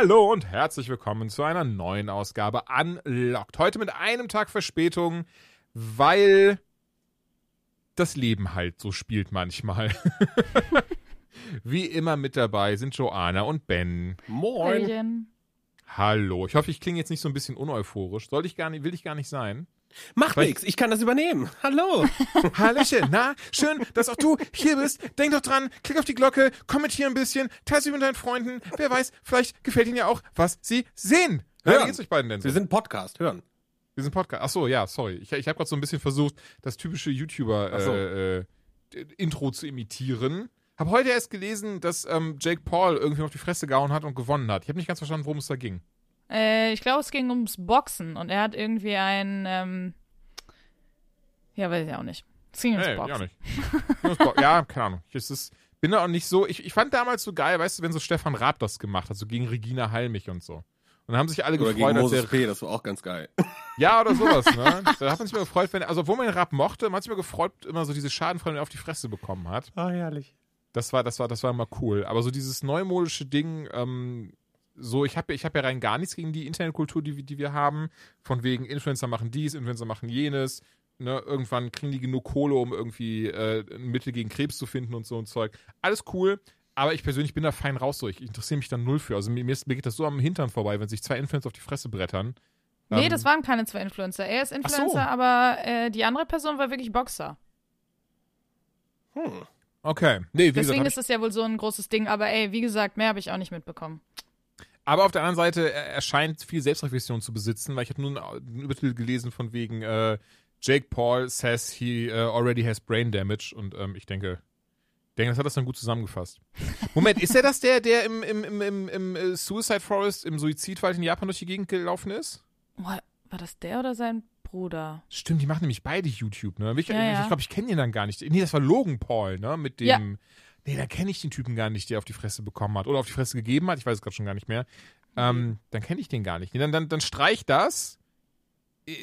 Hallo und herzlich willkommen zu einer neuen Ausgabe Unlocked. Heute mit einem Tag Verspätung, weil das Leben halt so spielt manchmal. Wie immer mit dabei sind Joanna und Ben. Moin. Hallo. Ich hoffe, ich klinge jetzt nicht so ein bisschen uneuphorisch. Soll ich gar nicht, will ich gar nicht sein. Macht nix, ich kann das übernehmen. Hallo. Hallöchen, na, schön, dass auch du hier bist. Denk doch dran, klick auf die Glocke, kommentier ein bisschen, teile sie mit deinen Freunden. Wer weiß, vielleicht gefällt ihnen ja auch, was sie sehen. Hören. wie geht's euch beiden denn so? Wir sind Podcast, hören. Wir sind Podcast. Ach so, ja, sorry. Ich, ich habe gerade so ein bisschen versucht, das typische YouTuber so. äh, äh, Intro zu imitieren. Hab heute erst gelesen, dass ähm, Jake Paul irgendwie auf die Fresse gehauen hat und gewonnen hat. Ich habe nicht ganz verstanden, worum es da ging. Äh, ich glaube, es ging ums Boxen und er hat irgendwie ein, ähm, ja, weiß ich auch nicht. Es ging ums Hey, Boxen. ja nicht. Bo- ja, keine Ahnung. Ich, ist, bin da auch nicht so. Ich, ich fand damals so geil, weißt du, wenn so Stefan Raab das gemacht hat, so gegen Regina Halmich und so. Und dann haben sich alle Oder gefreut, gegen als Moses der P., das war auch ganz geil. Ja, oder sowas, ne? Da hat man sich mal gefreut, wenn, also obwohl man den Rap mochte, man hat sich mal gefreut, immer so diese Schadenfreude, wenn er auf die Fresse bekommen hat. Ah, herrlich. Das war, das war, das war immer cool. Aber so dieses neumodische Ding, ähm, so, ich habe ich hab ja rein gar nichts gegen die Internetkultur, die, wir- die wir haben. Von wegen Influencer machen dies, Influencer machen jenes. Ne, irgendwann kriegen die genug Kohle, um irgendwie äh, ein Mittel gegen Krebs zu finden und so ein Zeug. Alles cool. Aber ich persönlich bin da fein raus so. Ich interessiere mich da null für. Also mir, mir geht das so am Hintern vorbei, wenn sich zwei Influencer auf die Fresse brettern. Nee, Ähm, das waren keine zwei Influencer. Er ist so. Influencer, aber äh, die andere Person war wirklich Boxer. Hm. Okay. Nee, gesagt, Deswegen ich- ist das ja wohl so ein großes Ding. Aber ey, wie gesagt, mehr habe ich auch nicht mitbekommen. Aber auf der anderen Seite, er, er scheint viel Selbstreflexion zu besitzen, weil ich habe nun einen Übertitel gelesen von wegen äh, Jake Paul says he uh, already has brain damage und ähm, ich denke, denke, das hat das dann gut zusammengefasst. Moment, ist er das der, der im, im, im, im, im äh, Suicide Forest, im Suizidwald in Japan durch die Gegend gelaufen ist? War das der oder sein Bruder? Stimmt, die machen nämlich beide YouTube, ne? Ich, Ja, ja. ich glaube, ich kenne ihn dann gar nicht. Nee, das war Logan Paul, ne? Mit dem. Ja. Nee, da kenne ich den Typen gar nicht, der auf die Fresse bekommen hat. Oder auf die Fresse gegeben hat. Ich weiß es gerade schon gar nicht mehr. Ähm, dann kenne ich den gar nicht. Dann, dann, dann streich das. Äh,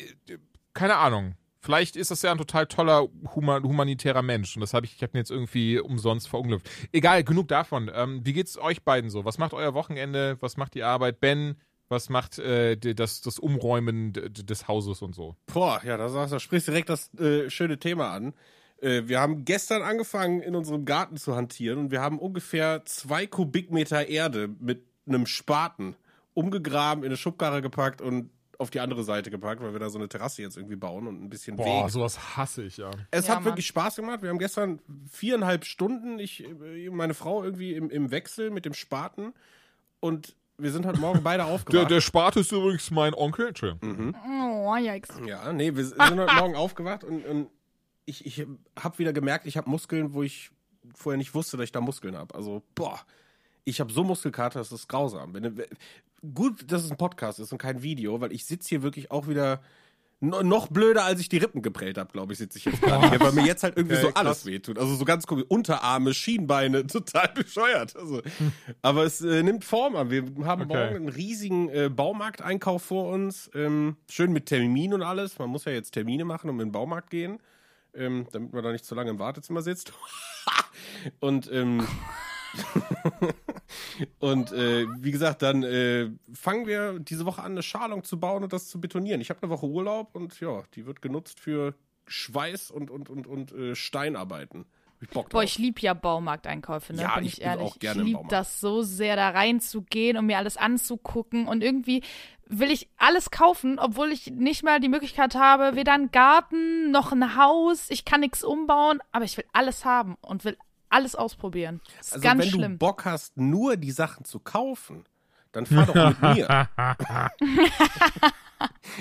Keine Ahnung. Vielleicht ist das ja ein total toller human, humanitärer Mensch. Und das habe ich, ich habe ihn jetzt irgendwie umsonst verunglückt. Egal, genug davon. Ähm, wie geht's euch beiden so? Was macht euer Wochenende? Was macht die Arbeit? Ben, was macht äh, das, das Umräumen des Hauses und so? Boah, ja, da sprichst du direkt das äh, schöne Thema an. Äh, wir haben gestern angefangen, in unserem Garten zu hantieren und wir haben ungefähr zwei Kubikmeter Erde mit einem Spaten umgegraben, in eine Schubkarre gepackt und auf die andere Seite gepackt, weil wir da so eine Terrasse jetzt irgendwie bauen und ein bisschen Weg. sowas hasse ich, ja. Es Ja, hat Mann. wirklich Spaß gemacht. Wir haben gestern viereinhalb Stunden, ich, äh, meine Frau irgendwie im, im Wechsel mit dem Spaten und wir sind heute Morgen beide Der, aufgewacht. der Spart ist übrigens mein Onkel. Entschuldigung. Oh, yikes. ja, nee, wir sind heute Morgen aufgewacht und, und ich, ich habe wieder gemerkt, ich habe Muskeln, wo ich vorher nicht wusste, dass ich da Muskeln habe. Also, boah, ich habe so Muskelkater, das ist grausam. Gut, dass es ein Podcast ist und kein Video, weil ich sitze hier wirklich auch wieder no, noch blöder, als ich die Rippen geprellt habe, glaube ich, sitze ich jetzt gerade hier, weil mir jetzt halt irgendwie Okay, so alles krass. wehtut. Also so ganz komisch, Unterarme, Schienbeine, total bescheuert. Also, aber es äh, nimmt Form an. Wir haben Okay. morgen einen riesigen äh, Baumarkteinkauf vor uns. Ähm, schön mit Termin und alles. Man muss ja jetzt Termine machen und in den Baumarkt gehen, ähm, damit man da nicht zu lange im Wartezimmer sitzt. und ähm, und äh, wie gesagt, dann äh, fangen wir diese Woche an, eine Schalung zu bauen und das zu betonieren. Ich habe eine Woche Urlaub und ja, die wird genutzt für Schweiß und, und, und, und äh, Steinarbeiten. Ich Bock drauf. Boah, ich liebe ja Baumarkteinkäufe, ne? Ja, bin ich ich bin ehrlich. auch gerne ich liebe das so sehr, da reinzugehen und mir alles anzugucken. Und irgendwie will ich alles kaufen, obwohl ich nicht mal die Möglichkeit habe, weder einen Garten noch ein Haus. Ich kann nichts umbauen, aber ich will alles haben und will alles ausprobieren. Das ist also ganz wenn schlimm. du Bock hast, nur die Sachen zu kaufen, dann fahr doch mit mir.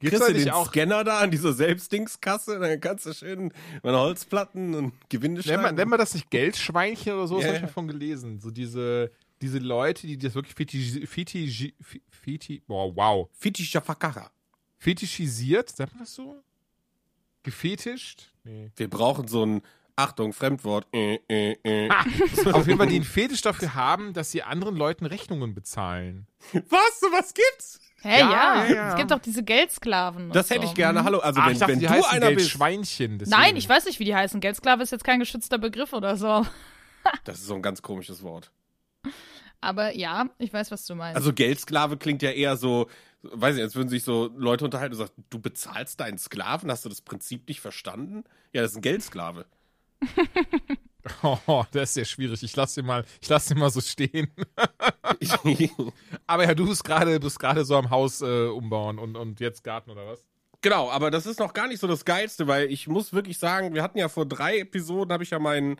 Kriegst da du den auch- Scanner da an dieser Selbstdingskasse, dann kannst du schön meine Holzplatten und Gewinde schreiben. nennt man das nicht Geldschweinchen oder so? Das Ja, habe ich davon gelesen. So diese, diese Leute, die das wirklich fetisch, fetisch, fetisch, boah, wow, Fakara. fetischisiert, sagt man das so? Gefetischt? Nee. Wir brauchen so ein, Achtung, Fremdwort. Äh, äh, äh. Auf jeden Fall, die einen Fetisch dafür haben, dass sie anderen Leuten Rechnungen bezahlen. Was? So was gibt's? Hä, Ja, ja, ja, ja. Es gibt doch diese Geldsklaven. Das so. hätte ich gerne. Hallo, also Ah, wenn, ich dachte, wenn die du heißen einer bist. Deswegen. Nein, ich weiß nicht, wie die heißen. Geldsklave ist jetzt kein geschützter Begriff oder so. Das ist so ein ganz komisches Wort. Aber ja, ich weiß, was du meinst. Also Geldsklave klingt ja eher so, weiß ich, als würden sich so Leute unterhalten und sagen, du bezahlst deinen Sklaven, hast du das Prinzip nicht verstanden? Ja, das ist ein Geldsklave. Oh, das ist sehr schwierig. Ich lasse den mal, ich lasse den mal so stehen. Aber ja, du bist gerade, bist gerade so am Haus äh, umbauen und, und jetzt Garten oder was? Genau, aber das ist noch gar nicht so das Geilste, weil ich muss wirklich sagen, wir hatten ja vor drei Episoden, habe ich ja meinen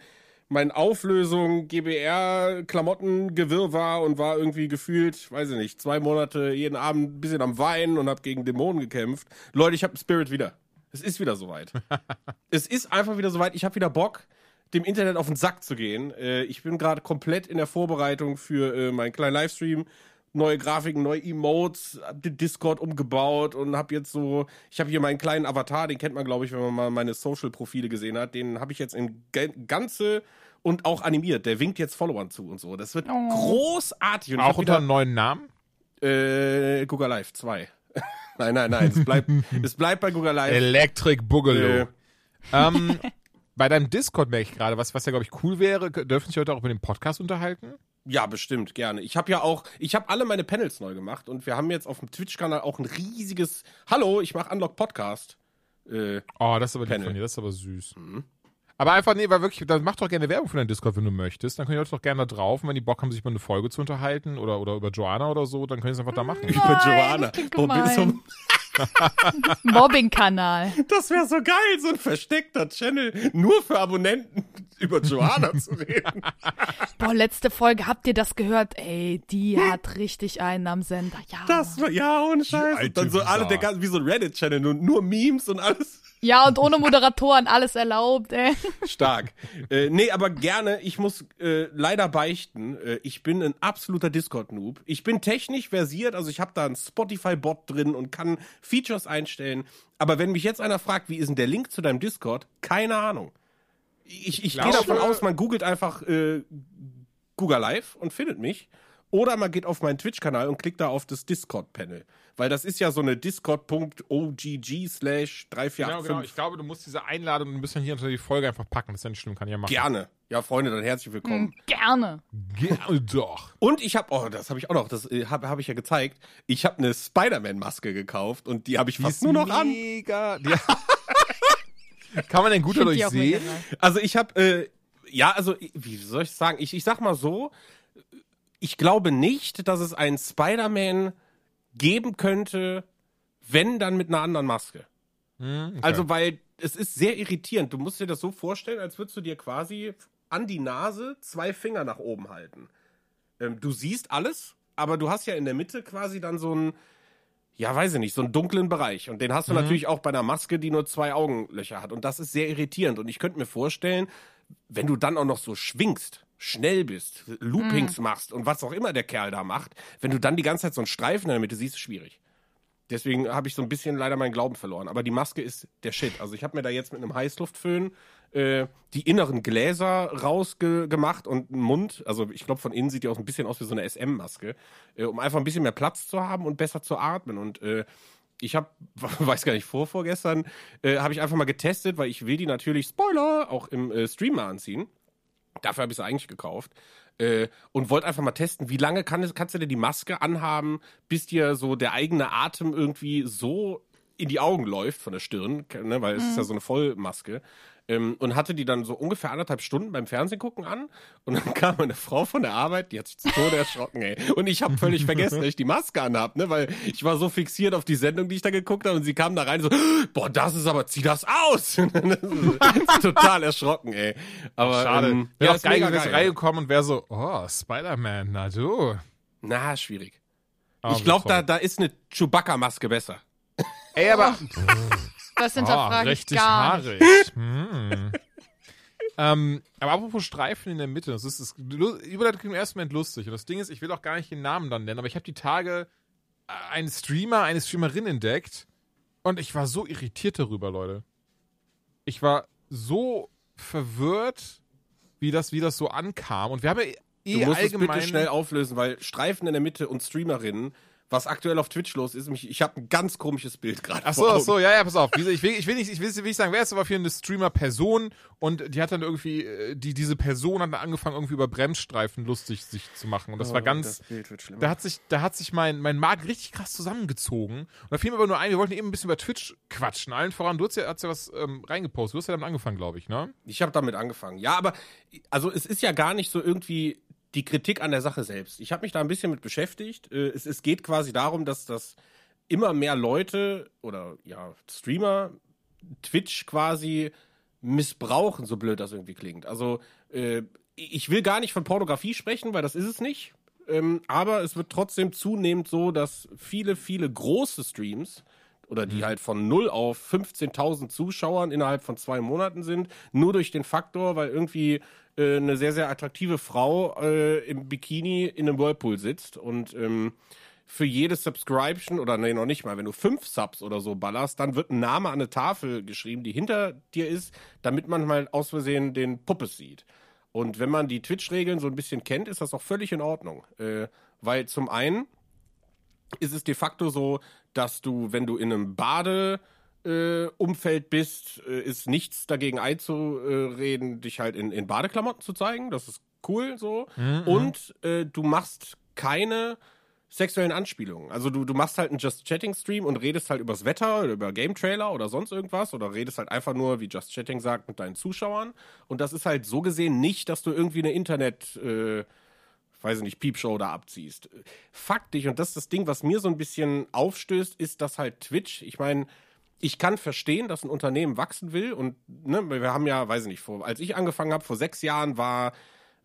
mein Auflösung GBR Klamotten Gewirrwarr und war irgendwie gefühlt, weiß ich nicht, zwei Monate jeden Abend ein bisschen am Weinen und habe gegen Dämonen gekämpft. Leute, ich habe Spirit wieder. Es ist wieder soweit. es ist einfach wieder soweit. Ich habe wieder Bock, dem Internet auf den Sack zu gehen. Äh, ich bin gerade komplett in der Vorbereitung für äh, meinen kleinen Livestream. Neue Grafiken, neue Emotes, hab den Discord umgebaut und habe jetzt so, ich habe hier meinen kleinen Avatar, den kennt man, glaube ich, wenn man mal meine Social-Profile gesehen hat. Den habe ich jetzt in ganze und auch animiert. Der winkt jetzt Followern zu und so. Das wird Oh. großartig. Und Auch hab unter einem neuen Namen? äh, Google Live 2. nein, nein, nein. Es bleibt, es bleibt bei Google Live. Electric Boogaloo. Äh. Ähm, bei deinem Discord merke ich gerade, was, was ja, glaube ich, cool wäre, dürfen sich heute auch über den Podcast unterhalten? Ja, bestimmt, gerne. Ich habe ja auch, ich habe alle meine Panels neu gemacht und wir haben jetzt auf dem Twitch-Kanal auch ein riesiges Hallo, ich mache Unlock Podcast. Äh, Oh, das ist aber lieb Panel. von dir, das ist aber süß. Mhm. Aber einfach, nee, weil wirklich, dann mach doch gerne Werbung für deinen Discord, wenn du möchtest. Dann können die Leute doch gerne da drauf. Und wenn die Bock haben, sich mal eine Folge zu unterhalten oder, oder über Joanna oder so, dann können sie es einfach da machen. über Nein, Joanna. das klingt gemein. Mobbing-Kanal. Das wäre so geil, so ein versteckter Channel, nur für Abonnenten über Joanna zu reden. Boah, letzte Folge, habt ihr das gehört? Ey, die hat richtig einen am Sender. Ja. Das war, ja, ohne Scheiß. Und dann so alle, der ganze, wie so ein Reddit-Channel, nur, nur Memes und alles. Ja, und ohne Moderatoren alles erlaubt, ey. Stark. äh, nee, aber gerne. Ich muss äh, leider beichten. Äh, ich bin ein absoluter Discord-Noob. Ich bin technisch versiert, also ich habe da einen Spotify-Bot drin und kann Features einstellen. Aber wenn mich jetzt einer fragt, wie ist denn der Link zu deinem Discord? Keine Ahnung. Ich, ich gehe Glaube- davon aus, man googelt einfach äh, Google Live und findet mich. Oder man geht auf meinen Twitch-Kanal und klickt da auf das Discord-Panel. Weil das ist ja so eine discord.ogg slash 3485. Genau, genau. Ich glaube, du musst diese Einladung ein bisschen hier unter die Folge einfach packen. Das ist ja nicht schlimm, kann ich ja machen. Gerne. Ja, Freunde, dann herzlich willkommen. Gerne. Gerne doch. Und ich habe, oh, das habe ich auch noch, das äh, habe hab ich ja gezeigt. Ich habe eine Spider-Man-Maske gekauft und die habe ich Die fast ist nur noch an. mega. Kann man denn gut Find dadurch mega sehen? Also ich habe, äh, ja, also wie soll ich sagen? Ich, ich sag mal so, ich glaube nicht, dass es einen Spider-Man geben könnte, wenn dann mit einer anderen Maske. Hm, okay. Also, weil es ist sehr irritierend. Du musst dir das so vorstellen, als würdest du dir quasi an die Nase zwei Finger nach oben halten. Ähm, du siehst alles, aber du hast ja in der Mitte quasi dann so einen, ja, weiß ich nicht, so einen dunklen Bereich. Und den hast du natürlich auch bei einer Maske, die nur zwei Augenlöcher hat. Und das ist sehr irritierend. Und ich könnte mir vorstellen, wenn du dann auch noch so schwingst, schnell bist, Loopings machst und was auch immer der Kerl da macht, wenn du dann die ganze Zeit so einen Streifen in der Mitte siehst, ist schwierig. Deswegen habe ich so ein bisschen leider meinen Glauben verloren. Aber die Maske ist der Shit. Also ich habe mir da jetzt mit einem Heißluftföhn äh, die inneren Gläser rausgemacht und einen Mund. Also ich glaube, von innen sieht die auch ein bisschen aus wie so eine SM-Maske, äh, um einfach ein bisschen mehr Platz zu haben und besser zu atmen. Und äh, ich habe, weiß gar nicht, vor, vorgestern, äh, habe ich einfach mal getestet, weil ich will die natürlich, Spoiler, auch im äh, Stream mal anziehen. Dafür habe ich sie eigentlich gekauft. Äh, und wollte einfach mal testen, wie lange kann, es- kannst du dir die Maske anhaben, bis dir so der eigene Atem irgendwie so in die Augen läuft von der Stirn, ne, weil es ist ja so eine Vollmaske. Ähm, und hatte die dann so ungefähr anderthalb Stunden beim Fernsehen gucken an. Und dann kam eine Frau von der Arbeit, die hat sich zu Tode erschrocken, ey. Und ich habe völlig vergessen, dass ich die Maske anhab, ne? Weil ich war so fixiert auf die Sendung, die ich da geguckt habe. Und sie kam da rein so, boah, das ist aber, zieh das aus! Total erschrocken, ey. Aber, Schade. Ähm, Wäre ja, auch geil gewesen, reingekommen und wäre so, oh, Spider-Man, na du. Na, schwierig. Ah, ich glaube, da, da ist eine Chewbacca-Maske besser. Ey, aber. Das Oh, hinterfrage ich richtig gar nicht. haarig. Hm. ähm, aber apropos Streifen in der Mitte, das ist, Überleitung klingt im ersten Moment lustig. Und das Ding ist, ich will auch gar nicht den Namen dann nennen, aber ich habe die Tage äh, einen Streamer, eine Streamerin entdeckt und ich war so irritiert darüber, Leute. Ich war so verwirrt, wie das, wie das so ankam. Und wir haben ja Du eh musst es allgemein. bitte schnell auflösen, weil Streifen in der Mitte und Streamerinnen, was aktuell auf Twitch los ist, ich habe ein ganz komisches Bild gerade Ach so, ach so, ja, ja, pass auf. Diese, ich, will, ich will nicht, ich will, will nicht sagen, wer ist aber für eine Streamer-Person und die hat dann irgendwie, äh, die, diese Person hat dann angefangen, irgendwie über Bremsstreifen lustig sich zu machen. Und das war Oh, ganz, das Bild wird schlimmer. da hat sich, da hat sich mein, mein Magen richtig krass zusammengezogen. Und da fiel mir aber nur ein, wir wollten eben ein bisschen über Twitch quatschen. Allen voran, du hast ja, hast ja was ähm, reingepostet. Du hast ja damit angefangen, glaube ich, ne? Ich habe damit angefangen. Ja, aber also es ist ja gar nicht so irgendwie die Kritik an der Sache selbst. Ich habe mich da ein bisschen mit beschäftigt. Äh, Es, es geht quasi darum, dass das immer mehr Leute oder ja Streamer Twitch quasi missbrauchen, so blöd das irgendwie klingt. Also äh, ich will gar nicht von Pornografie sprechen, weil das ist es nicht. Ähm, aber es wird trotzdem zunehmend so, dass viele, viele große Streams oder die halt von 0 auf 15.000 Zuschauern innerhalb von zwei Monaten sind, nur durch den Faktor, weil irgendwie äh, eine sehr, sehr attraktive Frau äh, im Bikini in einem Whirlpool sitzt und ähm, für jede Subscription oder nee, noch nicht mal, wenn du fünf Subs oder so ballerst, dann wird ein Name an eine Tafel geschrieben, die hinter dir ist, damit man mal aus Versehen den Puppes sieht. Und wenn man die Twitch-Regeln so ein bisschen kennt, ist das auch völlig in Ordnung. Äh, weil zum einen ist es de facto so, dass du, wenn du in einem Bade äh, Umfeld bist, äh, ist nichts dagegen einzureden, dich halt in, in Badeklamotten zu zeigen. Das ist cool so. Und äh, du machst keine sexuellen Anspielungen. Also du, du machst halt einen Just Chatting Stream und redest halt übers Wetter oder über Game Trailer oder sonst irgendwas oder redest halt einfach nur, wie Just Chatting sagt, mit deinen Zuschauern. Und das ist halt so gesehen nicht, dass du irgendwie eine Internet, äh, weiß ich nicht, Piepshow da abziehst. Faktisch, und das ist das Ding, was mir so ein bisschen aufstößt, ist, dass halt Twitch, ich meine, ich kann verstehen, dass ein Unternehmen wachsen will und ne, wir haben ja, weiß ich nicht, vor, als ich angefangen habe, vor sechs Jahren war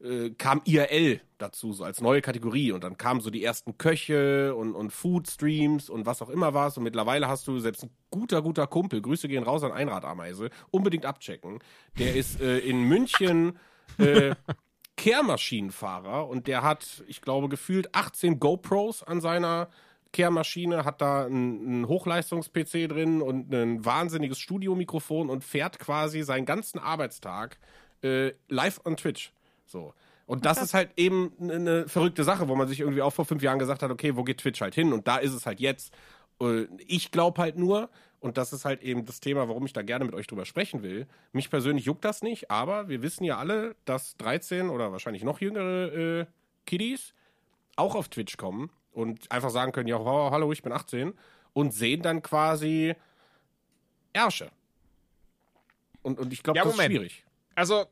äh, kam IRL dazu, so als neue Kategorie. Und dann kamen so die ersten Köche und, und Food-Streams und was auch immer was. Und mittlerweile hast du selbst ein guter, guter Kumpel, Grüße gehen raus an Einradameise, unbedingt abchecken. Der ist äh, in München äh, Kehrmaschinenfahrer und der hat, ich glaube, gefühlt 18 GoPros an seiner Kehrmaschine, hat da einen Hochleistungs-PC drin und ein wahnsinniges Studiomikrofon und fährt quasi seinen ganzen Arbeitstag äh, live on Twitch. So. Und das ist halt eben eine verrückte Sache, wo man sich irgendwie auch vor fünf Jahren gesagt hat, okay, wo geht Twitch halt hin? Und da ist es halt jetzt. Äh, Ich glaube halt nur, und das ist halt eben das Thema, warum ich da gerne mit euch drüber sprechen will. Mich persönlich juckt das nicht, aber wir wissen ja alle, dass 13 oder wahrscheinlich noch jüngere äh, Kiddies auch auf Twitch kommen und einfach sagen können, ja, wow, hallo, ich bin 18 und sehen dann quasi Ärsche. Und, und ich glaube, Ja, das ist Moment. schwierig. Also,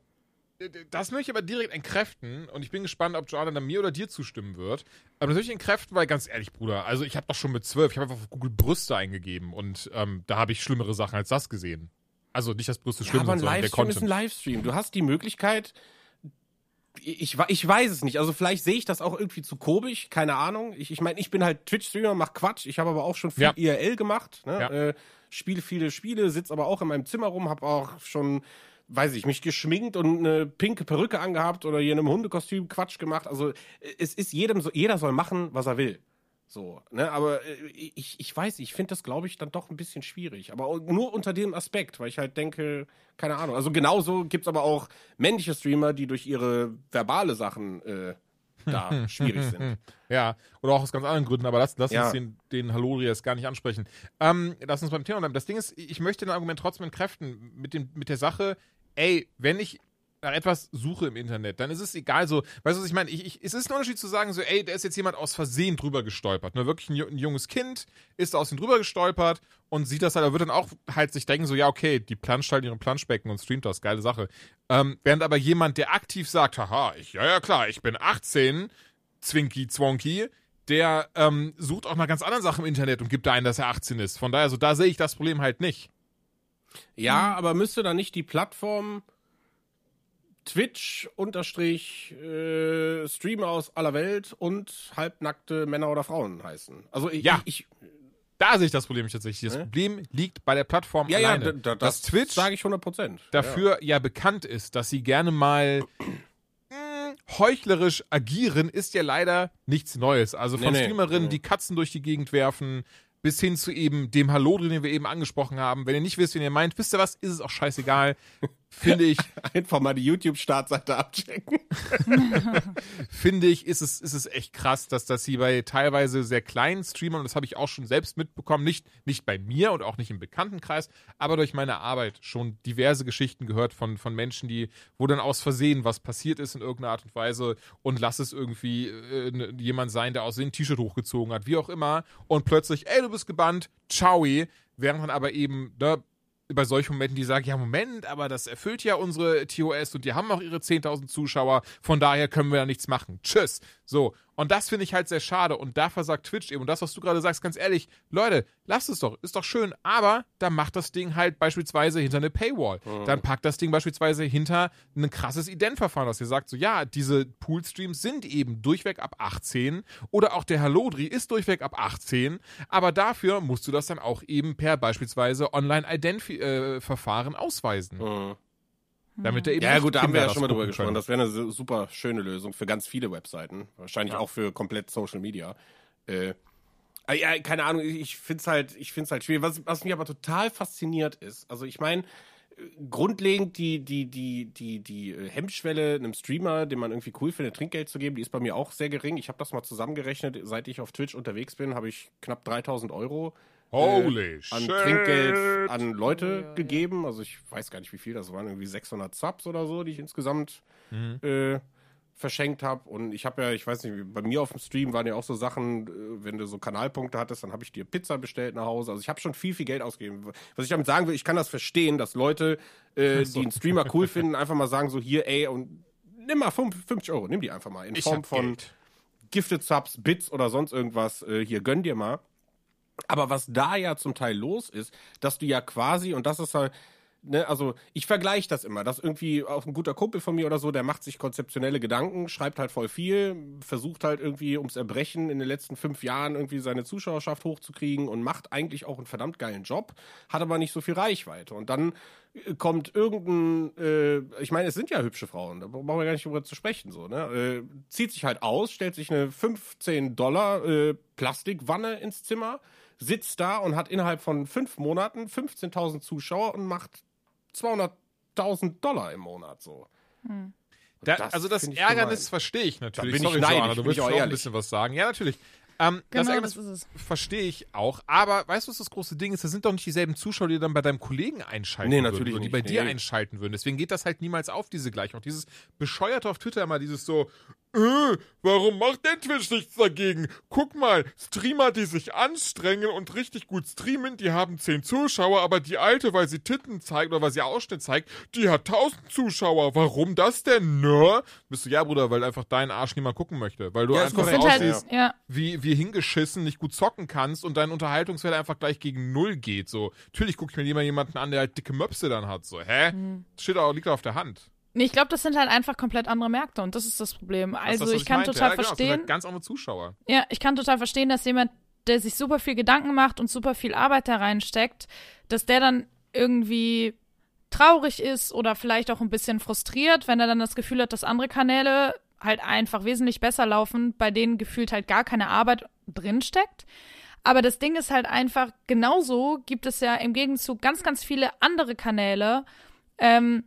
das möchte ich aber direkt entkräften und ich bin gespannt, ob Jordan dann mir oder dir zustimmen wird. Aber das möchte ich entkräften, weil ganz ehrlich, Bruder, also ich habe doch schon mit zwölf, ich habe einfach auf Google Brüste eingegeben und ähm, da habe ich schlimmere Sachen als das gesehen. Also nicht, dass Brüste Ja, schlimm aber ein sondern der Livestream ist ein Content. Livestream. Du hast die Möglichkeit, ich, ich weiß es nicht. Also vielleicht sehe ich das auch irgendwie zu komisch, keine Ahnung. Ich, ich meine, ich bin halt Twitch-Streamer, mach Quatsch. Ich habe aber auch schon viel Ja. IRL gemacht. Ne? Ja. Äh, spiele viele Spiele, sitze aber auch in meinem Zimmer rum, habe auch schon, weiß ich, mich geschminkt und eine pinke Perücke angehabt oder hier in einem Hundekostüm Quatsch gemacht. Also äh, es ist jedem so, jeder soll machen, was er will. So, ne, aber äh, ich, ich weiß, ich finde das, glaube ich, dann doch ein bisschen schwierig. Aber nur unter dem Aspekt, weil ich halt denke, keine Ahnung. Also genauso gibt es aber auch männliche Streamer, die durch ihre verbale Sachen äh, da schwierig sind. Ja, oder auch aus ganz anderen Gründen, aber lass, lass Ja. uns den, den Halorias gar nicht ansprechen. Ähm, lass uns beim Thema bleiben. Das Ding ist, ich möchte ein Argument trotzdem entkräften mit, dem, mit der Sache, ey, wenn ich nach etwas suche im Internet, dann ist es egal so, weißt du, was ich meine? Ich, ich, es ist ein Unterschied zu sagen, so, ey, da ist jetzt jemand aus Versehen drüber gestolpert. Ne? Wirklich ein, ein junges Kind ist aus ihm drüber gestolpert und sieht das halt, er wird dann auch halt sich denken, so, ja, okay, die planscht halt ihren Planschbecken und streamt das, geile Sache. Ähm, während aber jemand, der aktiv sagt, haha, ich, ja, ja, klar, ich bin 18, Zwinky, Zwonky, der ähm, sucht auch nach ganz anderen Sachen im Internet und gibt da ein, dass er 18 ist. Von daher, so da sehe ich das Problem halt nicht. Ja, aber müsste da nicht die Plattform Twitch unterstrich äh, Streamer aus aller Welt und halbnackte Männer oder Frauen heißen. Also ich, Ja. ich, ich Da sehe ich das Problem nicht tatsächlich. Das Ne? Problem liegt bei der Plattform ja, ja, alleine. da, da, dass das Twitch sage ich 100 Prozent. dafür ja. bekannt ist, dass sie gerne mal mh, heuchlerisch agieren, ist ja leider nichts Neues. Also von Nee, nee. Streamerinnen, Nee. die Katzen durch die Gegend werfen, bis hin zu eben dem Hallo, den wir eben angesprochen haben. Wenn ihr nicht wisst, wen ihr meint, wisst ihr was, ist es auch scheißegal. Finde ich, Einfach mal die YouTube-Startseite abchecken. finde ich, ist es, ist es echt krass, dass das hier bei teilweise sehr kleinen Streamern, und das habe ich auch schon selbst mitbekommen, nicht, nicht bei mir und auch nicht im Bekanntenkreis, aber durch meine Arbeit schon diverse Geschichten gehört von, von Menschen, die, wo dann aus Versehen was passiert ist in irgendeiner Art und Weise und lass es irgendwie äh, ne- jemand sein, der aus dem T-Shirt hochgezogen hat, wie auch immer, und plötzlich, ey, du bist gebannt, ciao, während man aber eben, ne, bei solchen Momenten, die sagen, ja, Moment, aber das erfüllt ja unsere TOS und die haben auch ihre 10.000 Zuschauer, von daher können wir da nichts machen. Tschüss. So. Und das finde ich halt sehr schade. Und da versagt Twitch eben. Und das, was du gerade sagst, ganz ehrlich, Leute, lasst es doch, ist doch schön, aber dann macht das Ding halt beispielsweise hinter eine Paywall. Dann packt das Ding beispielsweise hinter ein krasses Identverfahren, dass ihr sagt, so, ja, diese Poolstreams sind eben durchweg ab 18 oder auch der Hallodri ist durchweg ab 18, aber dafür musst du das dann auch eben per beispielsweise Online-Ident-Verfahren ausweisen. Damit der eben Ja, gut, da haben wir ja schon mal drüber gucken gesprochen. können. Das wäre eine su- super schöne Lösung für ganz viele Webseiten. Wahrscheinlich Ja. auch für komplett Social Media. Äh, ah, ja, keine Ahnung, ich- finde es halt, ich find's halt schwierig. Was, was mich aber total fasziniert ist, also ich meine, grundlegend die, die, die, die, die äh, Hemmschwelle einem Streamer, den man irgendwie cool findet, Trinkgeld zu geben, die ist bei mir auch sehr gering. Ich habe das mal zusammengerechnet. Seit ich auf Twitch unterwegs bin, habe ich knapp 3000 Euro Holy äh, an shit. Trinkgeld an Leute gegeben. Also ich weiß gar nicht, wie viel das waren. Irgendwie 600 Subs oder so, die ich insgesamt Mhm. äh, verschenkt habe. Und ich habe ja, ich weiß nicht, bei mir auf dem Stream waren ja auch so Sachen, äh, wenn du so Kanalpunkte hattest, dann habe ich dir Pizza bestellt nach Hause. Also ich habe schon viel, viel Geld ausgegeben. Was ich damit sagen will, ich kann das verstehen, dass Leute, äh, die einen Streamer cool finden, einfach mal sagen so, hier, ey, und nimm mal 50 Euro, nimm die einfach mal. In Form von Geld. Gifted Subs, Bits oder sonst irgendwas, äh, hier gönn dir mal. Aber was da ja zum Teil los ist, dass du ja quasi, und das ist halt, ne, also ich vergleiche das immer, dass irgendwie auch ein guter Kumpel von mir oder so, der macht sich konzeptionelle Gedanken, schreibt halt voll viel, versucht halt irgendwie ums Erbrechen in den letzten fünf Jahren irgendwie seine Zuschauerschaft hochzukriegen und macht eigentlich auch einen verdammt geilen Job, hat aber nicht so viel Reichweite. Und dann äh, kommt irgendein, äh, ich meine, es sind ja hübsche Frauen, da brauchen wir gar nicht drüber zu sprechen, so, ne? Äh, zieht sich halt aus, stellt sich eine 15 Dollar äh, Plastikwanne ins Zimmer, sitzt da und hat innerhalb von fünf Monaten 15.000 Zuschauer und macht 200.000 Dollar im Monat, so. Da, Das also das ich Ärgernis gemein. verstehe ich natürlich. bin ich Sorry, neidisch, Joanna, du bin ich willst auch ein bisschen was sagen. Ja, natürlich. Ähm, das Genau, Ärgernis das ist es. verstehe ich auch. Aber weißt du, was das große Ding ist? Das sind doch nicht dieselben Zuschauer, die dann bei deinem Kollegen einschalten Nee, würden. natürlich oder die nicht. bei dir Nee. einschalten würden. Deswegen geht das halt niemals auf, diese Gleichung. Auch dieses bescheuerte auf Twitter immer, dieses so, äh, warum macht der Twitch nichts dagegen? Guck mal, Streamer, die sich anstrengen und richtig gut streamen, die haben 10 Zuschauer, aber die alte, weil sie Titten zeigt oder weil sie Ausschnitt zeigt, die hat 1000 Zuschauer. Warum das denn, ne? Bist du, ja, Bruder, weil einfach dein Arsch niemand gucken möchte. Weil du Ja, einfach so Sind halt, aussiehst ja. wie, wie hingeschissen, nicht gut zocken kannst und dein Unterhaltungswert einfach gleich gegen Null geht. So, natürlich gucke ich mir lieber jemanden an, der halt dicke Möpse dann hat. So, hä? Mhm. Das steht auch, liegt auf der Hand. Nee, ich glaube, das sind halt einfach komplett andere Märkte und das ist das Problem. Also das, was ich kann meinte. total ja, genau, verstehen, Halt ganz andere Zuschauer. ja, ich kann total verstehen, dass jemand, der sich super viel Gedanken macht und super viel Arbeit da reinsteckt, dass der dann irgendwie traurig ist oder vielleicht auch ein bisschen frustriert, wenn er dann das Gefühl hat, dass andere Kanäle halt einfach wesentlich besser laufen, bei denen gefühlt halt gar keine Arbeit drinsteckt. Aber das Ding ist halt einfach, genauso gibt es ja im Gegenzug ganz, ganz viele andere Kanäle, ähm,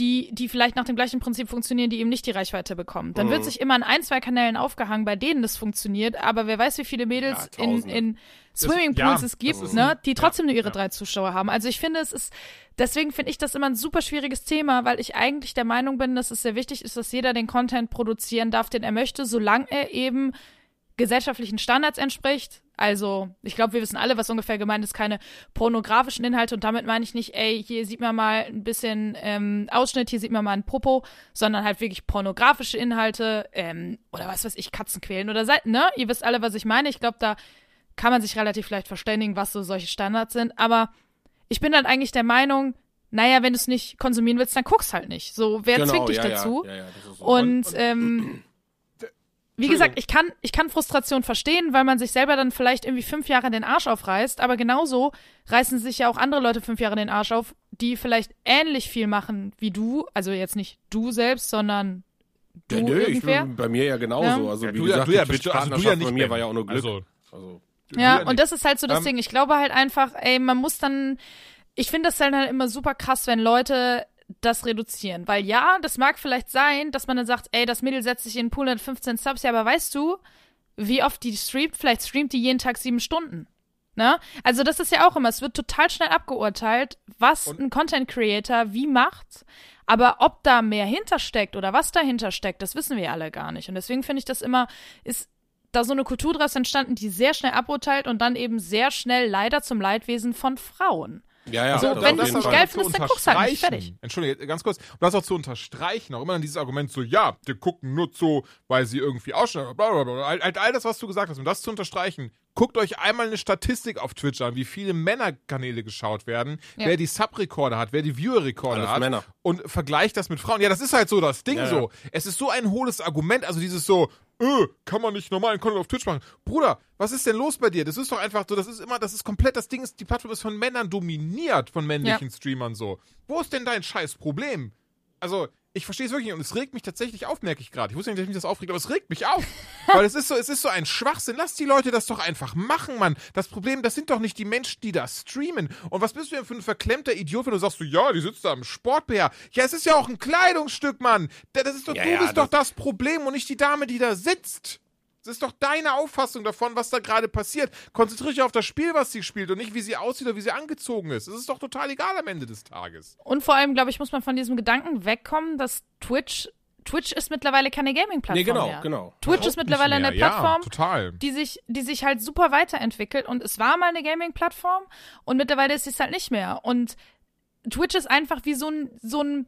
die, die vielleicht nach dem gleichen Prinzip funktionieren, die eben nicht die Reichweite bekommen. Dann wird sich immer an ein, zwei Kanälen aufgehangen, bei denen das funktioniert, aber wer weiß, wie viele Mädels Ja, in, in Swimmingpools ja, es gibt, ist ne, die trotzdem nur ihre ja. drei Zuschauer haben. Also ich finde, es ist, deswegen finde ich das immer ein super schwieriges Thema, weil ich eigentlich der Meinung bin, dass es sehr wichtig ist, dass jeder den Content produzieren darf, den er möchte, solange er eben gesellschaftlichen Standards entspricht. Also, ich glaube, wir wissen alle, was ungefähr gemeint ist, keine pornografischen Inhalte. Und damit meine ich nicht, ey, hier sieht man mal ein bisschen ähm, Ausschnitt, hier sieht man mal ein Popo, sondern halt wirklich pornografische Inhalte ähm, oder was weiß ich, Katzen quälen oder Seiten, ne? Ihr wisst alle, was ich meine. Ich glaube, da kann man sich relativ leicht verständigen, was so solche Standards sind. Aber ich bin dann eigentlich der Meinung, naja, wenn du es nicht konsumieren willst, dann guck's halt nicht. So, wer zwingt dich ja, dazu? Ja, ja, ja, das ist so. Und, ähm, wie gesagt, ich kann, ich kann Frustration verstehen, weil man sich selber dann vielleicht irgendwie fünf Jahre den Arsch aufreißt, aber genauso reißen sich ja auch andere Leute fünf Jahre den Arsch auf, die vielleicht ähnlich viel machen wie du, also jetzt nicht du selbst, sondern du ja, nö, ich, irgendwer. bei mir ja genauso. Ja. Also Ja, wie du ja- gesagt, du ja die bitte, also du ja nicht bei mir war ja auch nur Glück. Also- Also, Du Ja, ja und das ist halt so das Ähm, Ding. Ich glaube halt einfach, ey, man muss dann, ich finde das dann halt immer super krass, wenn Leute das reduzieren. Weil ja, das mag vielleicht sein, dass man dann sagt, ey, das Mädel setzt sich in den Pool und hat 15 Subs, ja, aber weißt du, wie oft die streamt? Vielleicht streamt die jeden Tag sieben Stunden. Ne? Also das ist ja auch immer, es wird total schnell abgeurteilt, was Und- ein Content Creator wie macht. Aber ob da mehr hintersteckt oder was dahinter steckt, das wissen wir alle gar nicht. Und deswegen finde ich das immer, ist da so eine Kultur draus entstanden, die sehr schnell aburteilt und dann eben sehr schnell leider zum Leidwesen von Frauen. Ja, ja. So, das wenn du's jeden nicht geil findest, dann guck's halt nicht, fertig. Entschuldige, ganz kurz. Um das auch zu unterstreichen, auch immer dann dieses Argument so, ja, die gucken nur so, weil sie irgendwie ausschneiden, bla bla bla. All, all, das, was du gesagt hast, um das zu unterstreichen, guckt euch einmal eine Statistik auf Twitch an, wie viele Männerkanäle geschaut werden, Ja. wer die Sub-Rekorde hat, wer die Viewer-Rekorde hat. Männer. Und vergleicht das mit Frauen. Ja, das ist halt so das Ding Ja, ja. so. Es ist so ein hohles Argument, also dieses so, äh, kann man nicht normalen Content auf Twitch machen. Bruder, was ist denn los bei dir? Das ist doch einfach so, das ist immer, das ist komplett, das Ding ist, die Plattform ist von Männern dominiert, von männlichen Streamern so. Wo ist denn dein scheiß Problem? Also, ich verstehe es wirklich nicht und es regt mich tatsächlich auf, merke ich gerade. Ich wusste nicht, dass mich das aufregt, aber es regt mich auf. Weil es ist so, es ist so ein Schwachsinn. Lass die Leute das doch einfach machen, Mann. Das Problem, das sind doch nicht die Menschen, die da streamen. Und was bist du denn für ein verklemmter Idiot, wenn du sagst, so, ja, die sitzt da im Sport-BH. Ja, es ist ja auch ein Kleidungsstück, Mann. Da- Das ist doch, Ja, du ja, bist doch das- das Problem und nicht die Dame, die da sitzt. Das ist doch deine Auffassung davon, was da gerade passiert. Konzentriere dich auf das Spiel, was sie spielt und nicht, wie sie aussieht oder wie sie angezogen ist. Es ist doch total egal am Ende des Tages. Und vor allem, glaube ich, muss man von diesem Gedanken wegkommen, dass Twitch, Twitch ist mittlerweile keine Gaming-Plattform Nee, genau, mehr. genau. Twitch ist mittlerweile eine. Plattform, Ja, total. die sich, die sich halt super weiterentwickelt und es war mal eine Gaming-Plattform und mittlerweile ist es halt nicht mehr. Und Twitch ist einfach wie so ein, so ein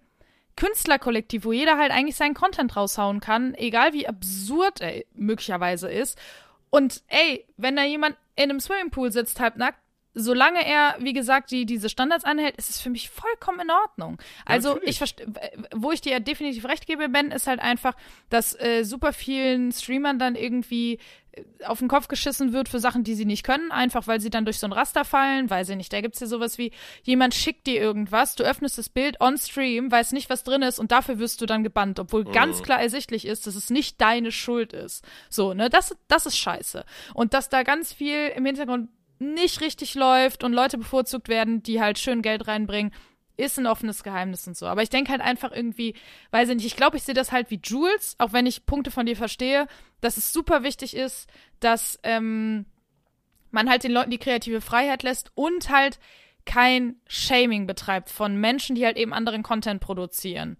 Künstlerkollektiv, wo jeder halt eigentlich seinen Content raushauen kann, egal wie absurd er möglicherweise ist. Und ey, wenn da jemand in einem Swimmingpool sitzt, halbnackt, solange er, wie gesagt, die, diese Standards anhält, ist es für mich vollkommen in Ordnung. Also natürlich. ich verstehe, wo ich dir definitiv recht gebe, Ben, ist halt einfach, dass äh, super vielen Streamern dann irgendwie auf den Kopf geschissen wird für Sachen, die sie nicht können, einfach weil sie dann durch so ein Raster fallen, weiß ich nicht. Da gibt's ja sowas wie, jemand schickt dir irgendwas, du öffnest das Bild on Stream, weißt nicht, was drin ist und dafür wirst du dann gebannt, obwohl ganz klar ersichtlich ist, dass es nicht deine Schuld ist. So, ne, das, das ist scheiße. Und dass da ganz viel im Hintergrund nicht richtig läuft und Leute bevorzugt werden, die halt schön Geld reinbringen, ist ein offenes Geheimnis und so. Aber ich denke halt einfach irgendwie, weiß ich nicht, ich glaube, ich sehe das halt wie Jules, auch wenn ich Punkte von dir verstehe, dass es super wichtig ist, dass ähm, man halt den Leuten die kreative Freiheit lässt und halt kein Shaming betreibt von Menschen, die halt eben anderen Content produzieren.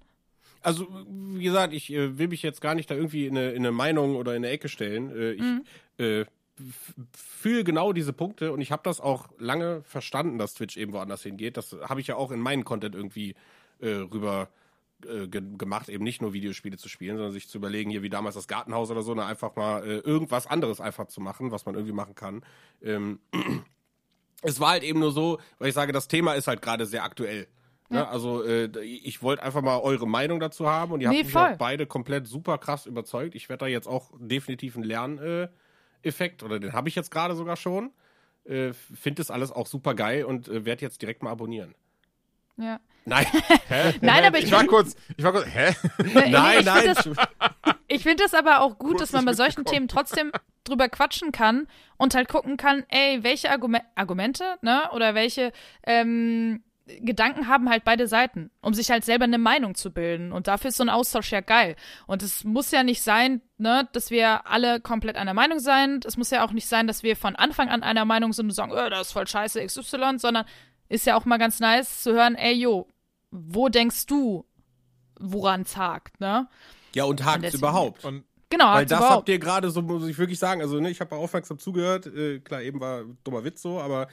Also, wie gesagt, ich äh, will mich jetzt gar nicht da irgendwie in eine, in eine Meinung oder in eine Ecke stellen. Äh, ich äh, f- fühle genau diese Punkte und ich habe das auch lange verstanden, dass Twitch eben woanders hingeht. Das habe ich ja auch in meinen Content irgendwie äh, rüber äh, ge gemacht, eben nicht nur Videospiele zu spielen, sondern sich zu überlegen, hier wie damals das Gartenhaus oder so, ne, einfach mal äh, irgendwas anderes einfach zu machen, was man irgendwie machen kann. Ähm, es war halt eben nur so, weil ich sage, das Thema ist halt gerade sehr aktuell. Ne? Also äh, ich wollte einfach mal eure Meinung dazu haben und ihr Nee, habt mich voll. auch beide komplett super krass überzeugt. Ich werde da jetzt auch definitiv einen Lerneffekt äh, Effekt, oder den habe ich jetzt gerade sogar schon. Äh, Finde das alles auch super geil und äh, werde jetzt direkt mal abonnieren. Ja. Nein, Hä? Nein, aber ich ich war kurz, ich war kurz, hä? nein, ich nein. Find das, ich finde das aber auch gut, Kurz dass man bei solchen. Themen trotzdem drüber quatschen kann und halt gucken kann, ey, welche Argume Argumente, ne, oder welche ähm, Gedanken haben halt beide Seiten, um sich halt selber eine Meinung zu bilden. Und dafür ist so ein Austausch ja geil. Und es muss ja nicht sein, ne, dass wir alle komplett einer Meinung sind. Es muss ja auch nicht sein, dass wir von Anfang an einer Meinung sind und sagen, oh, das ist voll scheiße XY, sondern ist ja auch mal ganz nice zu hören, ey, jo, wo denkst du, woran hakt, ne? Ja, und hakt deswegen- überhaupt. Und Genau, Weil das überhaupt. habt ihr gerade so, muss ich wirklich sagen, also ne, ich habe aufmerksam zugehört, äh, klar, eben war dummer Witz so, aber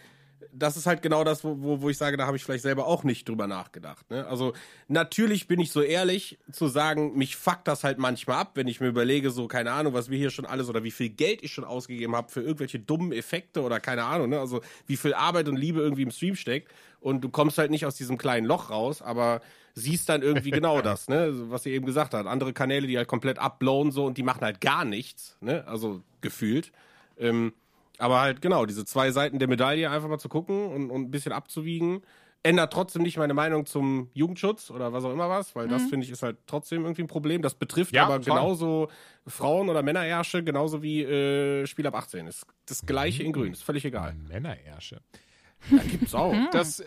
das ist halt genau das, wo, wo, wo ich sage, da habe ich vielleicht selber auch nicht drüber nachgedacht. Ne? Also natürlich bin ich so ehrlich zu sagen, mich fuckt das halt manchmal ab, wenn ich mir überlege, so keine Ahnung, was wir hier schon alles oder wie viel Geld ich schon ausgegeben habe für irgendwelche dummen Effekte oder keine Ahnung, ne? also wie viel Arbeit und Liebe irgendwie im Stream steckt und du kommst halt nicht aus diesem kleinen Loch raus, aber siehst dann irgendwie genau das, ne, was ihr eben gesagt habt. Andere Kanäle, die halt komplett upblown so und die machen halt gar nichts, ne, also gefühlt. Ähm, aber halt genau, diese zwei Seiten der Medaille einfach mal zu gucken und, und ein bisschen abzuwiegen. Ändert trotzdem nicht meine Meinung zum Jugendschutz oder was auch immer was, weil das finde ich ist halt trotzdem irgendwie ein Problem. Das betrifft Ja, aber voll. genauso Frauen- oder Männerärsche, genauso wie äh, Spiel ab 18. Ist das gleiche in grün, ist völlig egal. Männerärsche. Da gibt's auch. Das, äh,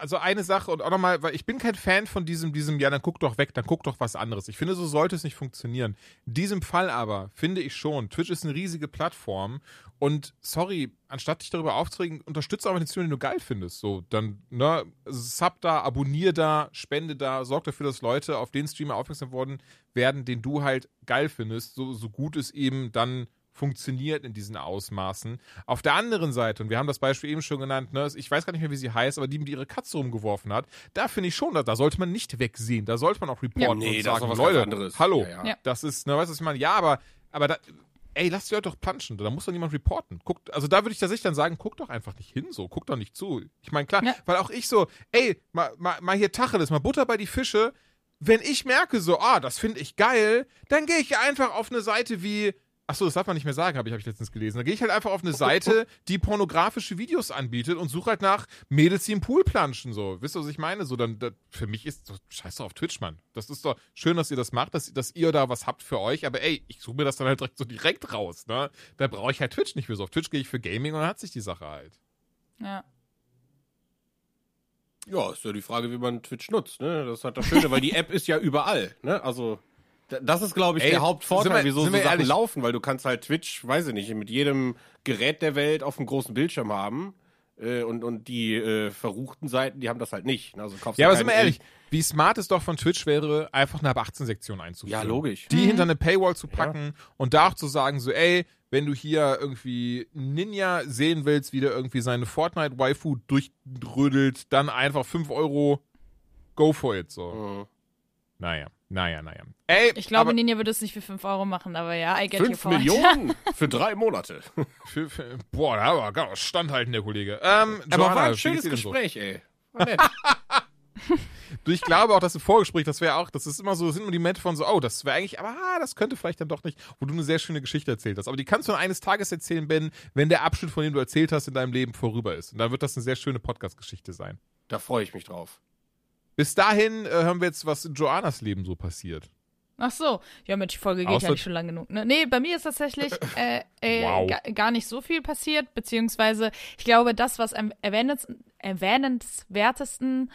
also eine Sache und auch nochmal, weil ich bin kein Fan von diesem, diesem, ja, dann guck doch weg, dann guck doch was anderes. Ich finde, so sollte es nicht funktionieren. In diesem Fall aber finde ich schon, Twitch ist eine riesige Plattform und sorry, anstatt dich darüber aufzuregen, unterstütze einfach den Stream, den du geil findest. So, dann, ne, sub da, abonnier da, spende da, sorg dafür, dass Leute auf den Streamer aufmerksam worden werden, den du halt geil findest, so, so gut es eben dann funktioniert in diesen Ausmaßen. Auf der anderen Seite, und wir haben das Beispiel eben schon genannt, ne, ich weiß gar nicht mehr, wie sie heißt, aber die mit ihrer Katze rumgeworfen hat, da finde ich schon, da, da sollte man nicht wegsehen, da sollte man auch reporten nee, und das ist sagen, Leute, hallo, Ja, ja. Ja. das ist, ne, weißt du, was ich meine? Ja, aber, aber da, ey, lass die Leute doch planschen, da muss doch niemand reporten. Guckt, also da würde ich tatsächlich dann sagen, guck doch einfach nicht hin, so, guck doch nicht zu. Ich meine, klar, Ja. weil auch ich so, ey, mal, mal, mal hier Tacheles, mal Butter bei die Fische, wenn ich merke so, ah, das finde ich geil, dann gehe ich einfach auf eine Seite wie, ach so, das darf man nicht mehr sagen, habe ich, hab ich letztens gelesen. Da gehe ich halt einfach auf eine Seite, die pornografische Videos anbietet und suche halt nach Mädels, die im Pool planschen, so. Wisst ihr, was ich meine? So, dann, das, für mich ist, so, scheiß doch auf Twitch, Mann. Das ist doch schön, dass ihr das macht, dass, dass ihr da was habt für euch, aber ey, ich suche mir das dann halt direkt so direkt raus, ne? Da brauche ich halt Twitch nicht für so. Auf Twitch gehe ich für Gaming und dann hat sich die Sache halt. Ja. Ja, ist ja die Frage, wie man Twitch nutzt. Ne? Das ist halt das Schöne, weil die App ist ja überall. Ne? Also das ist, glaube ich, Ey, der Hauptvorteil, sind wir- wieso so Sachen ehrlich? laufen, weil du kannst halt Twitch, weiß ich nicht, mit jedem Gerät der Welt auf einem großen Bildschirm haben. Äh, und, und die äh, verruchten Seiten, die haben das halt nicht. ne? Also kaufst Ja, aber sind wir ehrlich, wie smart es doch von Twitch wäre, einfach eine Ab-18-Sektion einzuführen. Ja, logisch. Die hinter eine Paywall zu packen und da auch zu sagen, so, ey, wenn du hier irgendwie Ninja sehen willst, wie der irgendwie seine Fortnite-Waifu durchrödelt, dann einfach 5 Euro, go for it, so. Mhm. Naja, naja, naja. Ey, Ich glaube, aber Ninja würde es nicht für 5 Euro machen, aber ja, I get your Fünf point. Millionen für drei Monate. für, für, boah, da war gar standhalten, der Kollege. Ähm, Aber Joanna, war ein schönes denn so? Gespräch, ey. War nett. Ich glaube auch, dass im Vorgespräch, das wäre auch, das ist immer so, das sind immer die Momente von so, oh, das wäre eigentlich, aber ah, das könnte vielleicht dann doch nicht, wo du eine sehr schöne Geschichte erzählt hast. Aber die kannst du dann eines Tages erzählen, Ben, wenn der Abschnitt, von dem du erzählt hast, in deinem Leben vorüber ist. Und dann wird das eine sehr schöne Podcast-Geschichte sein. da freue ich mich drauf. Bis dahin äh, hören wir jetzt, was in Joannas Leben so passiert. Ach so. Ja, Mensch, die Folge geht Außer- ja nicht schon lang genug. Ne? Nee, bei mir ist tatsächlich äh, äh, Wow. ga, gar nicht so viel passiert, beziehungsweise ich glaube, das, was am erwähnens, erwähnenswertesten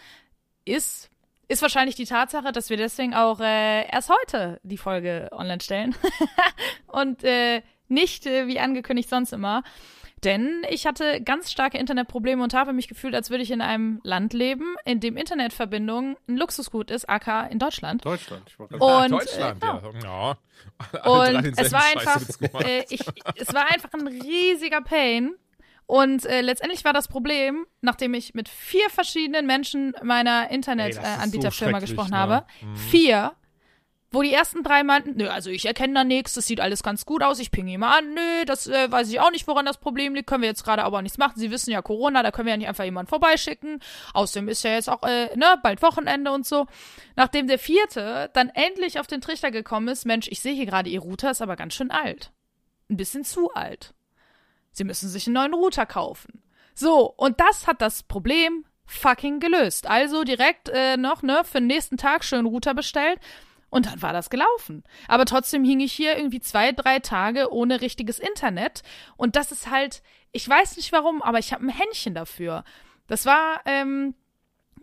ist, ist wahrscheinlich die Tatsache, dass wir deswegen auch äh, erst heute die Folge online stellen und äh, nicht äh, wie angekündigt sonst immer. Denn ich hatte ganz starke Internetprobleme und habe mich gefühlt, als würde ich in einem Land leben, in dem Internetverbindung ein Luxusgut ist, aka in Deutschland. Deutschland. Ich wollte Und, Ah, Deutschland, äh, ja. ja. Alle drei Und es war einfach, äh, ich, es war einfach ein riesiger Pain. Und äh, letztendlich war das Problem, nachdem ich mit vier verschiedenen Menschen meiner so Internetanbieterfirma schrecklich, gesprochen ne? habe, Mhm. vier, wo die ersten drei meinten, nö, also ich erkenne da nichts, das sieht alles ganz gut aus, ich pinge mal an, nö, das äh, weiß ich auch nicht, woran das Problem liegt, können wir jetzt gerade aber nichts machen. Sie wissen ja Corona, da können wir ja nicht einfach jemanden vorbeischicken. Außerdem ist ja jetzt auch, äh, ne, bald Wochenende und so. Nachdem der vierte dann endlich auf den Trichter gekommen ist, Mensch, ich sehe hier gerade, ihr Router ist aber ganz schön alt. Ein bisschen zu alt. Sie müssen sich einen neuen Router kaufen. So, und das hat das Problem fucking gelöst. Also direkt äh, noch, ne, für den nächsten Tag schön Router bestellt. Und dann war das gelaufen. Aber trotzdem hing ich hier irgendwie zwei, drei Tage ohne richtiges Internet. Und das ist halt, ich weiß nicht warum, aber ich habe ein Händchen dafür. Das war, ähm,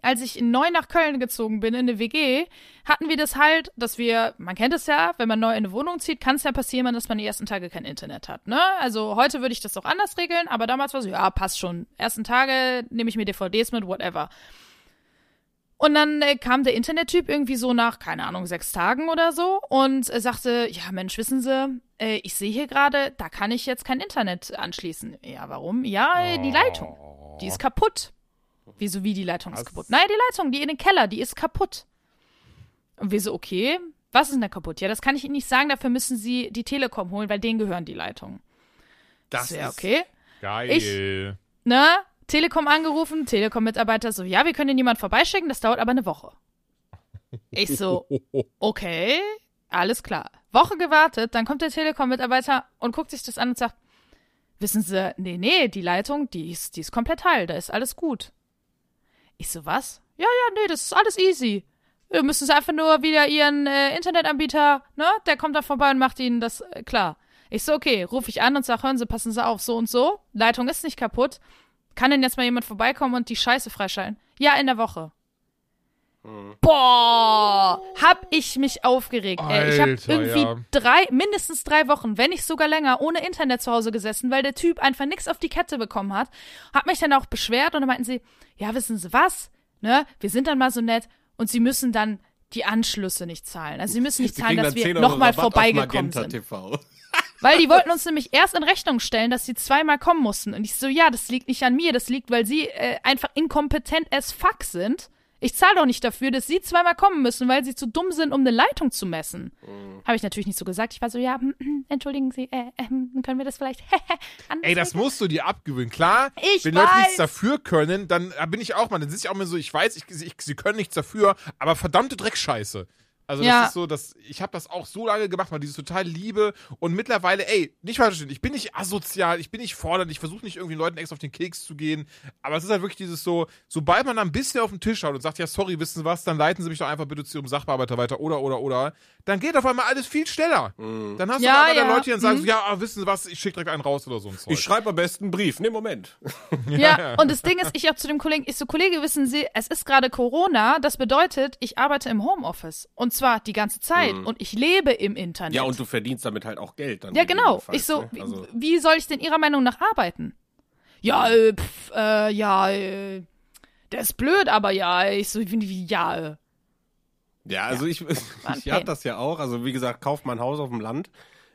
als ich neu nach Köln gezogen bin, in eine WG, hatten wir das halt, dass wir, man kennt es ja, wenn man neu in eine Wohnung zieht, kann es ja passieren, dass man die ersten Tage kein Internet hat. Ne? Also heute würde ich das auch anders regeln, aber damals war so, ja, passt schon. Ersten Tage nehme ich mir DVDs mit, whatever. Und dann äh, kam der Internettyp irgendwie so nach, keine Ahnung, sechs Tagen oder so und äh, sagte, ja Mensch, wissen Sie, äh, ich sehe hier gerade, da kann ich jetzt kein Internet anschließen. Ja, warum? Ja, äh, die Leitung. Die ist kaputt. Wieso, wie die Leitung ist kaputt? Naja, die Leitung, die in den Keller, die ist kaputt. Und wir so, okay, was ist denn da kaputt? Ja, das kann ich Ihnen nicht sagen, dafür müssen Sie die Telekom holen, weil denen gehören die Leitungen. Das So, ja, ist okay. Geil. Ne? Telekom angerufen, Telekom-Mitarbeiter so, ja, wir können jemand vorbeischicken, das dauert aber eine Woche. Ich so, okay, alles klar. Woche gewartet, dann kommt der Telekom-Mitarbeiter und guckt sich das an und sagt, wissen Sie, nee, nee, die Leitung, die ist, die ist komplett heil, da ist alles gut. Ich so, was? Ja, ja, nee, das ist alles easy. Wir müssen Sie einfach nur wieder Ihren äh, Internetanbieter, ne, der kommt da vorbei und macht Ihnen das äh, klar. Ich so, okay, rufe ich an und sag, hören Sie, passen Sie auf, so und so, Leitung ist nicht kaputt. Kann denn jetzt mal jemand vorbeikommen und die Scheiße freischalten? Ja, in der Woche. Boah, hab ich mich aufgeregt. ey. Ich hab Alter, irgendwie ja. drei, mindestens drei Wochen, wenn nicht sogar länger, ohne Internet zu Hause gesessen, weil der Typ einfach nichts auf die Kette bekommen hat. Hab mich dann auch beschwert und dann meinten sie, ja, wissen Sie was? Ne, wir sind dann mal so nett und Sie müssen dann die Anschlüsse nicht zahlen. Also Sie müssen nicht zahlen, dass dann 10 wir nochmal vorbeigekommen sind. TV. Weil die wollten uns nämlich erst in Rechnung stellen, dass sie zweimal kommen mussten. Und ich so, ja, das liegt nicht an mir, das liegt, weil sie äh, einfach inkompetent as fuck sind. Ich zahle doch nicht dafür, dass sie zweimal kommen müssen, weil sie zu dumm sind, um eine Leitung zu messen. Mhm. Habe ich natürlich nicht so gesagt. Ich war so, ja, entschuldigen Sie, äh, äh, können wir das vielleicht anders Ey, das regeln? musst du dir abgewöhnen. Klar, Ich wenn Leute weiß. nichts dafür können, dann äh, bin ich auch mal, dann sitze ich auch immer so, ich weiß, ich, ich, sie können nichts dafür, aber verdammte Dreckscheiße. Also Ja. das ist so, dass ich habe das auch so lange gemacht, mal dieses total Liebe und mittlerweile, ey, nicht falsch verstehen, ich bin nicht asozial, ich bin nicht fordernd, ich versuche nicht irgendwie Leuten extra auf den Keks zu gehen, aber es ist halt wirklich dieses so, sobald man da ein bisschen auf den Tisch haut und sagt, ja, sorry, wissen Sie was, dann leiten Sie mich doch einfach bitte zu Ihrem Sachbearbeiter weiter oder oder oder, dann geht auf einmal alles viel schneller. Dann hast du Ja, einmal ja. Leute, die dann sagen, Mhm. so, ja, ah, wissen Sie was, ich schicke direkt einen raus oder so ein Zeug. Ich schreibe am besten einen Brief. Nee, Moment. Ja, und das Ding ist, ich auch zu dem Kollegen, ich so, Kollege, wissen Sie, es ist gerade Corona, das bedeutet, ich arbeite im Homeoffice. Und zwar die ganze Zeit. Und ich lebe im Internet. Mhm. Ja, und du verdienst damit halt auch Geld. Dann Ja, genau. Ich so, ne? wie, Also, wie soll ich denn Ihrer Meinung nach arbeiten? Ja, äh, pf, äh, ja, äh, der ist blöd, aber ja, ich so, wie, wie ja, äh. ja, also ich, ein ich habe Pain. das ja auch. Also wie gesagt, kauft mein Haus auf dem Land.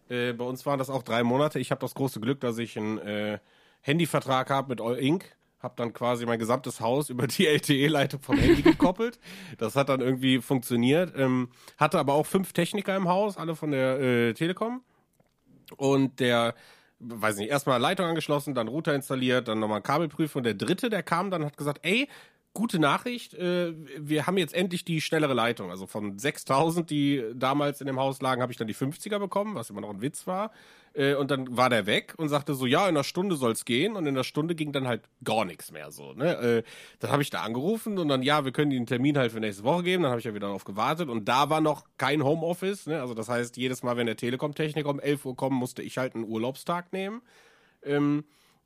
Äh, bei uns waren das auch drei Monate. Ich habe das große Glück, dass ich einen äh, Handyvertrag habe mit All Inc. Hab dann quasi mein gesamtes Haus über die LTE-Leitung vom Handy gekoppelt. Das hat dann irgendwie funktioniert. Ähm, hatte aber auch fünf Techniker im Haus, alle von der äh, Telekom. Und der, weiß nicht, erstmal Leitung angeschlossen, dann Router installiert, dann nochmal Kabelprüfung. Und der dritte, der kam dann, hat gesagt, ey, gute Nachricht, äh, wir haben jetzt endlich die schnellere Leitung. Also von 6000, die damals in dem Haus lagen, habe ich dann die 50er bekommen, was immer noch ein Witz war. Äh, und dann war der weg und sagte so, ja, in einer Stunde soll's gehen. Und in einer Stunde ging dann halt gar nichts mehr so. Ne? Äh, dann habe ich da angerufen und dann, ja, wir können einen Termin halt für nächste Woche geben. Dann habe ich ja wieder darauf gewartet. Und da war noch kein Homeoffice. Ne? Also das heißt, jedes Mal, wenn der Telekom-Techniker um 11 Uhr kommen, musste ich halt einen Urlaubstag nehmen. Ähm,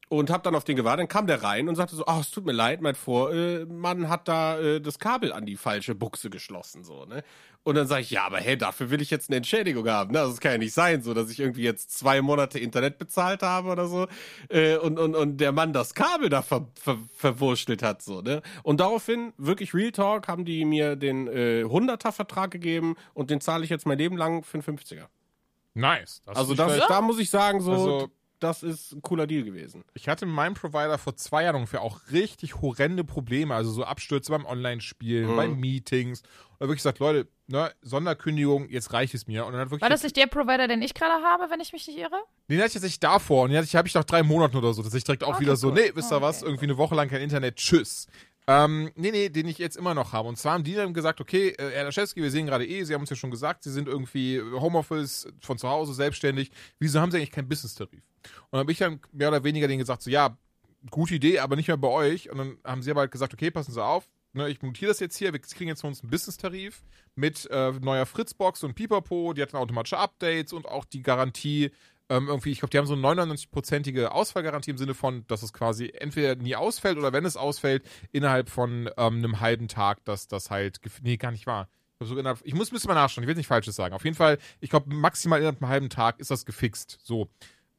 und hab dann auf den gewartet. Dann kam der rein und sagte so, ach, es tut mir leid, mein Vormann hat da äh, das Kabel an die falsche Buchse geschlossen, so, ne? Und dann sage ich, ja, aber hey, dafür will ich jetzt eine Entschädigung haben, ne? Also es kann ja nicht sein, so, dass ich irgendwie jetzt zwei Monate Internet bezahlt habe oder so äh, und, und, und der Mann das Kabel da ver, ver, verwurschtelt hat, so, ne? Und daraufhin, wirklich Real Talk, haben die mir den äh, 100er-Vertrag gegeben und den zahle ich jetzt mein Leben lang für einen 50er. Nice. Das Also das, da muss ich sagen, so, Also- das ist ein cooler Deal gewesen. Ich hatte mit meinem Provider vor zwei Jahren ungefähr auch richtig horrende Probleme, also so Abstürze beim Online-Spielen, Mhm. bei Meetings. Und wirklich gesagt, Leute, ne, Sonderkündigung, jetzt reicht es mir. Und dann hat wirklich War das nicht der Provider, den ich gerade habe, wenn ich mich nicht irre? Den hatte ich tatsächlich davor und den hatte ich, habe ich nach drei Monaten oder so, dass ich direkt auch Okay, wieder so, cool. nee, wisst ihr Okay, was, irgendwie eine Woche lang kein Internet, tschüss. Ähm, nee, nee, den ich jetzt immer noch habe. Und zwar haben die dann gesagt, okay, äh, Herr Laschewski, wir sehen gerade eh, Sie haben uns ja schon gesagt, Sie sind irgendwie Homeoffice von zu Hause, selbstständig. Wieso haben Sie eigentlich keinen Business-Tarif? Und dann habe ich dann mehr oder weniger denen gesagt, so, ja, gute Idee, aber nicht mehr bei euch. Und dann haben sie aber halt gesagt, okay, passen Sie auf, ne, ich notiere das jetzt hier, wir kriegen jetzt von uns einen Business-Tarif mit äh, neuer Fritzbox und Pipapo, die hat dann automatische Updates und auch die Garantie, ähm, irgendwie, ich glaube, die haben so eine 99-prozentige Ausfallgarantie im Sinne von, dass es quasi entweder nie ausfällt oder wenn es ausfällt, innerhalb von ähm, einem halben Tag, dass das halt, nee, gar nicht wahr. Ich, muss müsste mal nachschauen, ich will nicht Falsches sagen. Auf jeden Fall, ich glaube, maximal innerhalb einem halben Tag ist das gefixt. So.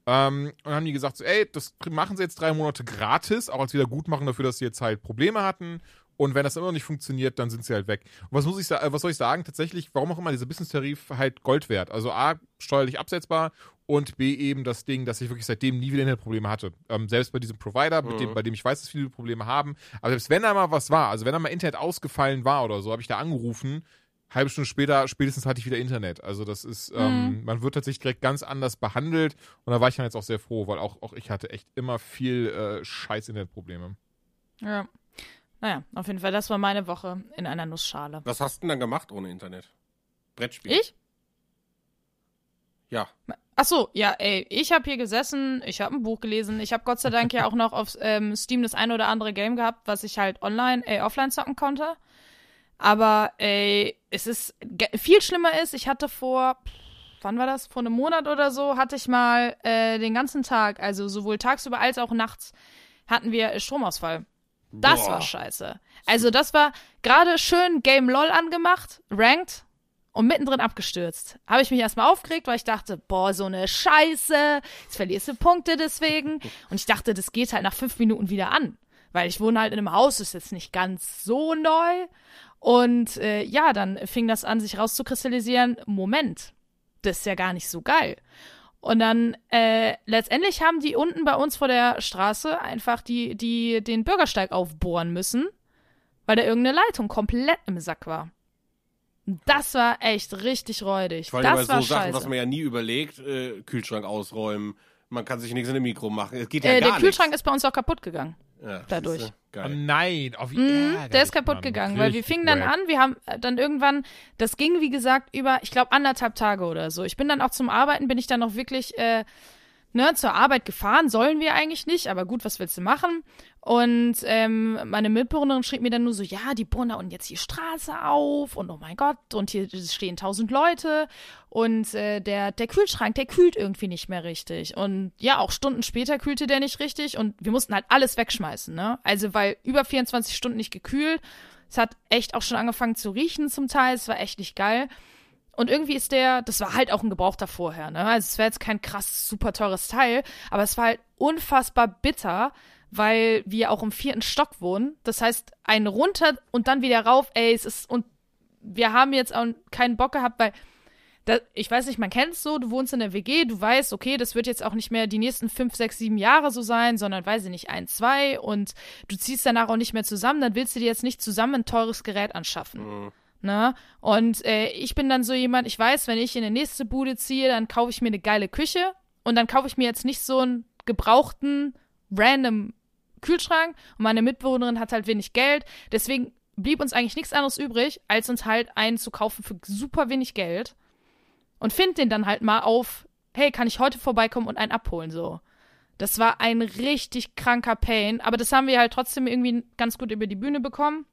Ähm, und dann haben die gesagt, so, ey, das machen sie jetzt drei Monate gratis, auch als Wiedergutmachen dafür, dass sie jetzt halt Probleme hatten. Und wenn das immer noch nicht funktioniert, dann sind sie halt weg. Und was muss ich äh, was soll ich sagen? Tatsächlich, warum auch immer dieser Business-Tarif halt Gold wert. Also A, steuerlich absetzbar Und B eben das Ding, dass ich wirklich seitdem nie wieder Internetprobleme hatte. Ähm, selbst bei diesem Provider, mit dem, bei dem ich weiß, dass viele Probleme haben. Aber selbst wenn da mal was war, also wenn da mal Internet ausgefallen war oder so, habe ich da angerufen. Halbe Stunde später, spätestens hatte ich wieder Internet. Also das ist, ähm, man wird tatsächlich direkt ganz anders behandelt. Und da war ich dann jetzt auch sehr froh, weil auch, auch ich hatte echt immer viel äh, scheiß Internetprobleme. Ja. Naja, auf jeden Fall, das war meine Woche in einer Nussschale. Was hast du denn dann gemacht ohne Internet? Brettspiel. Ich? Ja. Ach so, ja, ey, ich habe hier gesessen, ich habe ein Buch gelesen, ich habe Gott sei Dank ja auch noch auf ähm, Steam das ein oder andere Game gehabt, was ich halt online, äh, offline zocken konnte. Aber ey, es ist viel schlimmer ist, ich hatte vor, wann war das? Vor einem Monat oder so hatte ich mal äh, den ganzen Tag, also sowohl tagsüber als auch nachts, hatten wir Stromausfall. Das Boah. war scheiße. Also das war gerade schön Game LOL angemacht, ranked und mittendrin abgestürzt. Habe ich mich erstmal aufgeregt, weil ich dachte, boah, so eine Scheiße, jetzt verlierst du Punkte deswegen. Und ich dachte, das geht halt nach fünf Minuten wieder an. Weil ich wohne halt in einem Haus, ist jetzt nicht ganz so neu. Und äh, ja, dann fing das an, sich rauszukristallisieren, Moment, das ist ja gar nicht so geil. Und dann äh, letztendlich haben die unten bei uns vor der Straße einfach die, die den Bürgersteig aufbohren müssen, weil da irgendeine Leitung komplett im Sack war. Das war echt richtig räudig. Vor allem Das bei war so Sachen, scheiße. was man ja nie überlegt, äh, Kühlschrank ausräumen, man kann sich nichts in dem Mikro machen. Es geht ja äh, gar der Kühlschrank nichts. ist bei uns auch kaputt gegangen. ja, dadurch. Oh nein, oh, wie Mhm, der ist kaputt Mann. gegangen, weil wir fingen dann an, wir haben äh, dann irgendwann, das ging wie gesagt über, ich glaube anderthalb Tage oder so. Ich bin dann auch zum Arbeiten, bin ich dann auch wirklich äh, ne, zur Arbeit gefahren, sollen wir eigentlich nicht, aber gut, was willst du machen? Und ähm, meine Mitbewohnerin schrieb mir dann nur so, ja, die bohren da unten jetzt die Straße auf und oh mein Gott, und hier stehen tausend Leute und äh, der, der Kühlschrank, der kühlt irgendwie nicht mehr richtig. Und ja, auch Stunden später kühlte der nicht richtig und wir mussten halt alles wegschmeißen, ne? Also, weil über 24 Stunden nicht gekühlt. Es hat echt auch schon angefangen zu riechen zum Teil, es war echt nicht geil. Und irgendwie ist der, das war halt auch ein Gebrauchter vorher, ne? Also es wäre jetzt kein krass, super teures Teil, aber es war halt unfassbar bitter, weil wir auch im vierten Stock wohnen. Das heißt, einen runter und dann wieder rauf, ey, es ist, und wir haben jetzt auch keinen Bock gehabt, weil, da, ich weiß nicht, man kennt es so, du wohnst in der WG, du weißt, okay, das wird jetzt auch nicht mehr die nächsten fünf, sechs, sieben Jahre so sein, sondern, weiß ich nicht, ein, zwei und du ziehst danach auch nicht mehr zusammen, dann willst du dir jetzt nicht zusammen ein teures Gerät anschaffen. Ne? Und äh, ich bin dann so jemand, ich weiß, wenn ich in die nächste Bude ziehe, dann kaufe ich mir eine geile Küche und dann kaufe ich mir jetzt nicht so einen gebrauchten, random Kühlschrank und meine Mitbewohnerin hat halt wenig Geld. Deswegen blieb uns eigentlich nichts anderes übrig, als uns halt einen zu kaufen für super wenig Geld und find den dann halt mal auf, hey, kann ich heute vorbeikommen und einen abholen, so. Das war ein richtig kranker Pain, aber das haben wir halt trotzdem irgendwie ganz gut über die Bühne bekommen.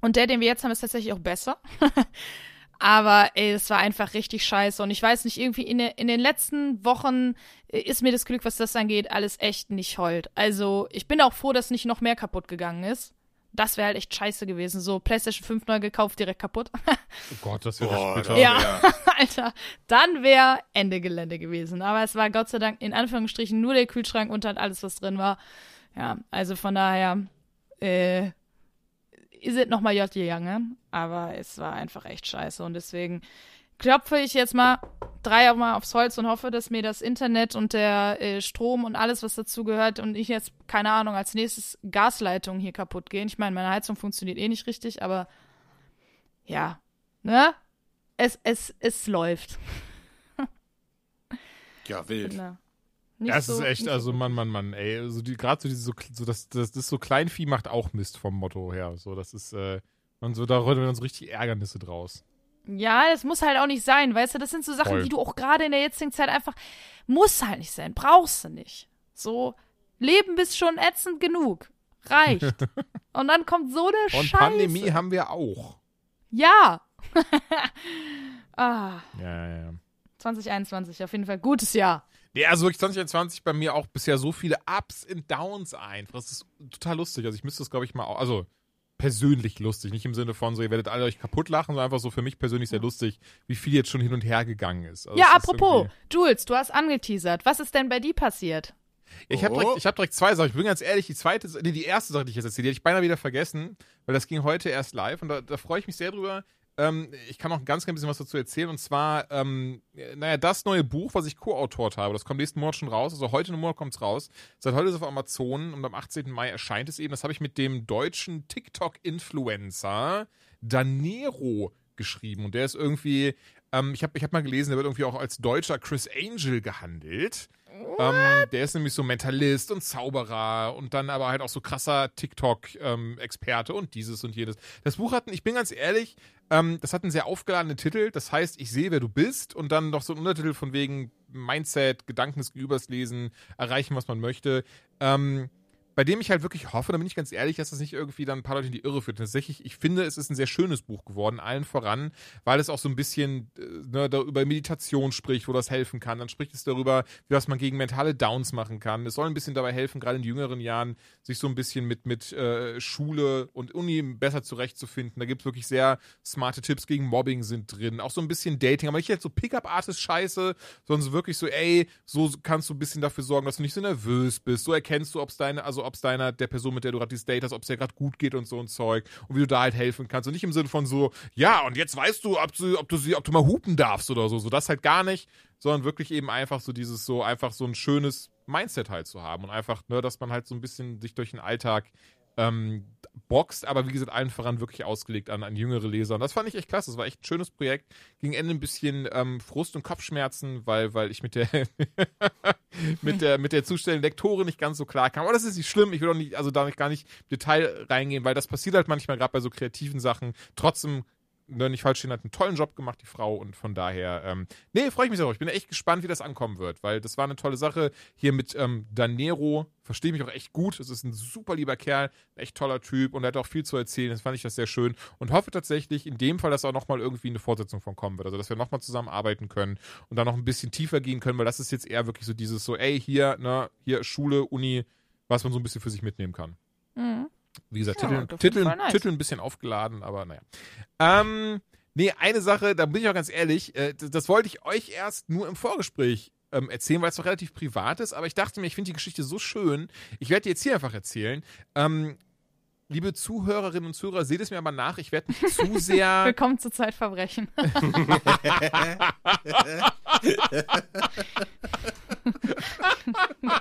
Und der, den wir jetzt haben, ist tatsächlich auch besser. Aber ey, es war einfach richtig scheiße. Und ich weiß nicht, irgendwie in, in den letzten Wochen äh, ist mir das Glück, was das angeht, alles echt nicht hold. Also ich bin auch froh, dass nicht noch mehr kaputt gegangen ist. Das wäre halt echt scheiße gewesen. So PlayStation 5 neu gekauft, direkt kaputt. Oh Gott, das wäre Boah, bitter. ja, Alter, dann wäre Ende Gelände gewesen. Aber es war Gott sei Dank in Anführungsstrichen nur der Kühlschrank und halt alles, was drin war. Ja, also von daher, äh, ihr seid nochmal J gegangen, aber es war einfach echt scheiße und deswegen klopfe ich jetzt mal dreimal aufs Holz und hoffe, dass mir das Internet und der äh, Strom und alles, was dazu gehört und ich jetzt, keine Ahnung, als nächstes Gasleitungen hier kaputt gehen. Ich meine, meine Heizung funktioniert eh nicht richtig, aber ja, ne? Es, es, es läuft. Ja, wild. Ne? Nicht Ja, es so- ist echt, also so Mann, Mann, Mann, ey, also die, gerade so diese, so, so das, das, das so Kleinvieh macht auch Mist vom Motto her, so, das ist, äh, und so, da holen wir uns richtig Ärgernisse draus. Ja, das muss halt auch nicht sein, weißt du? Das sind so Sachen, Voll. die du auch gerade in der jetzigen Zeit einfach, muss halt nicht sein, brauchst du nicht. So, Leben bist schon ätzend genug. Reicht. Und dann kommt so eine Und Scheiße. Pandemie haben wir auch. Ja. ah, Ja, ja, ja. 2021, auf jeden Fall gutes Jahr. Nee, also wirklich 2020 bei mir auch bisher so viele Ups und Downs einfach. Das ist total lustig. Also ich müsste das, glaube ich, mal, au- also persönlich lustig, nicht im Sinne von so, ihr werdet alle euch kaputt lachen, sondern einfach so für mich persönlich sehr lustig, wie viel jetzt schon hin und her gegangen ist. Also ja, ist apropos, irgendwie- Jules, du hast angeteasert. Was ist denn bei dir passiert? Ich habe Oh. direkt, ich hab direkt zwei Sachen. Ich bin ganz ehrlich, die zweite, nee, die erste Sache, die ich jetzt erzähle, die hätte ich beinahe wieder vergessen, weil das ging heute erst live und da, da freue ich mich sehr drüber. Ähm, ich kann noch ein ganz, ganz bisschen was dazu erzählen. Und zwar, ähm, naja, das neue Buch, was ich co-autort habe, das kommt nächsten Monat schon raus. Also heute im Monat kommt es raus. Seit heute ist es auf Amazon und am 18. Mai erscheint es eben. Das habe ich mit dem deutschen TikTok-Influencer Danero geschrieben. Und der ist irgendwie, ähm, ich habe ich hab mal gelesen, der wird irgendwie auch als deutscher Chris Angel gehandelt. Ähm, der ist nämlich so Mentalist und Zauberer und dann aber halt auch so krasser TikTok-Experte und dieses und jenes. Das Buch hat, ich bin ganz ehrlich, ähm, das hat einen sehr aufgeladenen Titel. Das heißt, ich sehe, wer du bist und dann noch so ein Untertitel von wegen Mindset, Gedanken des Gegenübers lesen, erreichen, was man möchte. Ähm, bei dem ich halt wirklich hoffe, da bin ich ganz ehrlich, dass das nicht irgendwie dann ein paar Leute in die Irre führt. Tatsächlich, ich finde, es ist ein sehr schönes Buch geworden, allen voran, weil es auch so ein bisschen äh, ne, da über Meditation spricht, wo das helfen kann. Dann spricht es darüber, was man gegen mentale Downs machen kann. Es soll ein bisschen dabei helfen, gerade in jüngeren Jahren, sich so ein bisschen mit, mit äh, Schule und Uni besser zurechtzufinden. Da gibt es wirklich sehr smarte Tipps gegen Mobbing sind drin. Auch so ein bisschen Dating, aber nicht halt so Pickup-Artist-Scheiße, sondern so wirklich so, ey, so kannst du ein bisschen dafür sorgen, dass du nicht so nervös bist. So erkennst du, ob es deine, also ob es deiner, der Person, mit der du gerade dieses Date hast, ob es dir gerade gut geht und so ein Zeug und wie du da halt helfen kannst. Und nicht im Sinne von so, ja, und jetzt weißt du, ob du, ob du sie, ob du mal hupen darfst oder so. So das halt gar nicht, sondern wirklich eben einfach so dieses so, einfach so ein schönes Mindset halt zu haben und einfach, ne, dass man halt so ein bisschen sich durch den Alltag ähm, boxt, aber wie gesagt, allen voran wirklich ausgelegt an, an jüngere Leser. Und das fand ich echt klasse. Das war echt ein schönes Projekt. Gegen Ende ein bisschen ähm, Frust und Kopfschmerzen, weil, weil ich mit der, mit der, mit der zustellenden Lektorin nicht ganz so klar kam. Aber das ist nicht schlimm. Ich will auch nicht, also da gar nicht im Detail reingehen, weil das passiert halt manchmal gerade bei so kreativen Sachen. Trotzdem ne, nicht falsch stehen, hat einen tollen Job gemacht, die Frau. Und von daher, ähm, nee, freue ich mich sehr. Ich bin echt gespannt, wie das ankommen wird, weil das war eine tolle Sache. Hier mit ähm, Danero, verstehe mich auch echt gut. Es ist ein super lieber Kerl, ein echt toller Typ und er hat auch viel zu erzählen. Das fand ich das sehr schön und hoffe tatsächlich in dem Fall, dass auch nochmal irgendwie eine Fortsetzung von kommen wird. Also, dass wir nochmal zusammenarbeiten können und dann noch ein bisschen tiefer gehen können, weil das ist jetzt eher wirklich so dieses so, ey, hier, ne, hier Schule, Uni, was man so ein bisschen für sich mitnehmen kann. Mhm. Wie gesagt, Ja, Titel, Titel, nice. Titel ein bisschen aufgeladen, aber naja. Ähm, nee, eine Sache, da bin ich auch ganz ehrlich, äh, das, das wollte ich euch erst nur im Vorgespräch ähm, erzählen, weil es doch relativ privat ist, aber ich dachte mir, ich finde die Geschichte so schön, ich werde die jetzt hier einfach erzählen. Ähm, liebe Zuhörerinnen und Zuhörer, seht es mir aber nach, ich werde nicht zu sehr. Willkommen zu Zeitverbrechen.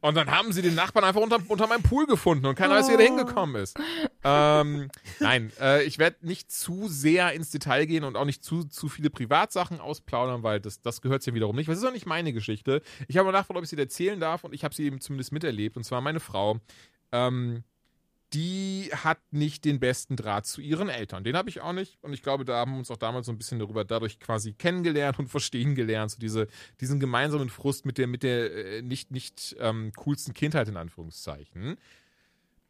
Und dann haben sie den Nachbarn einfach unter, unter meinem Pool gefunden und keiner weiß, wie er da hingekommen ist. ähm, nein, äh, ich werde nicht zu sehr ins Detail gehen und auch nicht zu, zu viele Privatsachen ausplaudern, weil das, das gehört ja wiederum nicht. Das ist auch nicht meine Geschichte. Ich habe nachgefragt, ob ich sie erzählen darf und ich habe sie eben zumindest miterlebt. Und zwar meine Frau. Ähm, die hat nicht den besten Draht zu ihren Eltern. Den habe ich auch nicht. Und ich glaube, da haben wir uns auch damals so ein bisschen darüber dadurch quasi kennengelernt und verstehen gelernt. So diese, diesen gemeinsamen Frust mit der, mit der äh, nicht, nicht ähm, coolsten Kindheit in Anführungszeichen.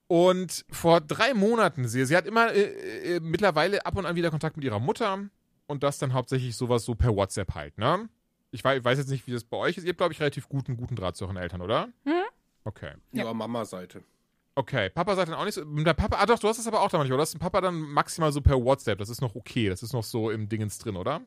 Und vor drei Monaten, sie, sie hat immer äh, äh, mittlerweile ab und an wieder Kontakt mit ihrer Mutter und das dann hauptsächlich sowas so per WhatsApp halt, ne? Ich weiß, ich weiß jetzt nicht, wie das bei euch ist. Ihr habt, glaube ich, relativ guten, guten Draht zu euren Eltern, oder? Mhm. Okay. Ja, Mama-Seite. Okay, Papa sagt dann auch nicht so. Der Papa, ah doch, du hast das aber auch da manchmal, oder? Das ist ein Papa dann maximal so per WhatsApp. Das ist noch okay. Das ist noch so im Dingens drin, oder?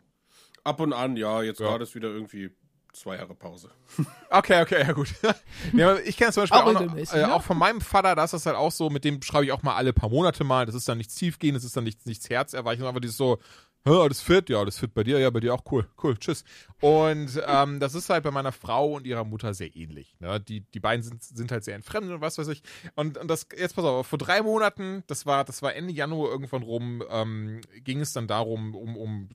Ab und an, ja, jetzt Ja. gerade ist wieder irgendwie zwei Jahre Pause. Okay, okay, ja gut. ja, ich kenne zum Beispiel Auch auch, noch, äh, ne? auch von meinem Vater, da ist das halt auch so, mit dem schreibe ich auch mal alle paar Monate mal. Das ist dann nichts tiefgehendes, das ist dann nichts, nichts herzerweichendes, aber dieses so, "Hä, alles fit, ja, das fit bei dir, ja, bei dir auch cool, cool, tschüss. Und ähm, das ist halt bei meiner Frau und ihrer Mutter sehr ähnlich. Ne? Die, die beiden sind, sind halt sehr entfremdet und was weiß ich. Und, und das, jetzt pass auf, vor drei Monaten, das war, das war Ende Januar irgendwann rum, ähm, ging es dann darum, um, um ein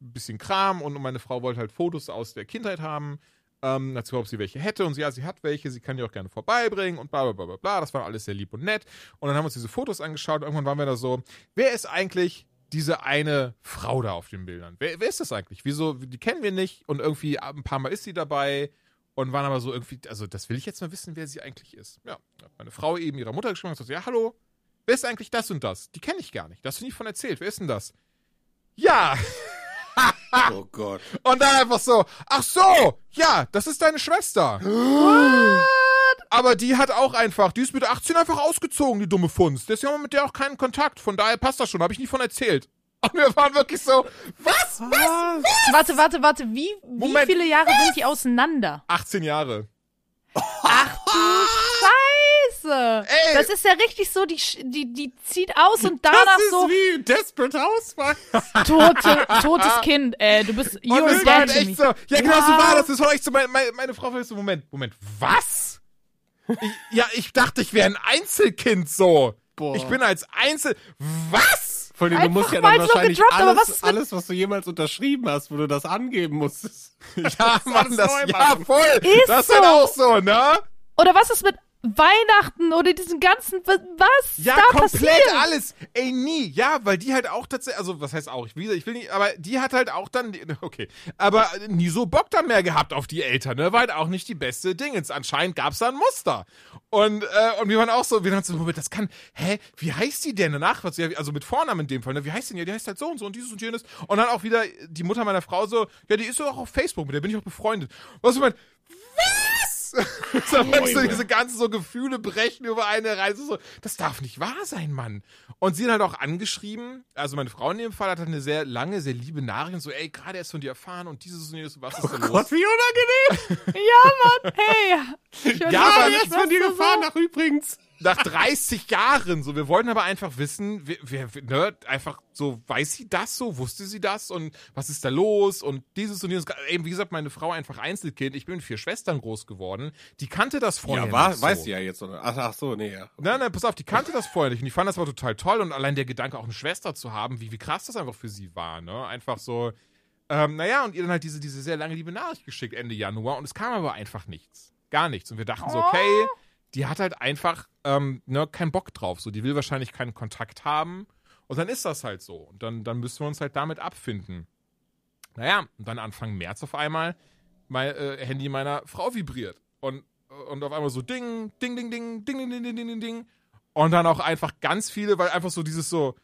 bisschen Kram und meine Frau wollte halt Fotos aus der Kindheit haben. Ähm, dazu, ob sie welche hätte und sie, ja, sie hat welche, sie kann die auch gerne vorbeibringen und bla bla bla bla bla. Das war alles sehr lieb und nett. Und dann haben wir uns diese Fotos angeschaut und irgendwann waren wir da so, wer ist eigentlich diese eine Frau da auf den Bildern? Wer, wer ist das eigentlich? Wieso, die kennen wir nicht und irgendwie ein paar Mal ist sie dabei und waren aber so irgendwie, also das will ich jetzt mal wissen, wer sie eigentlich ist. Ja, meine Frau eben ihrer Mutter geschrieben und gesagt, ja, hallo, wer ist eigentlich das und das? Die kenne ich gar nicht, da hast du nie von erzählt, wer ist denn das? Ja, Oh Gott. und dann einfach so, ach so, ja, das ist deine Schwester. Aber die hat auch einfach, die ist mit 18 einfach ausgezogen, die dumme Funst. Deswegen haben wir mit der auch keinen Kontakt. Von daher passt das schon, habe ich nie von erzählt. Und wir waren wirklich so, was? Was? Warte, warte, warte. Wie, wie Moment. viele Jahre sind die auseinander? 18 Jahre. Ach du scheiße. Ey. Das ist ja richtig so, die, die, die zieht aus und danach das ist so wie Desperate Housewives. tote, totes Kind. Äh, du bist, you're dead echt so, ja genau so Wow. war das. Das war echt so, meine, meine, meine Frau war so, Moment, Moment, was? Ich, ja, ich dachte, ich wäre ein Einzelkind so. Boah. Ich bin als Einzel... Was? Vor allem, du Einfach musst ja dann so wahrscheinlich gedroppt, aber alles, was ist mit- alles, was du jemals unterschrieben hast, wo du das angeben musstest. Ja, machen das, ja, voll. Ist das so. ist halt auch so, ne? Oder was ist mit Weihnachten oder diesen ganzen, was Ja, da komplett passiert? alles. Ey, nie. Ja, weil die halt auch tatsächlich, also was heißt auch, ich will, ich will nicht, aber die hat halt auch dann, okay, aber nie so Bock dann mehr gehabt auf die Eltern, ne? War halt auch nicht die beste Dingens. Anscheinend gab's da ein Muster. Und, äh, und wir waren auch so, wir waren so, Moment, das kann, hä, wie heißt die denn? Was, also mit Vornamen in dem Fall, ne? Wie heißt die denn? Ja, die heißt halt so und so und dieses und jenes. Und dann auch wieder die Mutter meiner Frau so, ja, die ist so auch auf Facebook, mit der bin ich auch befreundet. Was ich mein, so, weißt du, diese ganzen so Gefühle brechen über eine Reise. So, das darf nicht wahr sein, Mann. Und sie hat halt auch angeschrieben, also meine Frau in dem Fall hat halt eine sehr lange, sehr liebe Nachricht, so, ey, gerade erst von dir erfahren und dieses und jenes, was ist denn los? Gott, wie unangenehm. Ja, Mann, hey. Ich Ja, Aber jetzt von dir gefahren nach übrigens. Nach 30 Jahren, so, wir wollten aber einfach wissen, wer, wer, ne, einfach so, weiß sie das so, wusste sie das und was ist da los und dieses und jenes. Eben, wie gesagt, meine Frau einfach Einzelkind, ich bin mit vier Schwestern groß geworden, die kannte das vorher Ja, war, nicht so. weiß sie ja jetzt. Oder? Ach, ach so, nee, ja. Nein, nein, pass auf, die kannte das vorher nicht und ich fand das aber total toll und allein der Gedanke, auch eine Schwester zu haben, wie, wie krass das einfach für sie war, ne? Einfach so, ähm, naja, und ihr dann halt diese, diese sehr lange liebe Nachricht geschickt Ende Januar und es kam aber einfach nichts. Gar nichts. Und wir dachten so, okay, die hat halt einfach ähm, ne, keinen Bock drauf. So, die will wahrscheinlich keinen Kontakt haben. Und dann ist das halt so. Und dann, dann müssen wir uns halt damit abfinden. Naja, und dann Anfang März auf einmal mein äh, Handy meiner Frau vibriert. Und, und auf einmal so Ding, Ding, Ding, Ding, Ding, Ding, Ding, Ding, Ding, Ding, Ding. Und dann auch einfach ganz viele, weil einfach so dieses so,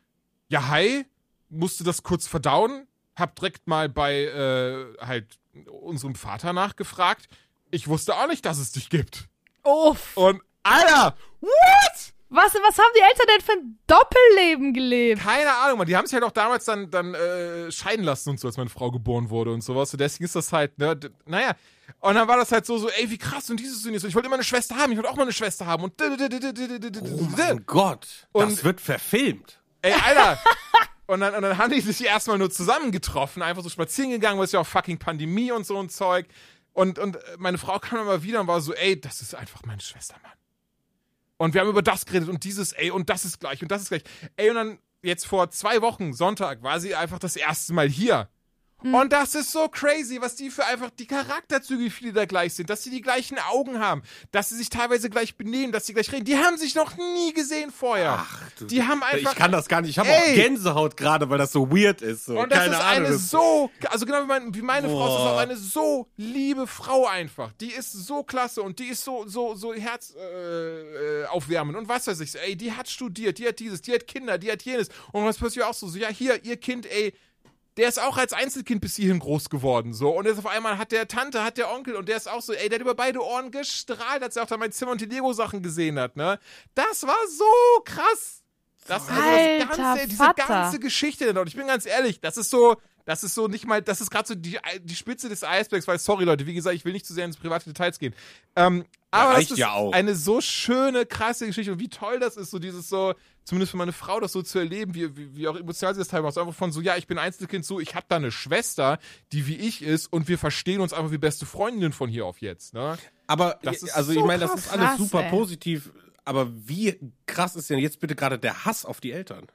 ja, hi, musste das kurz verdauen, hab direkt mal bei äh, halt unserem Vater nachgefragt. Ich wusste auch nicht, dass es dich gibt. Uff. Und Alter, what? Was, was haben die Eltern denn für ein Doppelleben gelebt? Keine Ahnung, man. Die haben sich halt auch damals dann, dann äh, scheiden lassen und so, als meine Frau geboren wurde und sowas. Und deswegen ist das halt, ne, naja. Und dann war das halt so, so, ey, wie krass und dieses und dieses. Und ich wollte immer eine Schwester haben, ich wollte auch mal eine Schwester haben. Und Oh mein Gott. Und- das wird verfilmt. Ey, Alter. Und dann, und dann haben die sich erstmal nur zusammengetroffen, einfach so spazieren gegangen, weil es ja auch fucking Pandemie und so ein Zeug. Und, und meine Frau kam dann mal wieder und war so, ey, das ist einfach meine Schwester, Mann. Und wir haben über das geredet und dieses, ey, und das ist gleich und das ist gleich. Ey, und dann jetzt vor zwei Wochen, Sonntag, war sie einfach das erste Mal hier. Und das ist so crazy, was die für einfach die Charakterzüge, wie viele da gleich sind, dass sie die gleichen Augen haben, dass sie sich teilweise gleich benehmen, dass sie gleich reden. Die haben sich noch nie gesehen vorher. du- die haben einfach. ich kann das gar nicht. Ich habe auch. Gänsehaut gerade, weil das so weird ist. So. Und das Keine ist Ahnung. eine so, also genau wie, mein, wie meine Frau, ist das Boah. auch eine so liebe Frau einfach. Die ist so klasse und die ist so, so, so herzaufwärmend äh, äh, aufwärmend und was weiß ich. Ey, die hat studiert, die hat dieses, die hat Kinder, die hat jenes. Und was passiert auch so, so, ja, hier, ihr Kind, ey, der ist auch als Einzelkind bis hierhin groß geworden, so. Und jetzt auf einmal hat der Tante, hat der Onkel und der ist auch so, ey, der hat über beide Ohren gestrahlt, als er auch da mein Zimmer und die Lego-Sachen gesehen hat, ne? Das war so krass. Das, also das Alter ganze, diese Vater. ganze Geschichte denn. Und ich bin ganz ehrlich, das ist so, das ist so nicht mal, das ist gerade so die, die Spitze des Eisbergs, weil, sorry Leute, wie gesagt, ich will nicht zu sehr ins private Details gehen. Ähm, aber reicht das ist ja auch. eine so schöne, krasse Geschichte und wie toll das ist, so dieses so, zumindest für meine Frau, das so zu erleben, wie, wie, wie auch emotional sie das teilweise macht. Einfach von so, ja, ich bin Einzelkind, so, ich habe da eine Schwester, die wie ich ist und wir verstehen uns einfach wie beste Freundinnen von hier auf jetzt, ne? Aber Das ist also so ich meine, das ist alles super ey. positiv. Aber wie krass ist denn jetzt bitte gerade der Hass auf die Eltern?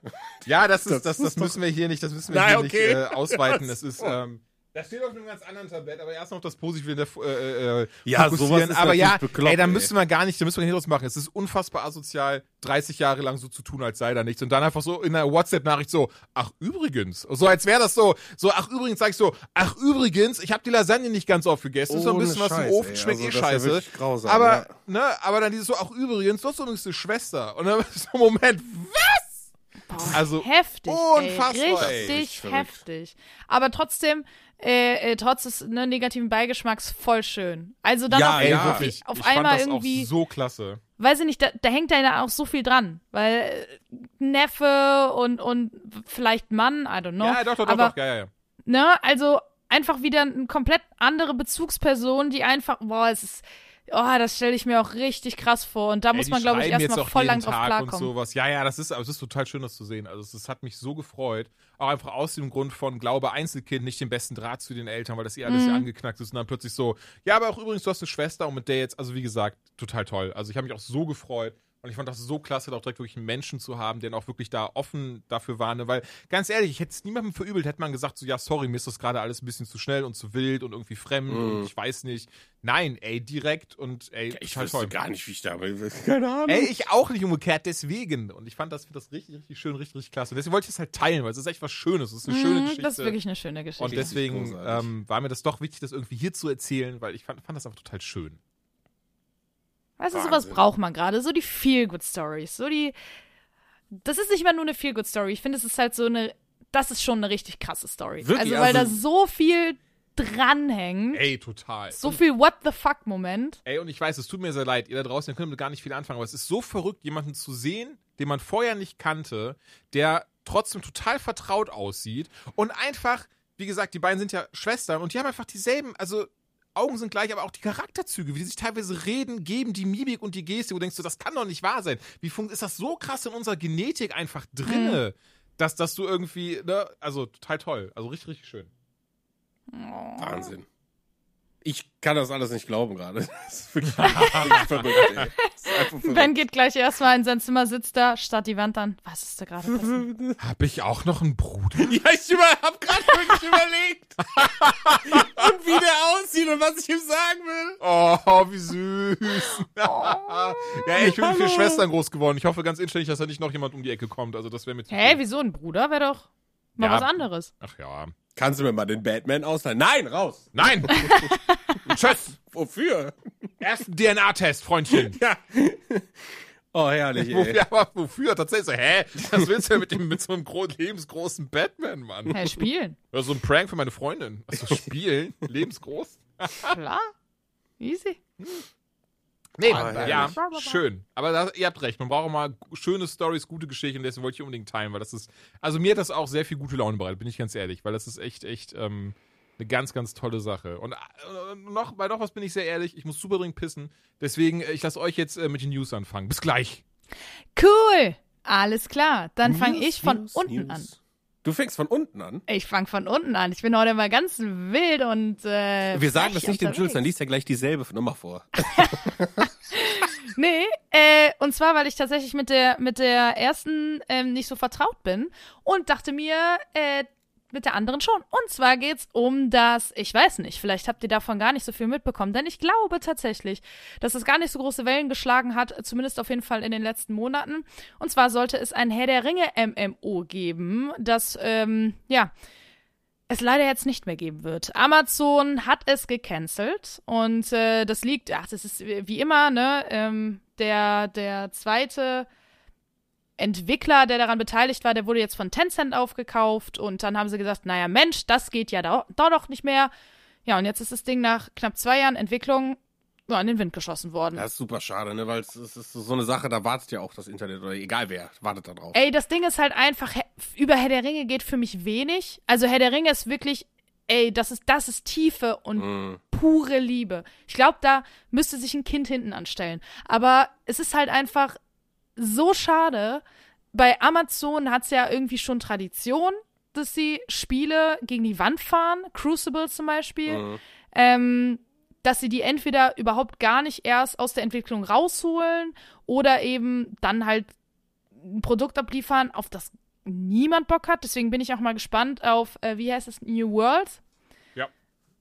Ja, das ist, Das das, das müssen wir hier nicht, das müssen wir Nein, hier okay. nicht äh, ausweiten. Das ist, ähm, das steht auf einem ganz anderen Tablett, aber erst noch das Positive in der äh, äh, Ja, fokussieren. sowas ist aber ja, bekloppt, ey, da ey. müssen wir gar nicht, da müssen wir nicht draus machen. Es ist unfassbar asozial, 30 Jahre lang so zu tun, als sei da nichts. Und dann einfach so in einer WhatsApp-Nachricht so, ach übrigens. So als wäre das so, so, ach übrigens, sag ich so, ach übrigens, ich habe die Lasagne nicht ganz aufgegessen, ist so ein bisschen was im Scheiß, Ofen, ey. schmeckt Also eh das ist ja scheiße. grausam, aber, ja. ne, aber dann dieses so, ach übrigens, du hast übrigens eine Schwester. Und dann so, Moment, was? Also, Heftig, unfassbar, ey. ey. Richtig verrückt. heftig. Aber trotzdem, äh, äh, trotz des ne, negativen Beigeschmacks, voll schön. Also dann Ja, auf, ey, auf, wirklich. auf ich einmal fand das irgendwie, auch so klasse. weiß ich nicht, da, da hängt da ja auch so viel dran. Weil äh, Neffe und, und vielleicht Mann, I don't know. Ja, doch, doch, doch, aber, doch, ja, ja, ja. Ne, also einfach wieder eine komplett andere Bezugsperson, die einfach, boah, es ist Oh, das stelle ich mir auch richtig krass vor. Und da Ey, muss man, glaube ich, erstmal voll lang drauf Tag Und klarkommen. sowas. Ja, ja, das ist, aber es ist total schön, das zu sehen. Also es, hat mich so gefreut. Auch einfach aus dem Grund von Glaube Einzelkind, nicht den besten Draht zu den Eltern, weil das eh alles Mhm. ja angeknackt ist und dann plötzlich so, ja, aber auch übrigens, du hast eine Schwester und mit der jetzt, also wie gesagt, total toll. Also ich habe mich auch so gefreut. Und ich fand das so klasse, da auch direkt wirklich einen Menschen zu haben, der dann auch wirklich da offen dafür war. Ne? Weil, ganz ehrlich, ich hätte es niemandem verübelt, hätte man gesagt, so, ja, sorry, mir ist das gerade alles ein bisschen zu schnell und zu wild und irgendwie fremd und ich weiß nicht. Nein, ey, direkt und ey, Ich toll. gar nicht, wie ich da Keine Ahnung. Ey, ich auch nicht umgekehrt, deswegen. Und ich fand das, das richtig, richtig schön, richtig, richtig klasse. Und deswegen wollte ich es halt teilen, weil es ist echt was Schönes. Es ist eine schöne Mhm, Geschichte. das ist wirklich eine schöne und Geschichte. deswegen großartig. ähm, war mir das doch wichtig, das irgendwie hier zu erzählen, weil ich fand, fand das einfach total schön. Weißt du, sowas braucht man gerade. So die Feel-Good-Stories. So die. Das ist nicht mal nur eine Feel-Good-Story. Ich finde, es ist halt so eine. Das ist schon eine richtig krasse Story. Wirklich? Also, weil da Also- so viel dranhängt. Ey, total. So viel What the fuck-Moment. Ey, und ich weiß, es tut mir sehr leid, ihr da draußen, ihr könnt damit gar nicht viel anfangen, aber es ist so verrückt, jemanden zu sehen, den man vorher nicht kannte, der trotzdem total vertraut aussieht und einfach, wie gesagt, die beiden sind ja Schwestern und die haben einfach dieselben, also Augen sind gleich, aber auch die Charakterzüge, wie die sich teilweise reden, geben, die Mimik und die Geste, wo du denkst, so, das kann doch nicht wahr sein. Wie funkt, ist das so krass in unserer Genetik einfach drinne, dass, dass du irgendwie, ne, also total toll, also richtig, richtig schön. Wahnsinn. Ich kann das alles nicht glauben gerade. Das ist wirklich, verrückt, ey. Das ist einfach verrückt. Ben geht gleich erstmal in sein Zimmer, sitzt da, starrt die Wand an. Was ist da gerade passiert? Hab ich auch noch einen Bruder? Ja, ich über, hab gerade wirklich überlegt. und wie der aussieht und was ich ihm sagen will. Oh, wie süß. ja, ey, ich bin mit vier Schwestern groß geworden. Ich hoffe ganz inständig, dass da nicht noch jemand um die Ecke kommt. Also das wäre zu Hä, viel. wieso ein Bruder? Wäre doch mal Ja. was anderes. Ach ja. Kannst du mir mal den Batman ausleihen? Nein, raus. Nein! Tschüss! Wofür? Ersten DNA-Test, Freundchen. Ja. Oh, herrlich, ey. Wofür, aber wofür? Tatsächlich so, hä? Was willst du denn mit, dem, mit so einem gro lebensgroßen Batman, Mann? Hä, spielen. Oder so ein Prank für meine Freundin. Also spielen? lebensgroß? Klar. Easy. Nee, Ah, ja, schön. Aber da, ihr habt recht, man braucht auch mal schöne Stories, gute Geschichten, und deswegen wollte ich unbedingt teilen, weil das ist, also mir hat das auch sehr viel gute Laune bereitet, bin ich ganz ehrlich, weil das ist echt, echt ähm, eine ganz, ganz tolle Sache. Und äh, noch, bei noch was bin ich sehr ehrlich, ich muss super dringend pissen, deswegen, äh, ich lasse euch jetzt äh, mit den News anfangen. Bis gleich. Cool. Alles klar. Dann fange ich von News, unten News. an. Du fängst von unten an? Ich fange von unten an. Ich bin heute mal ganz wild und äh, Wir sagen das nicht dem. Jules, dann liest er gleich dieselbe Nummer vor. Nee, äh, und zwar, weil ich tatsächlich mit der, mit der ersten ähm, nicht so vertraut bin und dachte mir, äh, mit der anderen schon. Und zwar geht's um das, ich weiß nicht, vielleicht habt ihr davon gar nicht so viel mitbekommen, denn ich glaube tatsächlich, dass es gar nicht so große Wellen geschlagen hat, zumindest auf jeden Fall in den letzten Monaten. Und zwar sollte es ein Herr der Ringe MMO geben, das, ähm, ja, es leider jetzt nicht mehr geben wird. Amazon hat es gecancelt und äh, das liegt, ach, das ist wie immer, ne, ähm, der, der zweite Entwickler, der daran beteiligt war, der wurde jetzt von Tencent aufgekauft und dann haben sie gesagt, naja, Mensch, das geht ja da, da doch nicht mehr. Ja, und jetzt ist das Ding nach knapp zwei Jahren Entwicklung ja, in den Wind geschossen worden. Das ist super schade, ne? Weil es, es ist so eine Sache, da wartet ja auch das Internet oder egal wer, wartet da drauf. Ey, das Ding ist halt einfach, über Herr der Ringe geht für mich wenig. Also Herr der Ringe ist wirklich, ey, das ist, das ist Tiefe und Mm. pure Liebe. Ich glaube, da müsste sich ein Kind hinten anstellen. Aber es ist halt einfach so schade. Bei Amazon hat es ja irgendwie schon Tradition, dass sie Spiele gegen die Wand fahren. Crucible zum Beispiel. Mhm. Ähm, dass sie die entweder überhaupt gar nicht erst aus der Entwicklung rausholen oder eben dann halt ein Produkt abliefern, auf das niemand Bock hat. Deswegen bin ich auch mal gespannt auf, äh, wie heißt es, New World? Ja.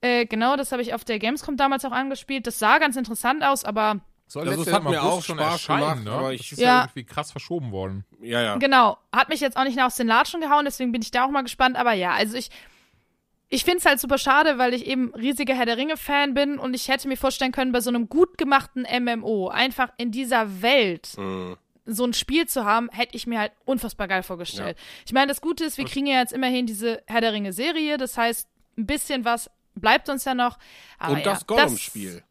Äh, genau, das habe ich auf der Gamescom damals auch angespielt. Das sah ganz interessant aus, aber Soll Also, Jahr hat mir auch schon Spaß erscheinen, gemacht, ne? aber das ich- ist ja, Ja. irgendwie krass verschoben worden. Ja, ja. genau, hat mich jetzt auch nicht aus den Latschen gehauen, deswegen bin ich da auch mal gespannt. Aber ja, also ich, ich finde es halt super schade, weil ich eben riesiger Herr der Ringe-Fan bin und ich hätte mir vorstellen können, bei so einem gut gemachten MMO einfach in dieser Welt Mhm. so ein Spiel zu haben, hätte ich mir halt unfassbar geil vorgestellt. Ich meine, das Gute ist, wir kriegen ja jetzt immerhin diese Herr der Ringe-Serie, das heißt, ein bisschen was bleibt uns ja noch. Aber Und das ja, Gollum-Spiel.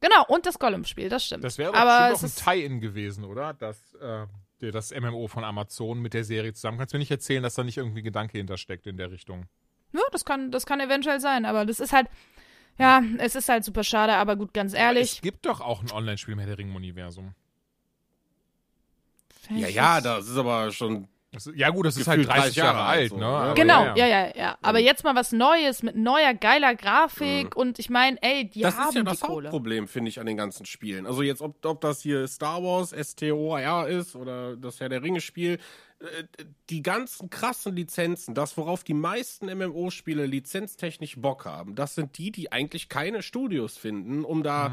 Genau, und das Gollum-Spiel, das stimmt. Das wäre doch Aber auch ein Tie-In gewesen, oder? Das, äh, der- das MMO von Amazon mit der Serie zusammen. Kannst du mir nicht erzählen, dass da nicht irgendwie ein Gedanke hintersteckt in der Richtung? ja, das kann, das kann eventuell sein, aber das ist halt, Ja, es ist halt super schade, aber gut, ganz ehrlich. Es gibt doch auch ein Online-Spiel im Herr der Ringe-Universum. fänd Ja, ja, das ist aber schon. Das ist- Ja gut, das ist halt 30 Jahre, alt, so, ne? Aber Genau, ja, ja, ja, ja. Aber jetzt mal was Neues mit neuer, geiler Grafik und ich meine, ey, die das haben ist ja die das Kohle. Hauptproblem, finde ich, an den ganzen Spielen. Also jetzt, ob, ob das hier Star Wars, STOR ist oder das Herr der Ringe-Spiel, äh, die ganzen krassen Lizenzen, das, worauf die meisten MMO-Spiele lizenztechnisch Bock haben, das sind die, die eigentlich keine Studios finden, um da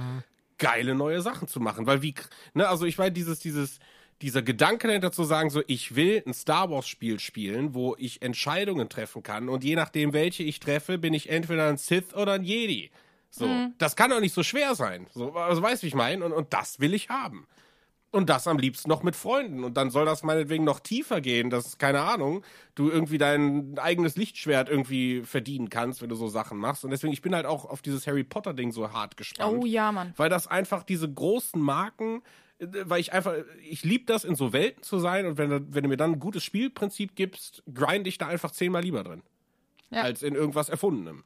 geile neue Sachen zu machen. Weil wie, ne, also ich meine, dieses, dieses, dieser Gedanke dahinter zu sagen, so, ich will ein Star Wars Spiel spielen, wo ich Entscheidungen treffen kann und je nachdem, welche ich treffe, bin ich entweder ein Sith oder ein Jedi. So, das kann doch nicht so schwer sein. So, also weißt du, wie ich meine? Und, und das will ich haben. Und das am liebsten noch mit Freunden. Und dann soll das meinetwegen noch tiefer gehen, dass, keine Ahnung, du irgendwie dein eigenes Lichtschwert irgendwie verdienen kannst, wenn du so Sachen machst. Und deswegen, ich bin halt auch auf dieses Harry Potter-Ding so hart gespannt. Oh ja, Mann. Weil das einfach diese großen Marken, weil ich einfach, ich liebe das, in so Welten zu sein. Und wenn, du- wenn du mir dann ein gutes Spielprinzip gibst, grind ich da einfach zehnmal lieber drin. Ja. Als in irgendwas Erfundenem.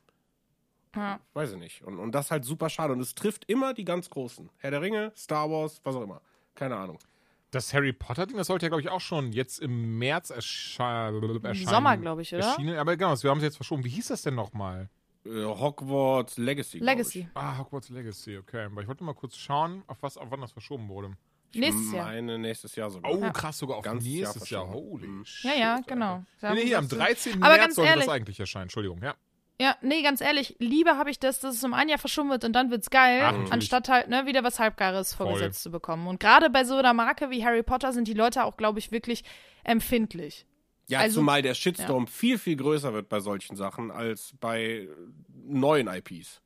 Ja. Weiß ich nicht. Und, und das ist halt super schade. Und es trifft immer die ganz Großen. Herr der Ringe, Star Wars, was auch immer. Keine Ahnung. Das Harry Potter-Ding, das sollte ja, glaube ich, auch schon jetzt im März ersche erscheinen. Sommer, glaube ich, oder? Erschienen. Aber genau, wir haben es jetzt verschoben. Wie hieß das denn nochmal? Äh, Hogwarts Legacy. Legacy. Ah, Hogwarts Legacy, okay. Aber ich wollte mal kurz schauen, auf was, auf wann das verschoben wurde. Ich. Nächstes Jahr. Meine nächstes Jahr sogar. Oh, krass, sogar auf Jahr nächstes Jahr. verschoben. Holy Mhm. shit. Ja, ja, genau. Nee, nee, hier am 13. Aber März ganz sollte ehrlich- das eigentlich erscheinen. Entschuldigung, ja. Ja, nee, ganz ehrlich, lieber habe ich das, dass es um ein Jahr verschoben wird und dann wird's geil, Ach, anstatt halt ne, wieder was Halbgares vorgesetzt zu bekommen. Und gerade bei so einer Marke wie Harry Potter sind die Leute auch, glaube ich, wirklich empfindlich. Ja, Also- zumal der Shitstorm viel, viel größer wird bei solchen Sachen als bei neuen IPs.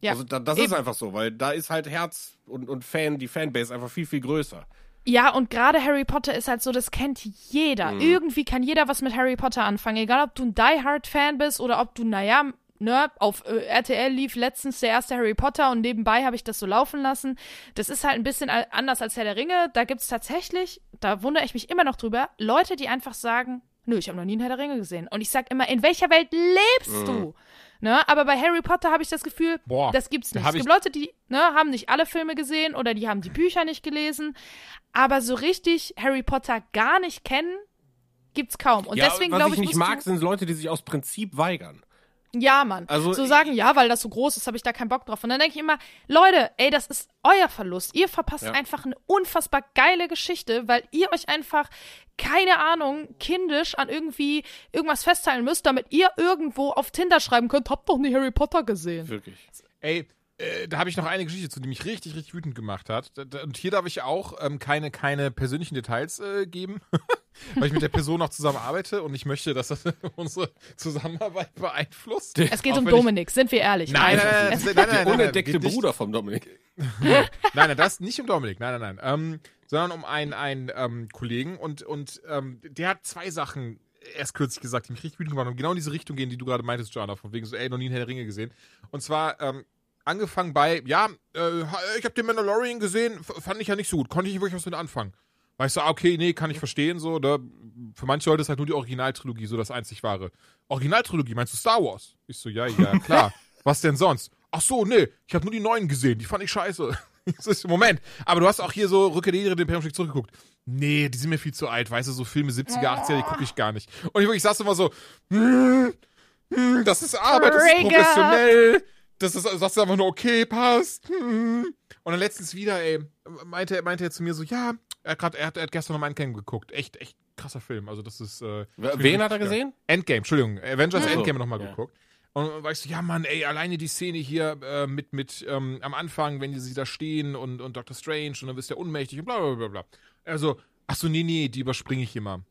Ja, also da, das ist eben. einfach so, weil da ist halt Herz und, und Fan, die Fanbase einfach viel, viel größer. Ja, und gerade Harry Potter ist halt so, das kennt jeder. Mhm. Irgendwie kann jeder was mit Harry Potter anfangen. Egal, ob du ein Die Hard Fan bist oder ob du, naja, ne, auf äh, RTL lief letztens der erste Harry Potter und nebenbei habe ich das so laufen lassen. Das ist halt ein bisschen anders als Herr der Ringe. Da gibt's tatsächlich, da wundere ich mich immer noch drüber, Leute, die einfach sagen, nö, ich habe noch nie einen Herr der Ringe gesehen. Und ich sag immer, in welcher Welt lebst du? Ne, aber bei Harry Potter habe ich das Gefühl, Boah, das gibt's nicht. hab Es gibt Leute, die ne, haben nicht alle Filme gesehen oder die haben die Bücher nicht gelesen. Aber so richtig Harry Potter gar nicht kennen, gibt's kaum. Und ja, deswegen was glaube ich ich, nicht mag, sind Leute, die sich aus Prinzip weigern. Ja, Mann. Also so ich- sagen, ja, weil das so groß ist, habe ich da keinen Bock drauf. Und dann denke ich immer, Leute, ey, das ist euer Verlust. Ihr verpasst Ja. einfach eine unfassbar geile Geschichte, weil ihr euch einfach keine Ahnung, kindisch an irgendwie irgendwas festhalten müsst, damit ihr irgendwo auf Tinder schreiben könnt, habt doch nie Harry Potter gesehen. Wirklich. Ey, äh, da habe ich noch eine Geschichte zu, die mich richtig, richtig wütend gemacht hat. Und hier darf ich auch ähm, keine, keine persönlichen Details äh, geben, weil ich mit der Person auch zusammen arbeite und ich möchte, dass das unsere Zusammenarbeit beeinflusst. Es geht Auch um Dominik, sind wir ehrlich. Nein, Also, nein, nein, nein, nein, nein, Der nein, unentdeckte Bruder vom Dominik. Nein, nein, das nicht um Dominik, nein, nein, nein. Ähm, sondern um einen, einen ähm, Kollegen und, und ähm, der hat zwei Sachen erst kürzlich gesagt, die mich richtig wütend gemacht haben und genau in diese Richtung gehen, die du gerade meintest, Joanna, von wegen so, ey, noch nie einen Herr der Ringe gesehen. Und zwar, ähm, angefangen bei, ja, äh, ich habe den Mandalorian gesehen, fand ich ja nicht so gut, konnte ich nicht wirklich was mit anfangen. Weißt du, ah, okay, nee, kann ich verstehen, so, ne? Für manche Leute ist halt nur die Originaltrilogie so das einzig wahre. Originaltrilogie, meinst du Star Wars? Ich so, ja, ja, klar. was denn sonst? Ach so, nee, ich habe nur die neuen gesehen, die fand ich scheiße. Moment, aber du hast auch hier so Rückkehr der Ehre, den Imperium zurückgeguckt. Nee, die sind mir viel zu alt, weißt du, so Filme 70er, 80er, die gucke ich gar nicht. Und ich wirklich saß immer so, hm, hm, das ist Arbeit, das ist professionell, das ist, sagst du einfach nur, okay, passt. Und dann letztens wieder, ey, meinte, meinte er zu mir so, ja, er hat, grad, er hat, er hat gestern noch mal Endgame geguckt. Echt, echt krasser Film. Also das ist. Äh, Wen hat er gesehen? Endgame, Entschuldigung. Avengers Ach so, Endgame nochmal ja. geguckt. Und dann weißt du, ja Mann, ey, alleine die Szene hier äh, mit, mit ähm, am Anfang, wenn sie da stehen und, und Doctor Strange und dann bist du ja ohnmächtig und bla bla bla bla. Also, ach so, nee, nee, die überspringe ich immer.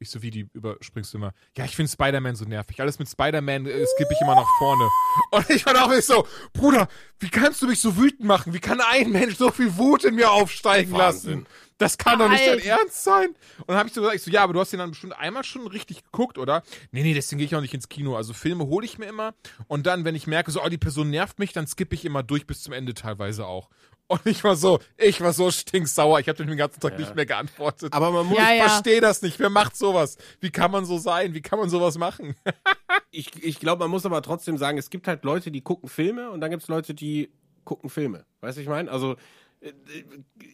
Ich so, wie, die überspringst du immer? Ja, ich finde Spider-Man so nervig. Alles mit Spider-Man äh, skippe ich immer nach vorne. Und ich war auch nicht so, Bruder, wie kannst du mich so wütend machen? Wie kann ein Mensch so viel Wut in mir aufsteigen Wahnsinn. lassen? Das kann doch nicht dein. Ernst sein. Und dann habe ich so gesagt, ich so, ja, aber du hast den dann bestimmt einmal schon richtig geguckt, oder? Nee, nee, deswegen gehe ich auch nicht ins Kino. Also Filme hole ich mir immer. Und dann, wenn ich merke, so, oh, die Person nervt mich, dann skippe ich immer durch bis zum Ende teilweise auch. Und ich war so, ich war so stinksauer. Ich habe den ganzen Tag nicht mehr geantwortet. Aber man muss, Ja, ich ja. verstehe das nicht. Wer macht sowas? Wie kann man so sein? Wie kann man sowas machen? ich, ich glaube, man muss aber trotzdem sagen, es gibt halt Leute, die gucken Filme und dann gibt es Leute, die gucken Filme. Weißt du, ich meine? Also,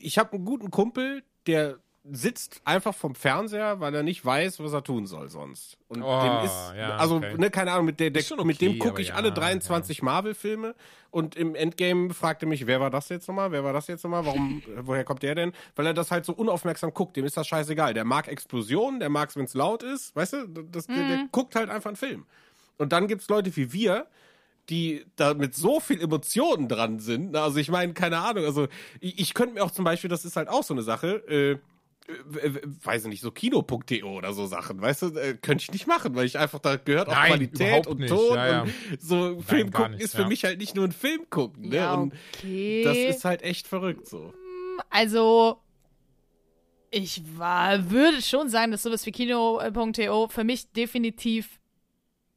ich habe einen guten Kumpel, der sitzt einfach vom Fernseher, weil er nicht weiß, was er tun soll sonst. Und Oh, dem ist, ja, also, okay. ne, keine Ahnung, mit, der, der, schon mit dem okay, gucke ich ja, alle 23 Marvel-Filme und im Endgame fragte mich, wer war das jetzt nochmal? Wer war das jetzt nochmal? Warum, woher kommt der denn? Weil er das halt so unaufmerksam guckt. Dem ist das scheißegal. Der mag Explosionen, der mag es, wenn es laut ist. Weißt du, das, der, der guckt halt einfach einen Film. Und dann gibt's Leute wie wir, die da mit so viel Emotionen dran sind. Na, Also ich meine, keine Ahnung. Also ich, ich könnte mir auch zum Beispiel, das ist halt auch so eine Sache, äh, äh, weiß ich nicht, so Kino.de oder so Sachen, weißt du, äh, könnte ich nicht machen, weil ich einfach, da gehört auch Nein, Qualität und. Ton Ja, ja. und so Film gar gucken nicht, ist für ja. mich halt nicht nur ein Film gucken, ne? Ja, Und okay. das ist halt echt verrückt so. Also, ich war, würde schon sagen, dass sowas wie Kino.to für mich definitiv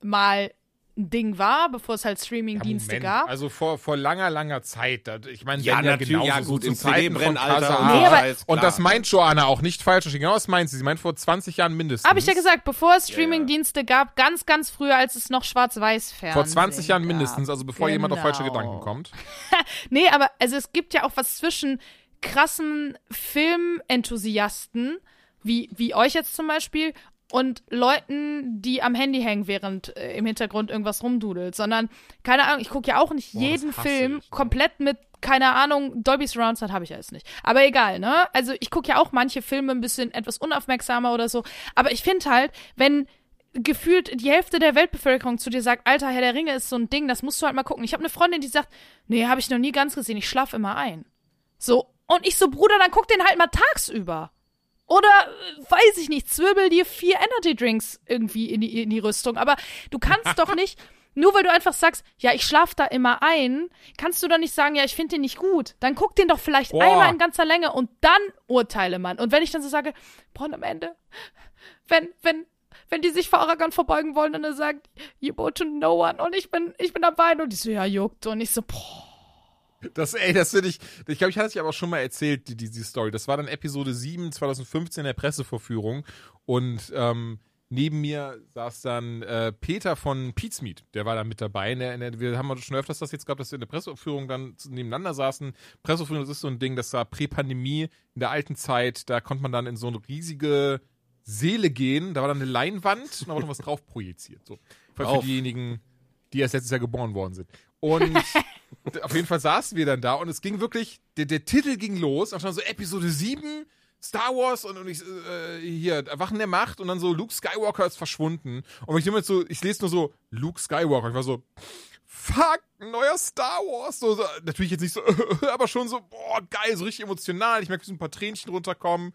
mal ein Ding war, bevor es halt Streaming-Dienste Moment. gab. Also vor, vor langer, langer Zeit. Ich meine, Ja, ja genauso ja, so gut, zu im CD-Brennalter und so, Nee, ist Und klar. das meint Joanna auch nicht falsch. Genau das meint sie. Sie meint vor 20 Jahren mindestens. Habe ich ja gesagt, bevor es Streaming-Dienste gab, ganz, ganz früher, als es noch Schwarz-Weiß-Fernsehen Vor 20 Jahren gab. mindestens, also bevor jemand auf falsche Genau. Gedanken kommt. Nee, aber also es gibt ja auch was zwischen krassen Filmenthusiasten, wie, wie euch jetzt zum Beispiel, und Leuten, die am Handy hängen, während äh, im Hintergrund irgendwas rumdudelt, sondern, keine Ahnung, ich gucke ja auch nicht Boah, jeden Film ich, ne? komplett mit, keine Ahnung, Dolby Surround Sound habe ich ja jetzt nicht. Aber egal, ne? Also ich gucke ja auch manche Filme ein bisschen etwas unaufmerksamer oder so, aber ich finde halt, wenn gefühlt die Hälfte der Weltbevölkerung zu dir sagt, Alter, Herr der Ringe ist so ein Ding, das musst du halt mal gucken. Ich habe eine Freundin, die sagt, nee, habe ich noch nie ganz gesehen, ich schlaf immer ein. So, und ich so, Bruder, dann guck den halt mal tagsüber. Oder, äh, weiß ich nicht, zwirbel dir vier Energy Drinks irgendwie in die, in die Rüstung. Aber du kannst doch nicht, nur weil du einfach sagst, ja, ich schlaf da immer ein, kannst du doch nicht sagen, ja, ich finde den nicht gut. Dann guck den doch vielleicht Boah. einmal in ganzer Länge und dann urteile man. Und wenn ich dann so sage, boah, und am Ende, wenn, wenn, wenn die sich vor Aragorn verbeugen wollen und er sagt, you bow to no one und ich bin, ich bin dabei und die so, ja, juckt und ich so, boah. Das, ey, das finde ich, ich glaube, ich hatte es ja aber auch schon mal erzählt, die, die, die Story. Das war dann Episode 7, 2015 der Pressevorführung. Und ähm, neben mir saß dann äh, Peter von Meat. Der war da mit dabei. In der, in der, wir haben schon öfters das jetzt gehabt, dass wir in der Pressevorführung dann nebeneinander saßen. Pressevorführung, das ist so ein Ding, das war Prä-Pandemie in der alten Zeit. Da konnte man dann in so eine riesige Seele gehen. Da war dann eine Leinwand und da war noch was drauf projiziert. So. Für, für diejenigen, die erst letztes Jahr geboren worden sind. Und auf jeden Fall saßen wir dann da und es ging wirklich, der, der Titel ging los, und stand so Episode 7, Star Wars und, und ich, äh, hier, Erwachen der Macht und dann so, Luke Skywalker ist verschwunden. Und ich nehme jetzt so, ich lese nur so, Luke Skywalker. Ich war so, fuck, neuer Star Wars. So, so, natürlich jetzt nicht so, aber schon so, boah, geil, so richtig emotional. Ich merke, wie so ein paar Tränchen runterkommen.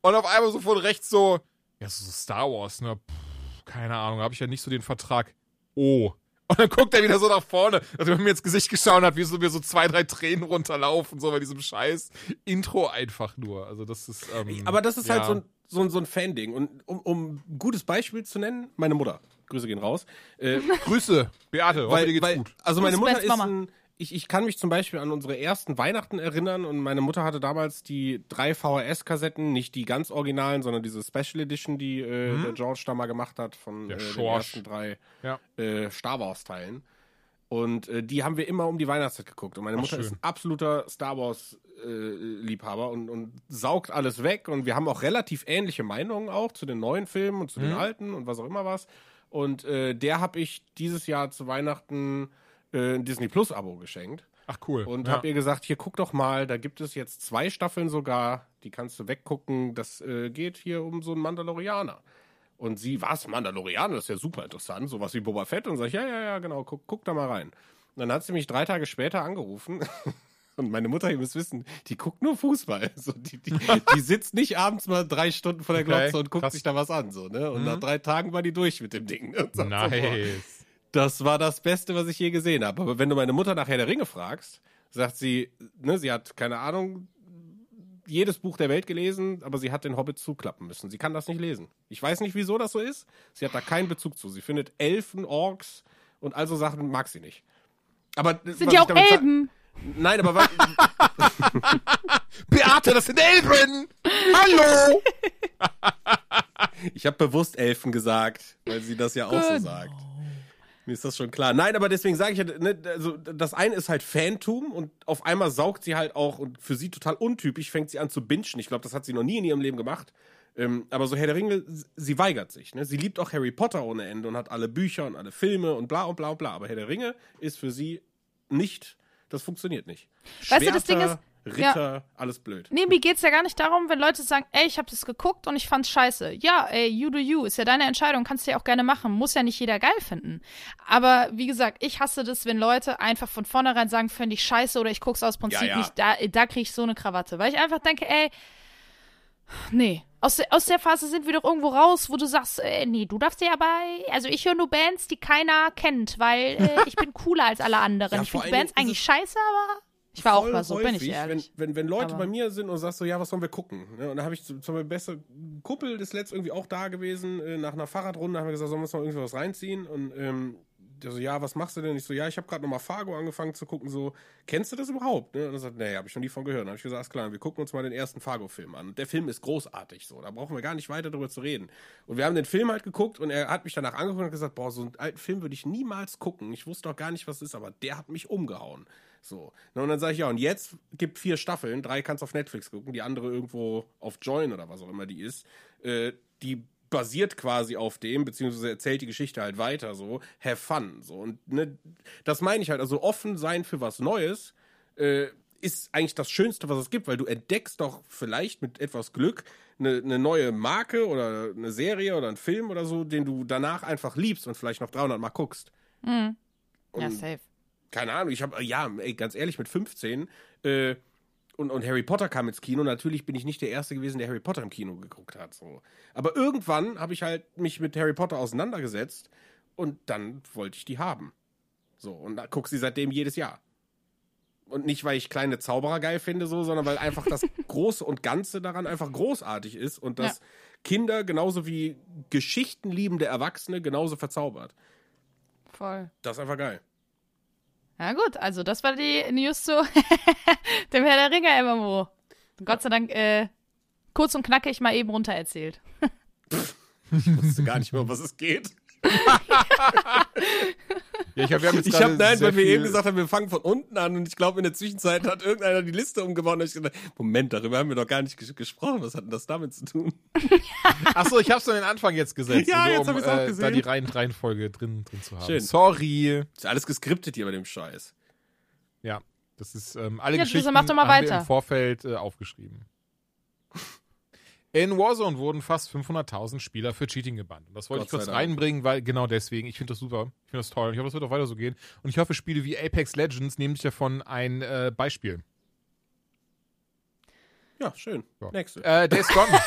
Und auf einmal so von rechts so, ja, so Star Wars, ne? Pff, keine Ahnung, habe ich ja nicht so den Vertrag. Oh. Und dann guckt er wieder so nach vorne, nachdem er mir ins Gesicht geschaut hat, wie so mir so zwei, drei Tränen runterlaufen, so bei diesem scheiß Intro einfach nur. Also das ist. Ähm, Aber das ist ja. halt so ein, so ein, so ein Fan-Ding. Und um, um ein gutes Beispiel zu nennen, meine Mutter. Grüße gehen raus. Äh, Grüße, Beate, weil, geht's weil, gut. also meine Grüß Mutter ist Mama. ein, ich, ich kann mich zum Beispiel an unsere ersten Weihnachten erinnern und meine Mutter hatte damals die drei VHS-Kassetten, nicht die ganz originalen, sondern diese Special Edition, die äh, der George da mal gemacht hat von äh, den ersten drei Ja. äh, Star Wars-Teilen. Und äh, die haben wir immer um die Weihnachtszeit geguckt. Und meine Ach, Mutter ist schön. ein absoluter Star Wars-Liebhaber und, und saugt alles weg. Und wir haben auch relativ ähnliche Meinungen auch zu den neuen Filmen und zu Mhm. den alten und was auch immer was. Und äh, der habe ich dieses Jahr zu Weihnachten äh, ein Disney Plus-Abo geschenkt. Ach cool. Und ja. habe ihr gesagt, hier guck doch mal, da gibt es jetzt zwei Staffeln sogar, die kannst du weggucken. Das äh, geht hier um so einen Mandalorianer. Und sie, was, Mandalorianer, das ist ja super interessant, sowas wie Boba Fett. Und sag ich, ja, ja, ja, genau, guck, guck da mal rein. Und dann hat sie mich drei Tage später angerufen. Und meine Mutter, ihr müsst wissen, die guckt nur Fußball. So, die, die, die sitzt nicht abends mal drei Stunden vor der Okay, Glotze und guckt krass. sich da was an. So, ne? Und nach drei Tagen war die durch mit dem Ding. Und sagt so, Nice. Das war das Beste, was ich je gesehen habe. Aber wenn du meine Mutter nach Herr der Ringe fragst, sagt sie, ne, sie hat keine Ahnung, jedes Buch der Welt gelesen, aber sie hat den Hobbit zuklappen müssen. Sie kann das nicht lesen. Ich weiß nicht, wieso das so ist. Sie hat da keinen Bezug zu. Sie findet Elfen, Orks und all so Sachen mag sie nicht. Aber Sind ja auch Elben. Nein, aber was, Beate, das sind Elben! Hallo! ich habe bewusst Elfen gesagt, weil sie das ja auch so sagt. Mir ist das schon klar. Nein, aber deswegen sage ich ja, ne, also das eine ist halt Fantum und auf einmal saugt sie halt auch und für sie total untypisch fängt sie an zu bingen. Ich glaube, das hat sie noch nie in ihrem Leben gemacht. Ähm, aber so Herr der Ringe, sie weigert sich. Ne? Sie liebt auch Harry Potter ohne Ende und hat alle Bücher und alle Filme und bla und bla und bla. Aber Herr der Ringe ist für sie nicht, das funktioniert nicht. Weißt du, das Ding Schwerter, ist- Ritter, alles blöd. Nee, mir geht's ja gar nicht darum, wenn Leute sagen, ey, ich hab das geguckt und ich fand's scheiße. Ja, ey, you do you, ist ja deine Entscheidung, kannst du ja auch gerne machen, muss ja nicht jeder geil finden. Aber wie gesagt, ich hasse das, wenn Leute einfach von vornherein sagen, finde ich scheiße oder ich guck's aus Prinzip Ja, ja. nicht, da, da krieg ich so eine Krawatte. Weil ich einfach denke, ey, nee. Aus der, aus der Phase sind wir doch irgendwo raus, wo du sagst, äh, nee, du darfst ja aber, also ich höre nur Bands, die keiner kennt, weil äh, ich bin cooler als alle anderen. Ja, ich finde Bands eigentlich scheiße, aber ich war auch mal so, bin ich häufig, ehrlich. Wenn, wenn, wenn Leute Aber- bei mir sind und sagst so, ja, was sollen wir gucken? Ne? Und da habe ich zum Beispiel beste Kuppel ist letzt irgendwie auch da gewesen, äh, nach einer Fahrradrunde haben wir gesagt, sollen wir uns noch irgendwie was reinziehen? Und ähm, der so, ja, was machst du denn? Ich so, ja, ich habe gerade nochmal Fargo angefangen zu gucken, so, kennst du das überhaupt? Ne? Und er sagt, nee, habe ich noch nie von gehört. Dann habe ich gesagt, alles klar, wir gucken uns mal den ersten Fargo-Film an. Und der Film ist großartig, so, da brauchen wir gar nicht weiter drüber zu reden. Und wir haben den Film halt geguckt und er hat mich danach angeguckt und gesagt, boah, so einen alten Film würde ich niemals gucken. Ich wusste auch gar nicht, was es ist, aber der hat mich umgehauen. So. Und dann sage ich, ja, und jetzt gibt vier Staffeln, drei kannst du auf Netflix gucken, die andere irgendwo auf Join oder was auch immer die ist. Äh, die basiert quasi auf dem, beziehungsweise erzählt die Geschichte halt weiter, so, have fun, so. Und ne, das meine ich halt, also offen sein für was Neues, äh, ist eigentlich das Schönste, was es gibt, weil du entdeckst doch vielleicht mit etwas Glück eine, eine neue Marke oder eine Serie oder einen Film oder so, den du danach einfach liebst und vielleicht noch 300 Mal guckst. ja, Und- safe. Keine Ahnung, ich habe, ja, ey, ganz ehrlich, mit 15 äh, und, und Harry Potter kam ins Kino. Natürlich bin ich nicht der Erste gewesen, der Harry Potter im Kino geguckt hat. So. Aber irgendwann habe ich halt mich mit Harry Potter auseinandergesetzt und dann wollte ich die haben. So, und da guck sie seitdem jedes Jahr. Und nicht, weil ich kleine Zauberer geil finde, so, sondern weil einfach das Große und Ganze daran einfach großartig ist und dass Ja. Kinder genauso wie geschichtenliebende Erwachsene genauso verzaubert. Voll. Das ist einfach geil. Ja gut, also das war die News zu dem Herr der Ringe MMO. Gott sei Dank äh, kurz und knackig mal eben runter erzählt. Ich wusste gar nicht mehr, um was es geht. Ja, ich hab, wir haben jetzt Ich habe, nein, weil wir eben gesagt haben, wir fangen von unten an und ich glaube, in der Zwischenzeit hat irgendeiner die Liste umgebaut und ich gedacht, Moment, darüber haben wir doch gar nicht ges gesprochen. Was hat denn das damit zu tun? Achso, ich hab's an den Anfang jetzt gesetzt. Ja, so, jetzt um, hab ich's auch äh, gesehen. Da die Reihen Reihenfolge drin, drin zu haben. Schön. Sorry. Ist ja alles geskriptet hier bei dem Scheiß. Ja, das ist ähm, alle Ja, Geschichten mach doch mal haben wir weiter. im Vorfeld äh, aufgeschrieben. In Warzone wurden fast 500.000 Spieler für Cheating gebannt. Und das wollte Gott ich kurz Dank. reinbringen, weil genau deswegen, ich finde das super. Ich finde das toll. Ich hoffe, das wird auch weiter so gehen. Und ich hoffe, Spiele wie Apex Legends nehmen sich davon ein äh, Beispiel. Ja, schön. So. Nächste. Äh, Days Gone.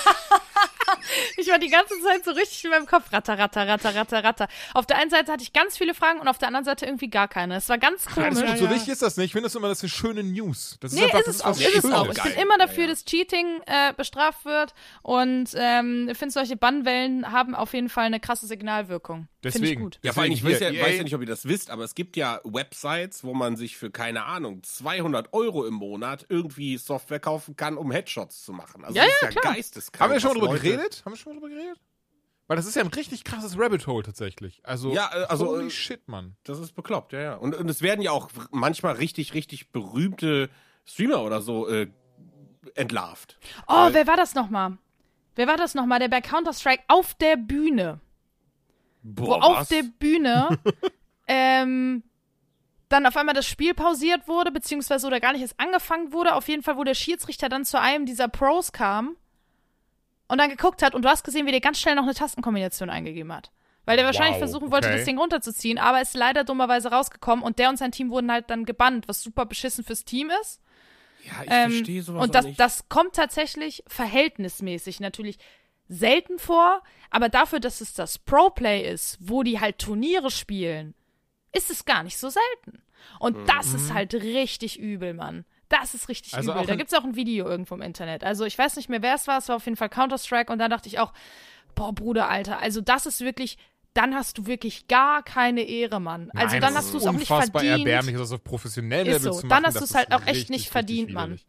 Ich war die ganze Zeit so richtig in meinem Kopf. Ratter, ratter, ratter, ratter, ratter. Auf der einen Seite hatte ich ganz viele Fragen und auf der anderen Seite irgendwie gar keine. Es war ganz komisch. Alles gut, so wichtig ist das nicht. Ich finde das immer, das eine schöne News. Das ist Nee, einfach, ist das es ist auch, ist es auch. Ich bin immer dafür, Ja, ja. dass Cheating äh, bestraft wird und ähm, finde solche Bannwellen haben auf jeden Fall eine krasse Signalwirkung. Finde ich Deswegen. gut. Ja, vor allem, ich weiß ja, weiß ja nicht, ob ihr das wisst, aber es gibt ja Websites, wo man sich für, keine Ahnung, 200 Euro im Monat irgendwie Software kaufen kann, um Headshots zu machen. Also Ja, das ist ja, ja klar. geisteskrank. Haben wir schon mal drüber Leute- geredet? Haben wir schon mal drüber geredet? Weil das ist ja ein richtig krasses Rabbit Hole tatsächlich. Also, Ja, äh, also, holy äh, shit, Mann. Das ist bekloppt, ja, ja. Und, und es werden ja auch manchmal richtig, richtig berühmte Streamer oder so äh, entlarvt. Oh, wer war das nochmal? Wer war das nochmal? Der bei Counter-Strike auf der Bühne. Wo Boah, auf was? der Bühne ähm, dann auf einmal das Spiel pausiert wurde, beziehungsweise oder gar nicht erst angefangen wurde. Auf jeden Fall, wo der Schiedsrichter dann zu einem dieser Pros kam und dann geguckt hat und du hast gesehen, wie der ganz schnell noch eine Tastenkombination eingegeben hat. Weil der wahrscheinlich Wow, versuchen wollte, okay. das Ding runterzuziehen, aber ist leider dummerweise rausgekommen und der und sein Team wurden halt dann gebannt, was super beschissen fürs Team ist. Ja, ich Ähm, verstehe sowas und auch das, nicht. das kommt tatsächlich verhältnismäßig natürlich selten vor, aber dafür, dass es das Pro-Play ist, wo die halt Turniere spielen, ist es gar nicht so selten. Und das Mhm. ist halt richtig übel, Mann. Das ist richtig Also übel. Da gibt es auch ein Video irgendwo im Internet. Also ich weiß nicht mehr, wer es war. Es war auf jeden Fall Counter-Strike. Und da dachte ich auch, boah, Bruder, Alter, also das ist wirklich, dann hast du wirklich gar keine Ehre, Mann. Also Nein, dann das hast du ist es auch nicht unfassbar verdient. erbärmlich, das auf professionellem Ist Level so. zu Dann machen. hast das du's ist halt auch echt nicht verdient, Mann.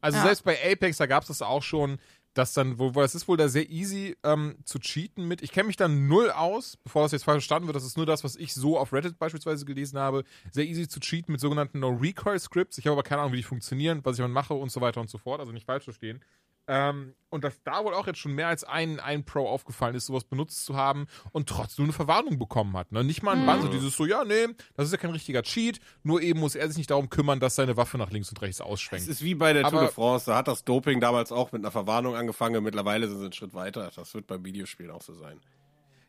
Also Ja. selbst bei Apex, da gab es das auch schon, dass dann, wo, wo das ist wohl da sehr easy ähm, zu cheaten mit. Ich kenne mich dann null aus, bevor das jetzt falsch verstanden wird. Das ist nur das, was ich so auf Reddit beispielsweise gelesen habe. Sehr easy zu cheaten mit sogenannten No-Recoil-Scripts. Ich habe aber keine Ahnung, wie die funktionieren, was ich dann mache und so weiter und so fort. Also nicht falsch verstehen. Ähm, und dass da wohl auch jetzt schon mehr als ein, ein Pro aufgefallen ist, sowas benutzt zu haben und trotzdem eine Verwarnung bekommen hat. Ne? Nicht mal ein Bann, so dieses so, ja, nee, das ist ja kein richtiger Cheat, nur eben muss er sich nicht darum kümmern, dass seine Waffe nach links und rechts Es ausschwenkt. ist wie bei der Tour de France. Da hat das Doping damals auch mit einer Verwarnung angefangen. Mittlerweile sind sie einen Schritt weiter. Das wird beim Videospielen auch so sein.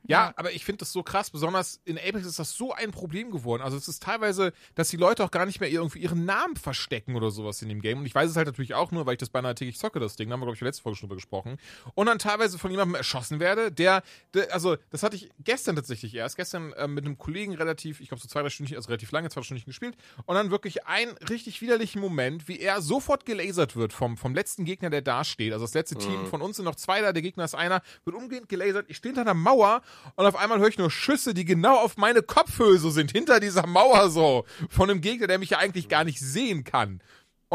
Ja, aber ich finde das so krass. Besonders in Apex ist das so ein Problem geworden. Also es ist teilweise, dass die Leute auch gar nicht mehr irgendwie ihren Namen verstecken oder sowas in dem Game. Und ich weiß es halt natürlich auch nur, weil ich das beinahe täglich zocke, das Ding. Da haben wir, glaube ich, letzte Folge schon drüber gesprochen. Und dann teilweise von jemandem erschossen werde, der, der also das hatte ich gestern tatsächlich erst. Gestern äh, mit einem Kollegen relativ, ich glaube so zwei, drei Stunden, also relativ lange, zwei Stunden gespielt. Und dann wirklich einen richtig widerlichen Moment, wie er sofort gelasert wird vom, vom letzten Gegner, der da steht. Also das letzte Team von uns sind noch zwei da, der Gegner ist einer, wird umgehend gelasert. Ich stehe hinter einer Mauer und auf einmal höre ich nur Schüsse, die genau auf meine Kopfhöhe so sind, hinter dieser Mauer so, von einem Gegner, der mich ja eigentlich gar nicht sehen kann.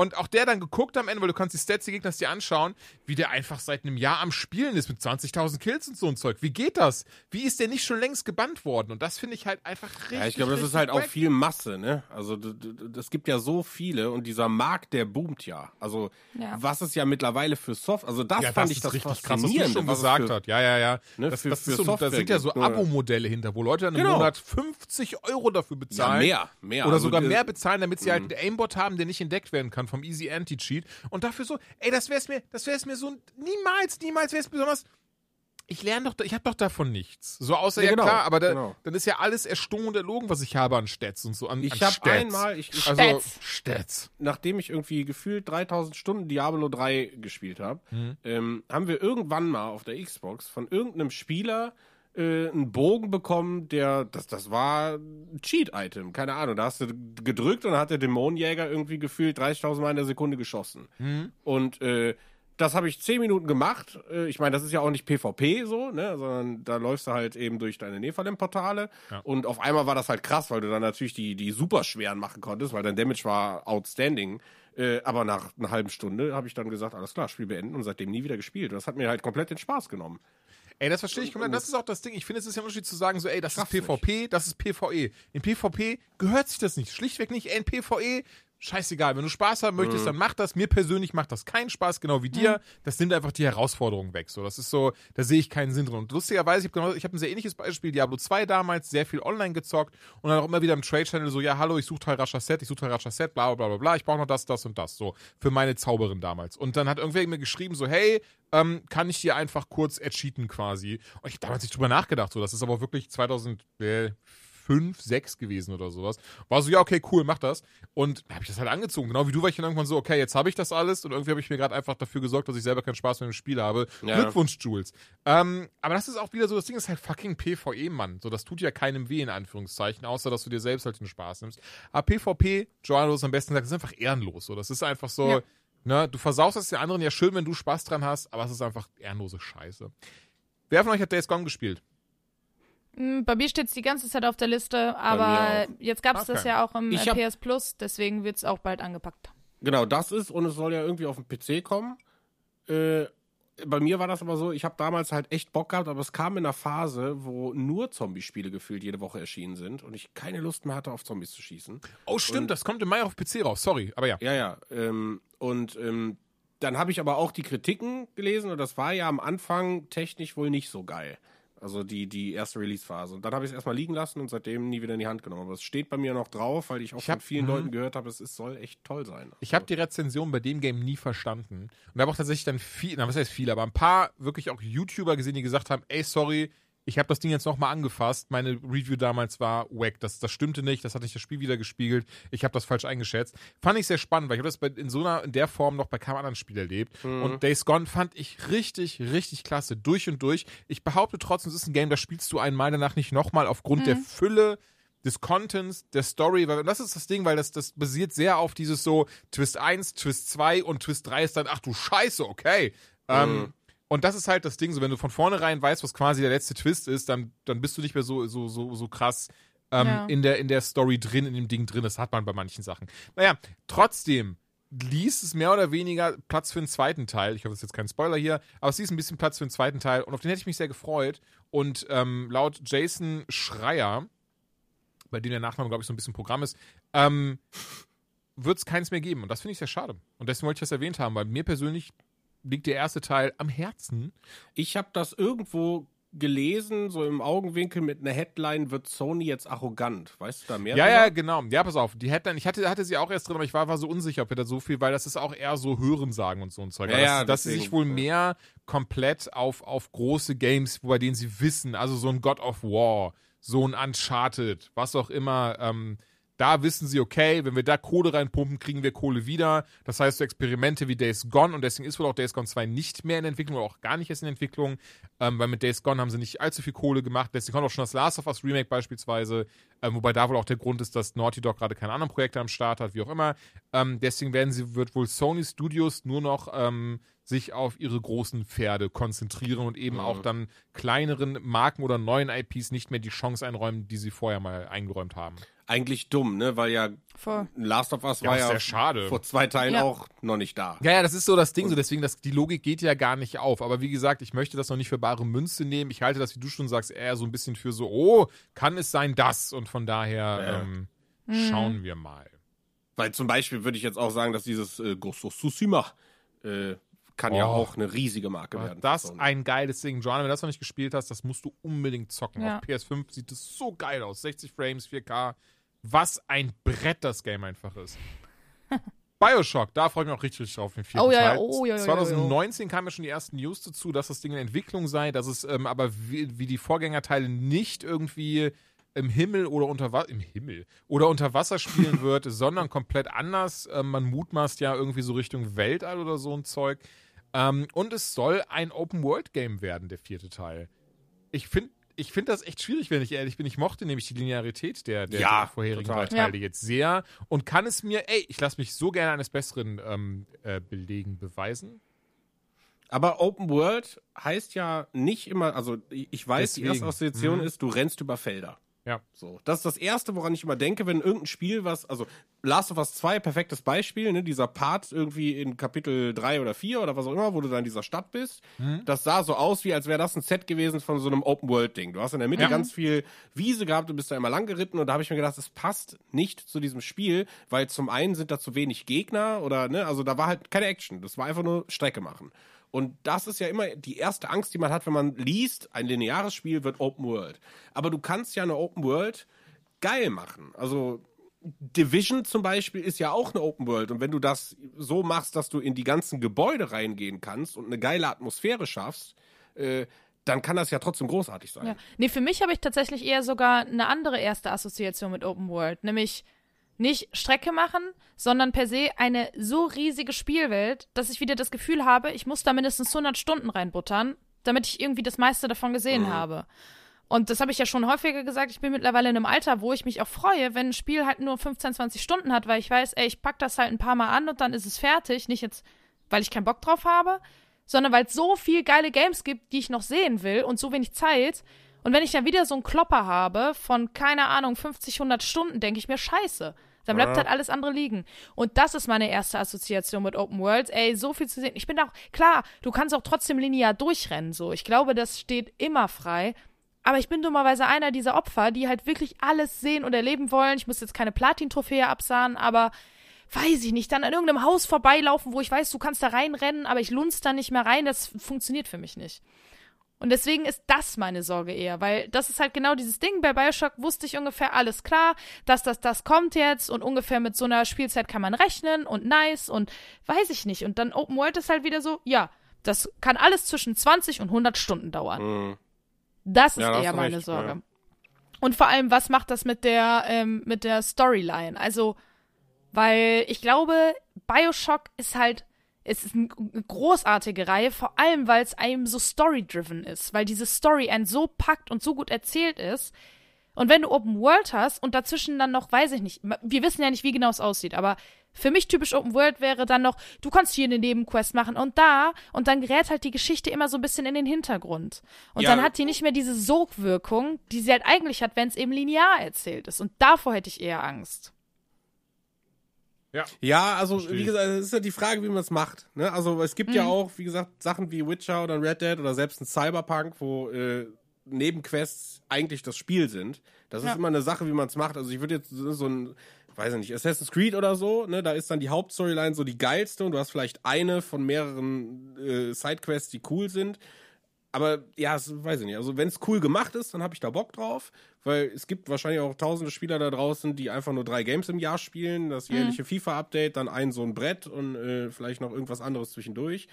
Und auch der dann geguckt am Ende, weil du kannst die Stats des Gegners dir anschauen, wie der einfach seit einem Jahr am Spielen ist mit 20.000 Kills und so ein Zeug. Wie geht das? Wie ist der nicht schon längst gebannt worden? Und das finde ich halt einfach richtig. Ja, ich glaube, das ist halt auch wack. viel Masse, ne? Also es gibt ja so viele und dieser Markt, der boomt ja. Also Ja. was es ja mittlerweile für Soft, also das Ja, fand das ich ist das richtig krass, was du schon was gesagt für- hast. Ja, ja, ja. Ne, das, für- das, für ist so, da sind ja so? Abo-Modelle hinter, wo Leute dann im Genau. Monat 50 Euro dafür Ja, bezahlen. mehr, mehr. Oder Also sogar die- mehr bezahlen, damit sie halt einen Aimbot haben, der nicht entdeckt werden kann vom Easy Anti-Cheat. Und dafür so, ey, das wär's mir, das wär's mir so, niemals, niemals wär's besonders. Ich lerne doch, ich habe doch davon nichts. So außer, Ja, ja, genau, klar, aber da, genau. dann ist ja alles erstunken und erlogen, was ich habe an Stats und so. An, Ich habe einmal, ich, ich, Also, Stats. Stats. nachdem ich irgendwie gefühlt 3000 Stunden Diablo 3 gespielt habe, Mhm. ähm, haben wir irgendwann mal auf der Xbox von irgendeinem Spieler äh, einen Bogen bekommen, der, das, das war ein Cheat-Item, keine Ahnung. Da hast du gedrückt und dann hat der Dämonenjäger irgendwie gefühlt 30.000 Mal in der Sekunde geschossen. Mhm. Und äh, das habe ich 10 Minuten gemacht. Äh, ich meine, das ist ja auch nicht PvP so, ne, sondern da läufst du halt eben durch deine Nephalem-Portale. Ja. Und auf einmal war das halt krass, weil du dann natürlich die, die super schweren machen konntest, weil dein Damage war outstanding. Äh, aber nach einer halben Stunde habe ich dann gesagt, alles klar, Spiel beenden und seitdem nie wieder gespielt. Das hat mir halt komplett den Spaß genommen. Ey, das verstehe ich komplett. Das ist auch das Ding. Ich finde, es ist ja ein Unterschied zu sagen, so, ey, das Schaff's ist PvP, das ist PvE. In PvP gehört sich das nicht. Schlichtweg nicht. Ey, in PvE, scheißegal. Wenn du Spaß haben möchtest, dann mach das. Mir persönlich macht das keinen Spaß, genau wie dir. Das nimmt einfach die Herausforderung weg. So, das ist so, da sehe ich keinen Sinn drin. Und lustigerweise, ich habe genau, ich hab ein sehr ähnliches Beispiel. Diablo 2 damals, sehr viel online gezockt und dann auch immer wieder im Trade-Channel so, ja, hallo, ich suche Teil Set, ich suche Teil Set, bla, bla, bla, bla, ich brauche noch das, das und das. So, für meine Zauberin damals. Und dann hat irgendwer mir geschrieben so, hey, ähm, kann ich dir einfach kurz ercheaten quasi. Und ich habe damals nicht drüber nachgedacht, so, das ist aber wirklich 2005, 6 gewesen oder sowas. War so, ja, okay, cool, mach das. Und da habe ich das halt angezogen. Genau wie du war ich dann irgendwann so, okay, jetzt habe ich das alles und irgendwie habe ich mir gerade einfach dafür gesorgt, dass ich selber keinen Spaß mehr im Spiel habe. Ja. Glückwunsch, Jules. Ähm, aber das ist auch wieder so, das Ding ist halt fucking PvE, Mann. So, das tut ja keinem weh, in Anführungszeichen, außer dass du dir selbst halt den Spaß nimmst. Aber PvP, Joanna ist am besten gesagt, das ist einfach ehrenlos. So, das ist einfach so, Ja. ne, du versaust es den anderen ja schön, wenn du Spaß dran hast, aber es ist einfach ehrenlose Scheiße. Wer von euch hat Days Gone gespielt? Mm, Bei mir steht es die ganze Zeit auf der Liste, aber jetzt gab es das Okay. ja auch im Ich äh, hab- PS Plus, deswegen wird es auch bald angepackt. Genau, das ist und es soll ja irgendwie auf den PC kommen. Äh, bei mir war das aber so, ich habe damals halt echt Bock gehabt, aber es kam in einer Phase, wo nur Zombie-Spiele gefühlt jede Woche erschienen sind und ich keine Lust mehr hatte, auf Zombies zu schießen. Oh, stimmt, Und- das kommt im Mai auf PC raus. Sorry, aber ja. Ja, ja. Ähm, und ähm, dann habe ich aber auch die Kritiken gelesen und das war ja am Anfang technisch wohl nicht so geil. Also die, die erste Release-Phase. Und dann habe ich es erstmal liegen lassen und seitdem nie wieder in die Hand genommen. Aber es steht bei mir noch drauf, weil ich auch Ich hab- von vielen mhm. Leuten gehört habe, es ist, soll echt toll sein. Ich habe die Rezension bei dem Game nie verstanden. Und habe auch tatsächlich dann viel, na was heißt viel, aber ein paar wirklich auch YouTuber gesehen, die gesagt haben, ey, sorry, ich habe das Ding jetzt nochmal angefasst. Meine Review damals war wack. Das, das stimmte nicht, das hatte ich das Spiel wieder gespiegelt. Ich habe das falsch eingeschätzt. Fand ich sehr spannend, weil ich habe das bei, in so einer, in der Form noch bei keinem anderen Spiel erlebt. Und Days Gone fand ich richtig, richtig klasse. Durch und durch. Ich behaupte trotzdem, es ist ein Game, das spielst du einmal danach nicht nochmal aufgrund der Fülle des Contents, der Story, weil das ist das Ding, weil das, das basiert sehr auf dieses so Twist 1, Twist 2 und Twist 3 ist dann, ach du Scheiße, okay. Ähm, Mhm. Und das ist halt das Ding, so wenn du von vornherein weißt, was quasi der letzte Twist ist, dann, dann bist du nicht mehr so, so, so, so krass ähm, Ja. in, der, in der Story drin, in dem Ding drin. Das hat man bei manchen Sachen. Naja, trotzdem ließ es mehr oder weniger Platz für einen zweiten Teil. Ich hoffe, es ist jetzt kein Spoiler hier, aber es ließ ein bisschen Platz für einen zweiten Teil und auf den hätte ich mich sehr gefreut. Und ähm, laut Jason Schreier, bei dem der Nachname, glaube ich, so ein bisschen Programm ist, ähm, wird es keins mehr geben. Und das finde ich sehr schade. Und deswegen wollte ich das erwähnt haben, weil mir persönlich liegt der erste Teil am Herzen. Ich habe das irgendwo gelesen, so im Augenwinkel mit einer Headline, wird Sony jetzt arrogant. Weißt du da mehr? Ja, drüber? ja, genau. Ja, pass auf. Die Headline, ich hatte, hatte sie auch erst drin, aber ich war, war so unsicher, ob wir da so viel, weil das ist auch eher so Hörensagen und so ein Zeug. Ja, ja, dass, dass sie sich wohl ja. mehr komplett auf, auf große Games, bei denen sie wissen, also so ein God of War, so ein Uncharted, was auch immer, ähm, da wissen sie, okay, wenn wir da Kohle reinpumpen, kriegen wir Kohle wieder. Das heißt, so Experimente wie Days Gone und deswegen ist wohl auch Days Gone 2 nicht mehr in Entwicklung oder auch gar nicht erst in Entwicklung, ähm, weil mit Days Gone haben sie nicht allzu viel Kohle gemacht. Deswegen kommt auch schon das Last of Us Remake beispielsweise, ähm, wobei da wohl auch der Grund ist, dass Naughty Dog gerade keine anderen Projekte am Start hat, wie auch immer. Ähm, deswegen werden sie, wird wohl Sony Studios nur noch ähm, sich auf ihre großen Pferde konzentrieren und eben auch dann kleineren Marken oder neuen IPs nicht mehr die Chance einräumen, die sie vorher mal eingeräumt haben. Eigentlich dumm, ne? Weil ja Voll. Last of Us Ja, war ist ja sehr schade. vor zwei Teilen Ja. auch noch nicht da. Ja, ja, das ist so das Ding, so deswegen, das, die Logik geht ja gar nicht auf. Aber wie gesagt, ich möchte das noch nicht für bare Münze nehmen. Ich halte das, wie du schon sagst, eher so ein bisschen für so, oh, kann es sein das? Und von daher Ja. ähm, Mhm. schauen wir mal. Weil zum Beispiel würde ich jetzt auch sagen, dass dieses äh, Ghost of Tsushima äh, kann ja Oh. auch eine riesige Marke Aber werden. das Sony. ein geiles Ding. Joanna, wenn du das noch nicht gespielt hast, das musst du unbedingt zocken. Ja. Auf PS5 sieht es so geil aus. 60 Frames, 4K. Was ein Brett das Game einfach ist. Bioshock, da freue ich mich auch richtig, richtig drauf. Den vierten Oh ja, Teil. oh ja, ja, ja, 2019 kamen ja schon die ersten News dazu, dass das Ding in Entwicklung sei, dass es ähm, aber wie, wie die Vorgängerteile nicht irgendwie im Himmel oder unter Wasser, im Himmel oder unter Wasser spielen wird, sondern komplett anders. Ähm, man mutmaßt ja irgendwie so Richtung Weltall oder so ein Zeug. Ähm, und es soll ein Open-World-Game werden, der vierte Teil. Ich finde ich find das echt schwierig, wenn ich ehrlich bin. Ich mochte nämlich die Linearität der, der, Ja, der vorherigen total. drei Teile jetzt sehr und kann es mir, ey, ich lasse mich so gerne eines Besseren ähm, äh, belegen, beweisen. Aber Open World heißt ja nicht immer, also ich weiß, die Deswegen. erste Assoziation Mhm. ist, du rennst über Felder. Ja. So, das ist das Erste, woran ich immer denke, wenn irgendein Spiel was, also Last of Us 2, perfektes Beispiel, ne, dieser Part irgendwie in Kapitel 3 oder 4 oder was auch immer, wo du da in dieser Stadt bist, Mhm. das sah so aus, wie als wäre das ein Set gewesen von so einem Open-World-Ding. Du hast in der Mitte Ja. ganz viel Wiese gehabt, du bist da immer lang geritten und da habe ich mir gedacht, es passt nicht zu diesem Spiel, weil zum einen sind da zu wenig Gegner oder, ne, also da war halt keine Action, das war einfach nur Strecke machen. Und das ist ja immer die erste Angst, die man hat, wenn man liest, ein lineares Spiel wird Open World. Aber du kannst ja eine Open World geil machen. Also Division zum Beispiel ist ja auch eine Open World. Und wenn du das so machst, dass du in die ganzen Gebäude reingehen kannst und eine geile Atmosphäre schaffst, äh, dann kann das ja trotzdem großartig sein. Ja. Nee, für mich habe ich tatsächlich eher sogar eine andere erste Assoziation mit Open World, nämlich nicht Strecke machen, sondern per se eine so riesige Spielwelt, dass ich wieder das Gefühl habe, ich muss da mindestens 100 Stunden reinbuttern, damit ich irgendwie das meiste davon gesehen habe. Und das habe ich ja schon häufiger gesagt, ich bin mittlerweile in einem Alter, wo ich mich auch freue, wenn ein Spiel halt nur 15, 20 Stunden hat, weil ich weiß, ey, ich pack das halt ein paar Mal an und dann ist es fertig. Nicht jetzt, weil ich keinen Bock drauf habe, sondern weil es so viel geile Games gibt, die ich noch sehen will und so wenig Zeit. Und wenn ich dann wieder so einen Klopper habe von, keine Ahnung, 50, 100 Stunden, denke ich mir, scheiße. Dann bleibt halt alles andere liegen. Und das ist meine erste Assoziation mit Open Worlds. Ey, so viel zu sehen. Ich bin auch, klar, du kannst auch trotzdem linear durchrennen, so. Ich glaube, das steht immer frei. Aber ich bin dummerweise einer dieser Opfer, die halt wirklich alles sehen und erleben wollen. Ich muss jetzt keine Platin-Trophäe absahen, aber weiß ich nicht, dann an irgendeinem Haus vorbeilaufen, wo ich weiß, du kannst da reinrennen, aber ich lunz da nicht mehr rein, das funktioniert für mich nicht. Und deswegen ist das meine Sorge eher, weil das ist halt genau dieses Ding. Bei Bioshock wusste ich ungefähr alles klar, dass das, das kommt jetzt und ungefähr mit so einer Spielzeit kann man rechnen und nice und weiß ich nicht. Und dann Open World ist halt wieder so, ja, das kann alles zwischen 20 und 100 Stunden dauern. Mhm. Das ist Ja, da hast eher meine recht, Sorge. ja. Und vor allem, was macht das mit der, ähm, mit der Storyline? Also, weil ich glaube, Bioshock ist halt, es ist ein- eine großartige Reihe, vor allem, weil es einem so story-driven ist, weil diese Story einen so packt und so gut erzählt ist, Und wenn du Open World hast und dazwischen dann noch, weiß ich nicht, wir wissen ja nicht, wie genau es aussieht, aber für mich typisch Open World wäre dann noch, du kannst hier eine Nebenquest machen und da und dann gerät halt die Geschichte immer so ein bisschen in den Hintergrund. Und Ja. dann hat die nicht mehr diese Sogwirkung, die sie halt eigentlich hat, wenn es eben linear erzählt ist. Und davor hätte ich eher Angst. Ja, also Verstehe wie gesagt, es ist ja die Frage, wie man es macht. Ne? Also es gibt ja Mhm. auch, wie gesagt, Sachen wie Witcher oder Red Dead oder selbst ein Cyberpunk, wo äh, Nebenquests eigentlich das Spiel sind. Das ist Ja. immer eine Sache, wie man es macht. Also ich würde jetzt so so ein, weiß ich nicht, Assassin's Creed oder so, ne, da ist dann die Hauptstoryline so die geilste und du hast vielleicht eine von mehreren äh, Sidequests, die cool sind. Aber ja, es, weiß ich nicht. Also wenn es cool gemacht ist, dann habe ich da Bock drauf, weil es gibt wahrscheinlich auch tausende Spieler da draußen, die einfach nur drei Games im Jahr spielen, das jährliche FIFA-Update, dann ein so ein Brett und äh, vielleicht noch irgendwas anderes zwischendurch.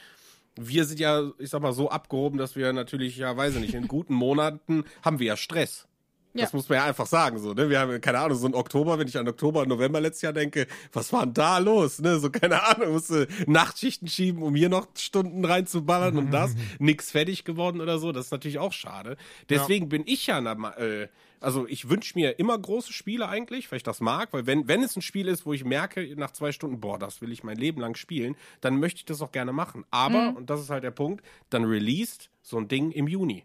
Wir sind ja, ich sag mal, so abgehoben, dass wir natürlich, ja, weiß ich nicht, in guten Monaten haben wir ja Stress. Das Ja. muss man ja einfach sagen, so, ne? Wir haben, keine Ahnung, so ein Oktober, wenn ich an Oktober und November letztes Jahr denke, was war denn da los, ne? So, keine Ahnung, musste Nachtschichten schieben, um hier noch Stunden reinzuballern und das. Nix fertig geworden oder so. Das ist natürlich auch schade. Deswegen bin ich ja, na, äh, also ich wünsche mir immer große Spiele eigentlich, weil ich das mag, weil wenn, wenn es ein Spiel ist, wo ich merke, nach zwei Stunden, boah, das will ich mein Leben lang spielen, dann möchte ich das auch gerne machen. Aber, und das ist halt der Punkt, dann released so ein Ding im Juni.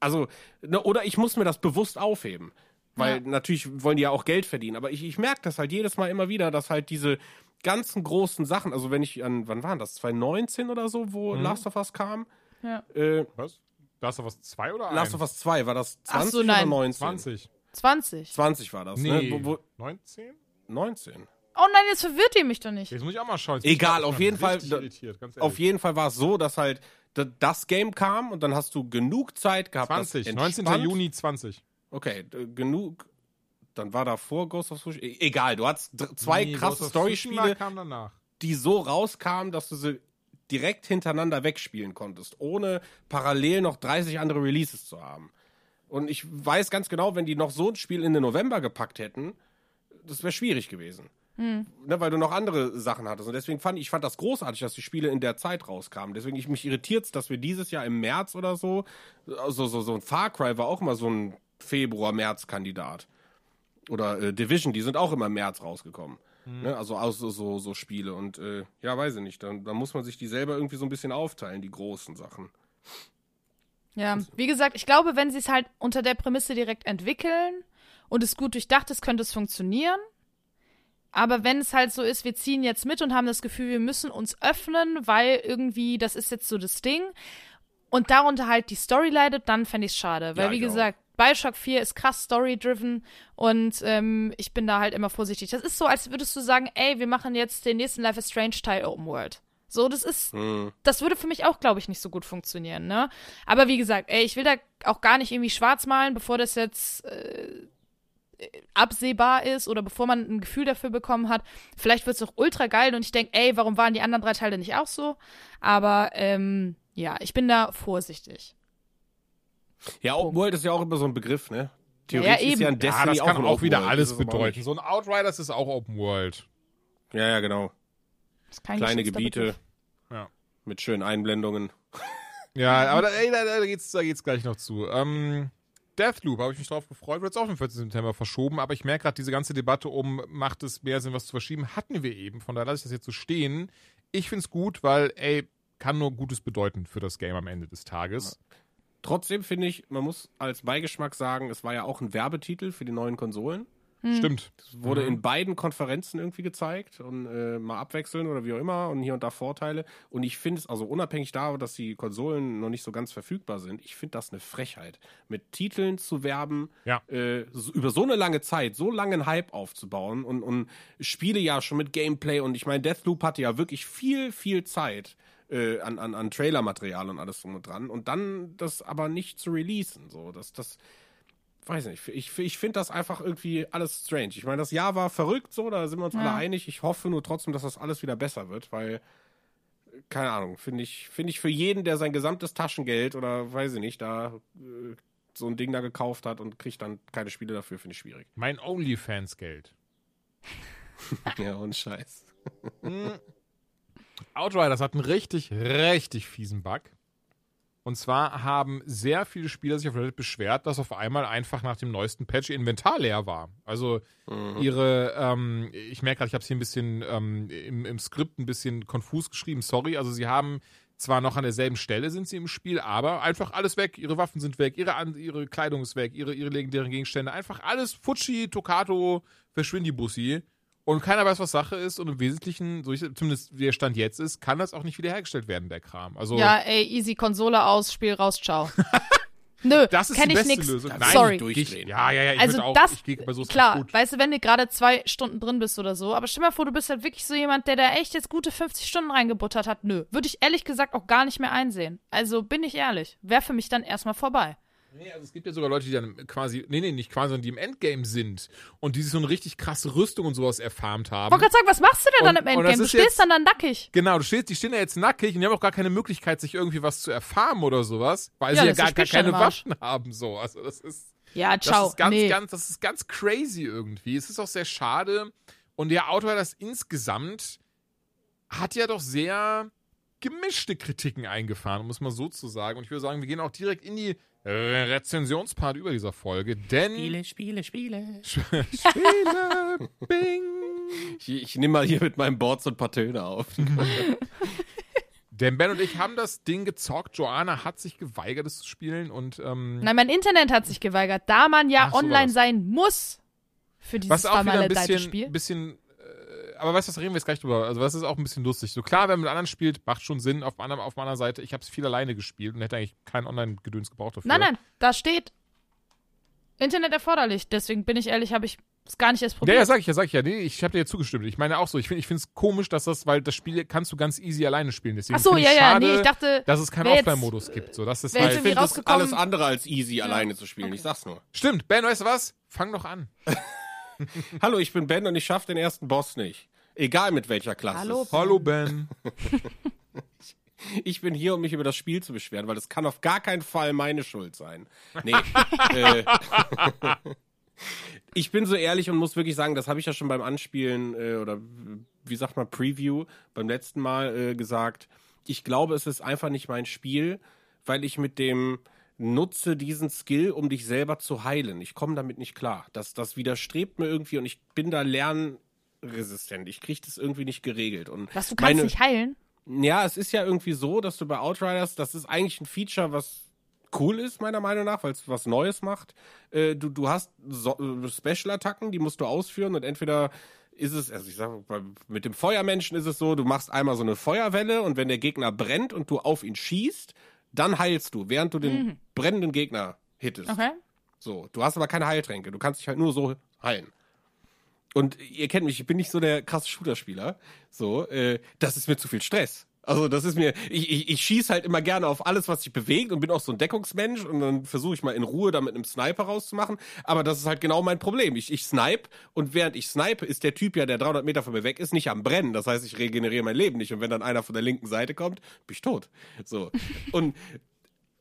Also, ne, oder ich muss mir das bewusst aufheben. Weil Ja. natürlich wollen die ja auch Geld verdienen. Aber ich, ich merke das halt jedes Mal immer wieder, dass halt diese ganzen großen Sachen, also wenn ich an, wann waren das? 2019 oder so, wo Last of Us kam? Ja. Äh, Was? Last of Us 2 oder Last of Us 2, war das 20 Ach so, oder nein. 19? 20. 20. 20 war das, Nee. ne? Wo, wo, 19? 19. Oh nein, jetzt verwirrt ihr mich doch nicht. Jetzt muss ich auch mal schauen. Jetzt Egal, auf jeden Fall, Irritiert, ganz Auf jeden Fall war es so, dass halt das Game kam und dann hast du genug Zeit gehabt. das 20. 19. entspannt- Juni 20. Okay, genug. Dann war davor Ghost of Tsushima. E egal, du hattest zwei Nee, krasse Story-Spiele, die so rauskamen, dass du sie direkt hintereinander wegspielen konntest, ohne parallel noch 30 andere Releases zu haben. Und ich weiß ganz genau, wenn die noch so ein Spiel in den November gepackt hätten, das wäre schwierig gewesen. Ne, weil du noch andere Sachen hattest. Und deswegen fand ich, ich fand das großartig, dass die Spiele in der Zeit rauskamen. Deswegen ich mich irritiert, dass wir dieses Jahr im März oder so, so, so, so ein Far Cry war auch immer so ein Februar-März-Kandidat. Oder äh, Division, die sind auch immer im März rausgekommen. Ne, also aus so, so, so Spiele. Und äh, ja, weiß ich nicht. Dann, dann muss man sich die selber irgendwie so ein bisschen aufteilen, die großen Sachen. Ja, wie gesagt, ich glaube, wenn sie es halt unter der Prämisse direkt entwickeln und es gut durchdacht ist, könnte es funktionieren. Aber wenn es halt so ist, wir ziehen jetzt mit und haben das Gefühl, wir müssen uns öffnen, weil irgendwie, das ist jetzt so das Ding, und darunter halt die Story leidet, dann fände ich es schade. Weil, Ja, wie ich auch. gesagt, Bioshock 4 ist krass story-driven und ähm, ich bin da halt immer vorsichtig. Das ist so, als würdest du sagen, ey, wir machen jetzt den nächsten Life is Strange Teil Open World. So, das ist, das würde für mich auch, glaube ich, nicht so gut funktionieren, ne? Aber wie gesagt, ey, ich will da auch gar nicht irgendwie schwarz malen, bevor das jetzt äh, absehbar ist oder bevor man ein Gefühl dafür bekommen hat. Vielleicht wird es auch ultra geil und ich denke, ey, warum waren die anderen drei Teile nicht auch so? Aber ähm, ja, ich bin da vorsichtig. Ja, Open World ist ja auch immer so ein Begriff, ne? Ja, Theoretisch ist eben. ja ein Ja, Destiny das kann ein auch, Open wieder alles Das ist auch bedeuten. So ein Outriders ist auch Open World. Ja, ja, genau. Das ist kein Kleine Gebiete. Ja. mit schönen Einblendungen. Ja, aber da, ey, da, da, geht's, da geht's gleich noch zu. Ähm, Deathloop, habe ich mich drauf gefreut, wird jetzt auch am 14. September verschoben, aber ich merke gerade, diese ganze Debatte um, macht es mehr Sinn, was zu verschieben, hatten wir eben. Von daher lasse ich das jetzt so stehen. Ich finde es gut, weil, ey, kann nur Gutes bedeuten für das Game am Ende des Tages. Trotzdem finde ich, man muss als Beigeschmack sagen, es war ja auch ein Werbetitel für die neuen Konsolen. Stimmt. Es wurde in beiden Konferenzen irgendwie gezeigt und äh, mal abwechseln oder wie auch immer und hier und da Vorteile. Und ich finde es, also unabhängig davon, dass die Konsolen noch nicht so ganz verfügbar sind, ich finde das eine Frechheit, mit Titeln zu werben, Ja. äh, so, über so eine lange Zeit, so langen Hype aufzubauen und, und Spiele ja schon mit Gameplay und ich meine, Deathloop hatte ja wirklich viel, viel Zeit. Äh, an, an, an Trailermaterial und alles drum und dran und dann das aber nicht zu releasen. So, das, das, weiß nicht, ich, ich finde das einfach irgendwie alles strange. Ich meine, das Jahr war verrückt so, da sind wir uns alle einig. Ich hoffe nur trotzdem, dass das alles wieder besser wird, weil, keine Ahnung, finde ich, finde ich für jeden, der sein gesamtes Taschengeld oder weiß ich nicht, da äh, so ein Ding da gekauft hat und kriegt dann keine Spiele dafür, finde ich schwierig. Mein OnlyFans-Geld. ja, und Scheiß. Outriders hat einen richtig, richtig fiesen Bug. Und zwar haben sehr viele Spieler sich auf Reddit beschwert, dass auf einmal einfach nach dem neuesten Patch ihr Inventar leer war. Also ihre, ähm, ich merke gerade, ich habe es hier ein bisschen ähm, im, im Skript ein bisschen konfus geschrieben, sorry. Also sie haben zwar noch an derselben Stelle sind sie im Spiel, aber einfach alles weg. Ihre Waffen sind weg, ihre, An ihre Kleidung ist weg, ihre, ihre legendären Gegenstände. Einfach alles Futschi, Tokato, Verschwindibussi. Und keiner weiß, was Sache ist. Und im Wesentlichen, so ich, zumindest wie der Stand jetzt ist, kann das auch nicht wiederhergestellt werden, der Kram. Also, Ja, ey, easy Konsole aus, Spiel raus, ciao. Nö, das ist kenn die ich beste nix. Lösung. Nein, Sorry. nicht durchdrehen. Ja, ja, ja. Ich Also auch, das, ich bei so klar, gut. weißt du, wenn du gerade zwei Stunden drin bist oder so, aber stell mal vor, du bist halt wirklich so jemand, der da echt jetzt gute 50 Stunden reingebuttert hat. Nö, würde ich ehrlich gesagt auch gar nicht mehr einsehen. Also bin ich ehrlich, wäre für mich dann erstmal vorbei. Nee, also es gibt ja sogar Leute, die dann quasi, nee, nee, nicht quasi, sondern die im Endgame sind und die sich so eine richtig krasse Rüstung und sowas erfarmt haben. Wollte gerade sagen, was machst du denn dann Und- im und das Endgame? Du stehst jetzt- dann dann nackig. Genau, du stehst, die stehen ja jetzt nackig und die haben auch gar keine Möglichkeit, sich irgendwie was zu erfarmen oder sowas, weil Ja, sie ja das gar, gar keine im. Waffen haben, so. Also das ist, Ja, das ciao. ist ganz, nee. ganz, das ist ganz crazy irgendwie. Es ist auch sehr schade und der Autor das insgesamt hat ja doch sehr gemischte Kritiken eingefahren, um es mal so zu sagen. Und ich würde sagen, wir gehen auch direkt in die Rezensionspart über dieser Folge, denn Spiele, Spiele, Spiele. Spiele, Bing. Ich, ich nehme mal hier mit meinem Board so ein paar Töne auf. Denn Ben und ich haben das Ding gezockt. Joanna hat sich geweigert, es zu spielen. Und ähm, Nein, mein Internet hat sich geweigert, da man ja Ach, online sein muss für dieses was auch wieder ein bisschen, Spiel. bisschen aber weißt du, was reden wir jetzt gleich drüber? Also, das ist auch ein bisschen lustig. So klar, wenn man mit anderen spielt, macht schon Sinn. Auf, meiner- auf meiner Seite, ich habe es viel alleine gespielt und hätte eigentlich kein Online-Gedöns gebraucht dafür. Nein, nein, da steht Internet erforderlich. Deswegen bin ich ehrlich, habe ich es gar nicht erst Ja, probiert. ja, sag ich ja, sag ich ja. Nee, ich habe dir ja zugestimmt. Ich meine auch so, ich finde es komisch, dass das, weil das Spiel kannst du ganz easy alleine spielen. Deswegen Ach so, ich ja, ja, schade, nee, ich dachte, dass es keinen Offline-Modus gibt. So, das ist halt, irgendwie finde alles andere als easy, alleine zu spielen. Ich sag's nur. Stimmt, Ben, weißt du was? Fang doch an. Hallo, ich bin Ben und ich schaffe den ersten Boss nicht. Egal mit welcher Klasse. Hallo. Hallo, Ben. Ich bin hier, um mich über das Spiel zu beschweren, weil das kann auf gar keinen Fall meine Schuld sein. Nee. äh, ich bin so ehrlich und muss wirklich sagen, das habe ich ja schon beim Anspielen äh, oder wie sagt man, Preview beim letzten Mal äh, gesagt. Ich glaube, es ist einfach nicht mein Spiel, weil ich mit dem nutze diesen Skill, um dich selber zu heilen. Ich komme damit nicht klar. Das, das widerstrebt mir irgendwie und ich bin da lernresistent. Ich kriege das irgendwie nicht geregelt. Und was, du kannst meine- nicht heilen? ja, es ist ja irgendwie so, dass du bei Outriders, das ist eigentlich ein Feature, was cool ist, meiner Meinung nach, weil es was Neues macht. Äh, du, du hast so, äh, Special-Attacken, die musst du ausführen und entweder ist es, also ich sag, bei- mit dem Feuermenschen ist es so, du machst einmal so eine Feuerwelle und wenn der Gegner brennt und du auf ihn schießt, dann heilst du, während du den brennenden Gegner hittest. Okay. So, du hast aber keine Heiltränke. Du kannst dich halt nur so heilen. Und ihr kennt mich, ich bin nicht so der krasse Shooter-Spieler. So, äh, das ist mir zu viel Stress. Also das ist mir, ich, ich, ich schieße halt immer gerne auf alles, was sich bewegt und bin auch so ein Deckungsmensch und dann versuche ich mal in Ruhe da mit einem Sniper rauszumachen. Aber das ist halt genau mein Problem. Ich, ich snipe und während ich snipe, ist der Typ ja, der 300 Meter von mir weg ist, nicht am Brennen. Das heißt, ich regeneriere mein Leben nicht. Und wenn dann einer von der linken Seite kommt, bin ich tot. So. Und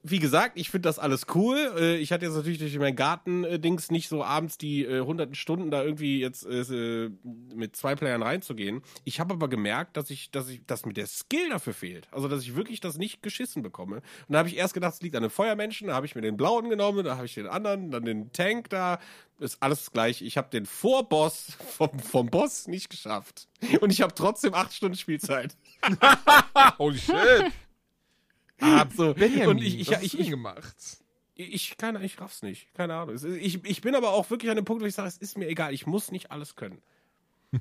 wie gesagt, ich finde das alles cool. Äh, Ich hatte jetzt natürlich durch mein Garten-Dings nicht so abends die äh, hunderten Stunden da irgendwie jetzt äh, mit zwei Playern reinzugehen. Ich habe aber gemerkt, dass ich, dass ich, dass mir der Skill dafür fehlt. Also, dass ich wirklich das nicht geschissen bekomme. Und da habe ich erst gedacht, es liegt an den Feuermenschen. Da habe ich mir den blauen genommen, da habe ich den anderen, dann den Tank da. Ist alles gleich. Ich habe den Vorboss vom, vom Boss nicht geschafft. Und ich habe trotzdem acht Stunden Spielzeit. Holy shit. Ah, So, Benjamin, und ich, ich, was ich, ich, gemacht? Ich, keine, ich raff's nicht. Keine Ahnung. Ich, ich bin aber auch wirklich an dem Punkt, wo ich sage, es ist mir egal. Ich muss nicht alles können.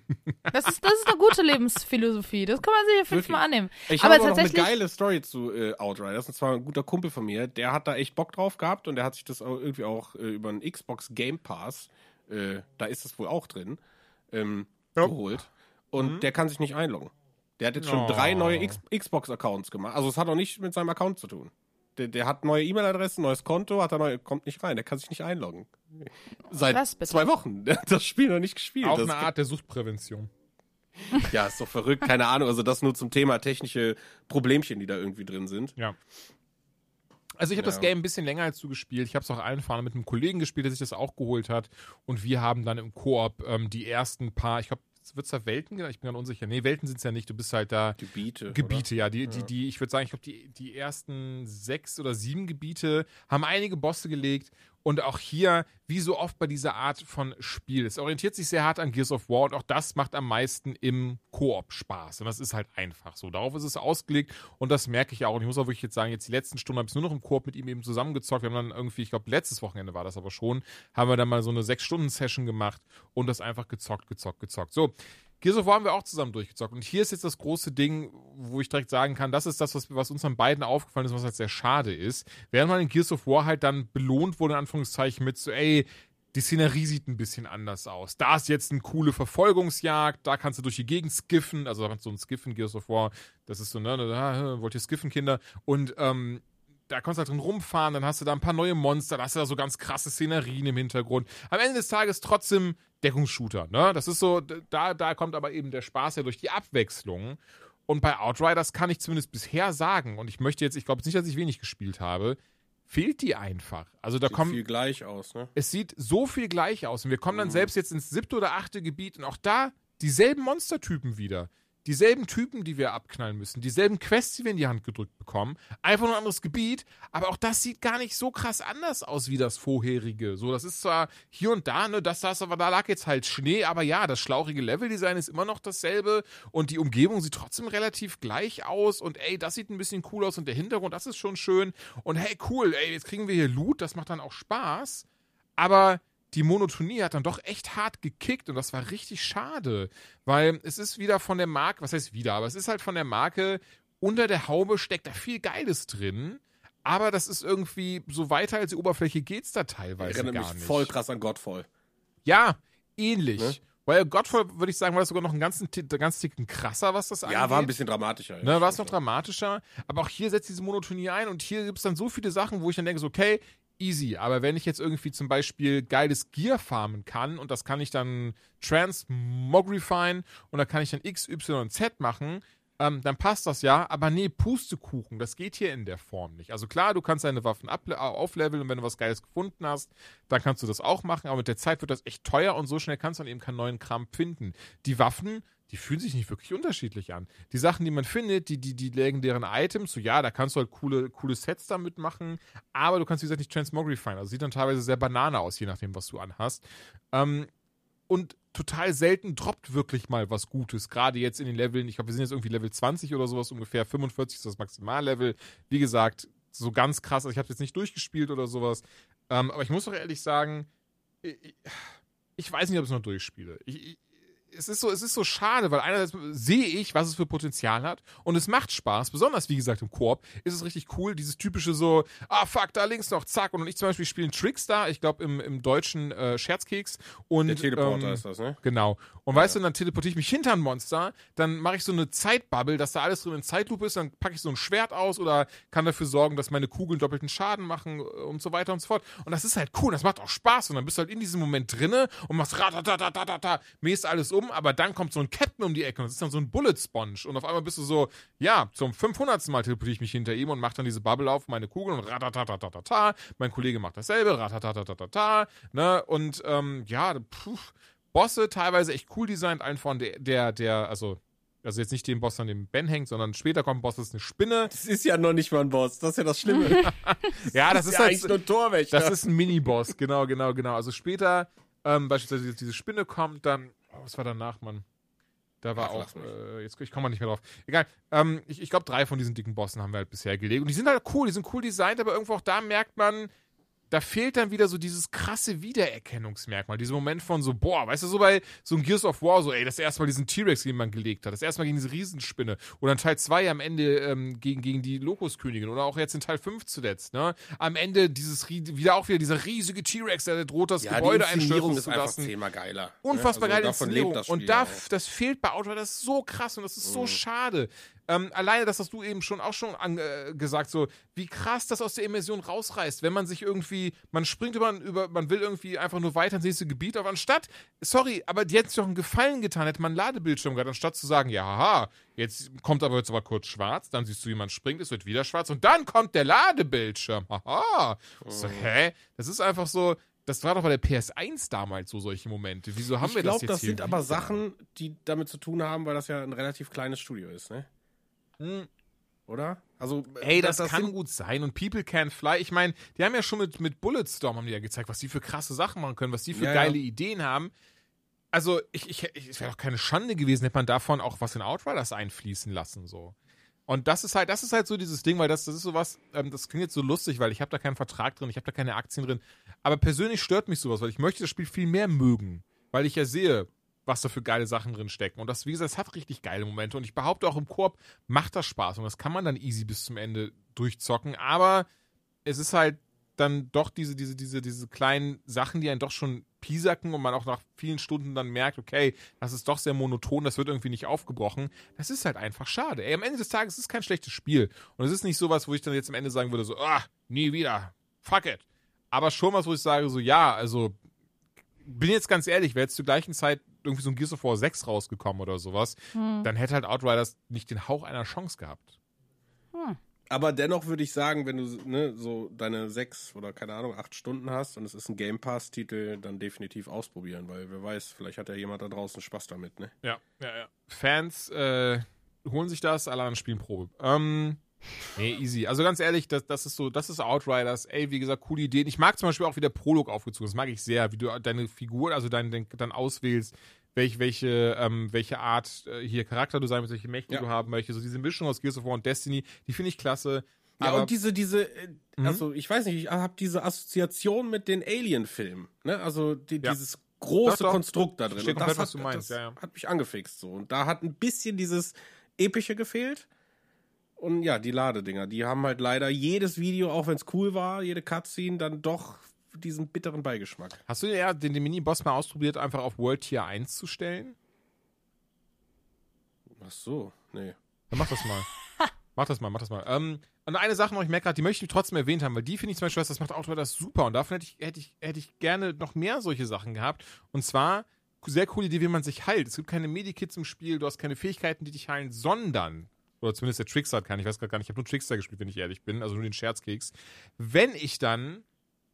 Das ist, das ist eine gute Lebensphilosophie. Das kann man sich auf jeden Fall mal annehmen. Ich Aber habe aber noch eine tatsächlich, geile Story zu äh, Outriders. Und zwar ein guter Kumpel von mir. Der hat da echt Bock drauf gehabt und der hat sich das auch irgendwie auch äh, über einen Xbox Game Pass, äh, da ist es wohl auch drin, ähm, Ja. geholt. Und der kann sich nicht einloggen. Der hat jetzt schon Oh. drei neue X Xbox-Accounts gemacht. Also es hat auch nicht mit seinem Account zu tun. Der, der hat neue E-Mail-Adressen, neues Konto, hat er neu, kommt nicht rein. Der kann sich nicht einloggen. Seit zwei Wochen. Der hat das Spiel noch nicht gespielt. Auch das eine Art der Suchtprävention. ja, ist doch verrückt, keine Ahnung. Also das nur zum Thema technische Problemchen, die da irgendwie drin sind. Ja. Also ich habe das Ja. Game ein bisschen länger als du gespielt. Ich habe es auch allen Fahren mit einem Kollegen gespielt, der sich das auch geholt hat. Und wir haben dann im Koop ähm, die ersten paar, ich glaube wird es da Welten genannt? Ich bin gerade unsicher. Nee, Welten sind es ja nicht. Du bist halt da. Gebiete. Gebiete, ja. Die, die, die, ich würde sagen, ich glaube, die, die ersten sechs oder sieben Gebiete haben einige Bosse gelegt. Und auch hier, wie so oft bei dieser Art von Spiel, es orientiert sich sehr hart an Gears of War und auch das macht am meisten im Koop Spaß. Und das ist halt einfach so. Darauf ist es ausgelegt und das merke ich auch. Und ich muss auch wirklich jetzt sagen, jetzt die letzten Stunden habe ich nur noch im Koop mit ihm eben zusammengezockt. Wir haben dann irgendwie, ich glaube, letztes Wochenende war das aber schon, haben wir dann mal so eine Sechs-Stunden-Session gemacht und das einfach gezockt, gezockt, gezockt. So, Gears of War haben wir auch zusammen durchgezockt. Und hier ist jetzt das große Ding, wo ich direkt sagen kann, das ist das, was, was uns an beiden aufgefallen ist, was halt sehr schade ist. Während man in Gears of War halt dann belohnt wurde, in Anführungszeichen, mit so, ey, die Szenerie sieht ein bisschen anders aus. Da ist jetzt eine coole Verfolgungsjagd, da kannst du durch die Gegend skiffen, also so ein Skiffen, Gears of War, das ist so, ne, da wollt ihr skiffen, Kinder. Und ähm, da kannst du halt drin rumfahren, dann hast du da ein paar neue Monster, da hast du da so ganz krasse Szenerien im Hintergrund. Am Ende des Tages trotzdem Deckungsshooter, ne? Das ist so, da, da kommt aber eben der Spaß ja durch die Abwechslung. Und bei Outriders kann ich zumindest bisher sagen, und ich möchte jetzt, ich glaube jetzt nicht, dass ich wenig gespielt habe, fehlt die einfach. Also da Sieht kommen. viel gleich aus, ne? Es sieht so viel gleich aus. Und wir kommen dann Mhm. selbst jetzt ins siebte oder achte Gebiet und auch da dieselben Monstertypen wieder. Dieselben Typen, die wir abknallen müssen. Dieselben Quests, die wir in die Hand gedrückt bekommen. Einfach nur ein anderes Gebiet. Aber auch das sieht gar nicht so krass anders aus wie das vorherige. So, das ist zwar hier und da, ne, das, das, aber da lag jetzt halt Schnee. Aber ja, das schlauchige Leveldesign ist immer noch dasselbe. Und die Umgebung sieht trotzdem relativ gleich aus. Und ey, das sieht ein bisschen cool aus. Und der Hintergrund, das ist schon schön. Und hey, cool, ey, jetzt kriegen wir hier Loot. Das macht dann auch Spaß. Aber die Monotonie hat dann doch echt hart gekickt und das war richtig schade, weil es ist wieder von der Marke, was heißt wieder, aber es ist halt von der Marke, unter der Haube steckt da viel Geiles drin, aber das ist irgendwie, so weiter als die Oberfläche geht's da teilweise Erinnert gar mich nicht. voll krass an Godfall. Ja, ähnlich. Ne? Weil Godfall, würde ich sagen, war das sogar noch ein ganzen, ganz Ticken krasser, was das angeht. Ja, war ein bisschen dramatischer. ja, Ne, war es noch dramatischer. Aber auch hier setzt diese Monotonie ein und hier gibt es dann so viele Sachen, wo ich dann denke, so, okay, easy. Aber wenn ich jetzt irgendwie zum Beispiel geiles Gear farmen kann und das kann ich dann transmogrifyen und da kann ich dann X, Y und Z machen, ähm, dann passt das ja. Aber nee, Pustekuchen, das geht hier in der Form nicht. Also klar, du kannst deine Waffen uple- aufleveln und wenn du was Geiles gefunden hast, dann kannst du das auch machen. Aber mit der Zeit wird das echt teuer und so schnell kannst du dann eben keinen neuen Kram finden. Die Waffen, die fühlen sich nicht wirklich unterschiedlich an. Die Sachen, die man findet, die, die, die legendären Items, so ja, da kannst du halt coole, coole Sets damit machen, aber du kannst, wie gesagt, nicht transmogrifyen. Also sieht dann teilweise sehr Banane aus, je nachdem, was du anhast. Ähm, und total selten droppt wirklich mal was Gutes. Gerade jetzt in den Leveln, ich glaube, wir sind jetzt irgendwie Level 20 oder sowas ungefähr, 45 ist das Maximallevel. Wie gesagt, so ganz krass, also ich habe jetzt nicht durchgespielt oder sowas. Ähm, aber ich muss doch ehrlich sagen, ich, ich weiß nicht, ob ich es noch durchspiele. Ich, es ist so, es ist so schade, weil einerseits sehe ich, was es für Potenzial hat und es macht Spaß, besonders wie gesagt im Koop ist es richtig cool, dieses typische so, ah fuck, da links noch, zack und ich zum Beispiel spiele einen Trickstar, ich glaube im, im deutschen äh, Scherzkeks und Der Teleporter ähm, ist das, ne? Genau. Und weißt du, dann teleportiere ich mich hinter ein Monster, dann mache ich so eine Zeitbubble, dass da alles drin in Zeitlupe ist, dann packe ich so ein Schwert aus oder kann dafür sorgen, dass meine Kugeln doppelten Schaden machen äh, und so weiter und so fort. Und das ist halt cool, das macht auch Spaß und dann bist du halt in diesem Moment drinne und machst ratatatatata, mähst alles um, aber dann kommt so ein Captain um die Ecke und das ist dann so ein Bullet Sponge und auf einmal bist du so, ja, zum 500. Mal teleportiere ich mich hinter ihm und mache dann diese Bubble auf meine Kugeln und ratatatatata, mein Kollege macht dasselbe, ratatatatata, ne, und ähm, ja, puh, Bosse teilweise echt cool designt, allen von der, der, der, also, also jetzt nicht den Boss, an dem Ben hängt, sondern später kommt ein Boss, das ist eine Spinne. Das ist ja noch nicht mal ein Boss, das ist ja das Schlimme. Ja, das ist ja halt, eigentlich nur ein Torwächter. das ist ein Mini-Boss, genau, genau, genau. Also später, ähm, beispielsweise diese Spinne kommt, dann, was war danach, Mann? Da war Ach, auch, äh, jetzt ich komme mal nicht mehr drauf. Egal. Ähm, ich ich glaube, drei von diesen dicken Bossen haben wir halt bisher gelegt. Und die sind halt cool, die sind cool designt, aber irgendwo auch da merkt man, da fehlt dann wieder so dieses krasse Wiedererkennungsmerkmal. Dieser Moment von so, boah, weißt du, so bei so ein Gears of War, so, ey, das erste Mal diesen T-Rex, den man gelegt hat, das erste Mal gegen diese Riesenspinne. Oder in Teil 2 am Ende ähm, gegen, gegen die Lokuskönigin. Oder auch jetzt in Teil 5 zuletzt, ne? Am Ende dieses, wieder auch wieder dieser riesige T-Rex, der droht das ja, Gebäude einstürzen ist zu lassen. zehnmal geiler. Unfassbar ne? geile davon Inszenierung. und da, das fehlt bei Outriders das ist so krass und das ist so schade. Ähm, alleine das hast du eben schon auch schon an, äh, gesagt, so wie krass das aus der Immersion rausreißt, wenn man sich irgendwie, man springt über, über man will irgendwie einfach nur weiter ins nächste Gebiet, aber anstatt, sorry, aber die hätten sich doch einen Gefallen getan, hätte man einen Ladebildschirm gehabt, anstatt zu sagen, ja, haha, jetzt kommt aber jetzt aber kurz schwarz, dann siehst du, wie man springt, es wird wieder schwarz und dann kommt der Ladebildschirm, haha. So, hä? Das ist einfach so, das war doch bei der PS1 damals so solche Momente. Wieso haben ich wir das glaube, jetzt das hier sind aber? Sachen, die damit zu tun haben, weil das ja ein relativ kleines Studio ist, ne? Hm. Oder? Also, Ey, das, kann sind- gut sein. Und People Can Fly. Ich meine, die haben ja schon mit, mit Bulletstorm haben die ja gezeigt, was die für krasse Sachen machen können, was die für Ja, ja. geile Ideen haben. Also, ich, ich, ich, es wäre doch keine Schande gewesen, hätte man davon auch was in Outriders einfließen lassen, so. Und das ist halt, das ist halt so dieses Ding, weil das, das ist sowas, ähm, das klingt jetzt so lustig, weil ich habe da keinen Vertrag drin, ich habe da keine Aktien drin. Aber persönlich stört mich sowas, weil ich möchte das Spiel viel mehr mögen. Weil ich ja sehe, was da für geile Sachen drin stecken. Und das, wie gesagt, es hat richtig geile Momente. Und ich behaupte auch im Koop macht das Spaß. Und das kann man dann easy bis zum Ende durchzocken. Aber es ist halt dann doch diese, diese, diese, diese kleinen Sachen, die einen doch schon piesacken und man auch nach vielen Stunden dann merkt, okay, das ist doch sehr monoton, das wird irgendwie nicht aufgebrochen. Das ist halt einfach schade. Ey, am Ende des Tages ist es kein schlechtes Spiel. Und es ist nicht sowas, wo ich dann jetzt am Ende sagen würde, so, ah, nie wieder. Fuck it. Aber schon was, wo ich sage, so, ja, also, bin jetzt ganz ehrlich, wäre jetzt zur gleichen Zeit irgendwie so ein Gears of War 6 rausgekommen oder sowas, dann hätte halt Outriders nicht den Hauch einer Chance gehabt. Aber dennoch würde ich sagen, wenn du ne, so deine sechs oder keine Ahnung, acht Stunden hast und es ist ein Game Pass-Titel, dann definitiv ausprobieren, weil wer weiß, vielleicht hat ja jemand da draußen Spaß damit, ne? Ja, ja, ja. Fans äh, holen sich das, alle anderen spielen Probe. Ähm, nee, easy. Also ganz ehrlich, das, das ist so, das ist Outriders. Ey, wie gesagt, coole Ideen. Ich mag zum Beispiel auch, wie der Prolog aufgezogen ist. Das mag ich sehr, wie du deine Figur, also dein, dein, dann auswählst, welch, welche, ähm, welche Art äh, hier Charakter du sein willst, welche Mächte Ja. du haben möchtest. So diese Mischung aus Gears of War und Destiny, die finde ich klasse. Ja, Aber und diese, diese, äh, Mhm. also ich weiß nicht, ich habe diese Assoziation mit den Alien-Filmen, ne? Also die, Ja. dieses große Doch, doch. Konstrukt da drin. Verstehe Und komplett, das was hat, du meinst, das ja, ja. hat mich angefixt so. Und da hat ein bisschen dieses Epische gefehlt. Und ja, die Ladedinger, die haben halt leider jedes Video, auch wenn es cool war, jede Cutscene, dann doch diesen bitteren Beigeschmack. hast du ja den, den Mini-Boss mal ausprobiert, einfach auf World Tier 1 zu stellen? Ach so, nee. Dann mach das mal. mach das mal, mach das mal. Ähm, und eine Sache noch, ich merke gerade, die möchte ich trotzdem erwähnt haben, weil die finde ich zum Beispiel, das macht Outriders super und davon hätte ich, hätte, ich, hätte ich gerne noch mehr solche Sachen gehabt. Und zwar, sehr coole Idee, wie man sich heilt. Es gibt keine Medikits im Spiel, du hast keine Fähigkeiten, die dich heilen, sondern, oder zumindest der Trickster hat keine, ich weiß gerade gar nicht, ich habe nur Trickster gespielt, wenn ich ehrlich bin, also nur den Scherzkeks. Wenn ich dann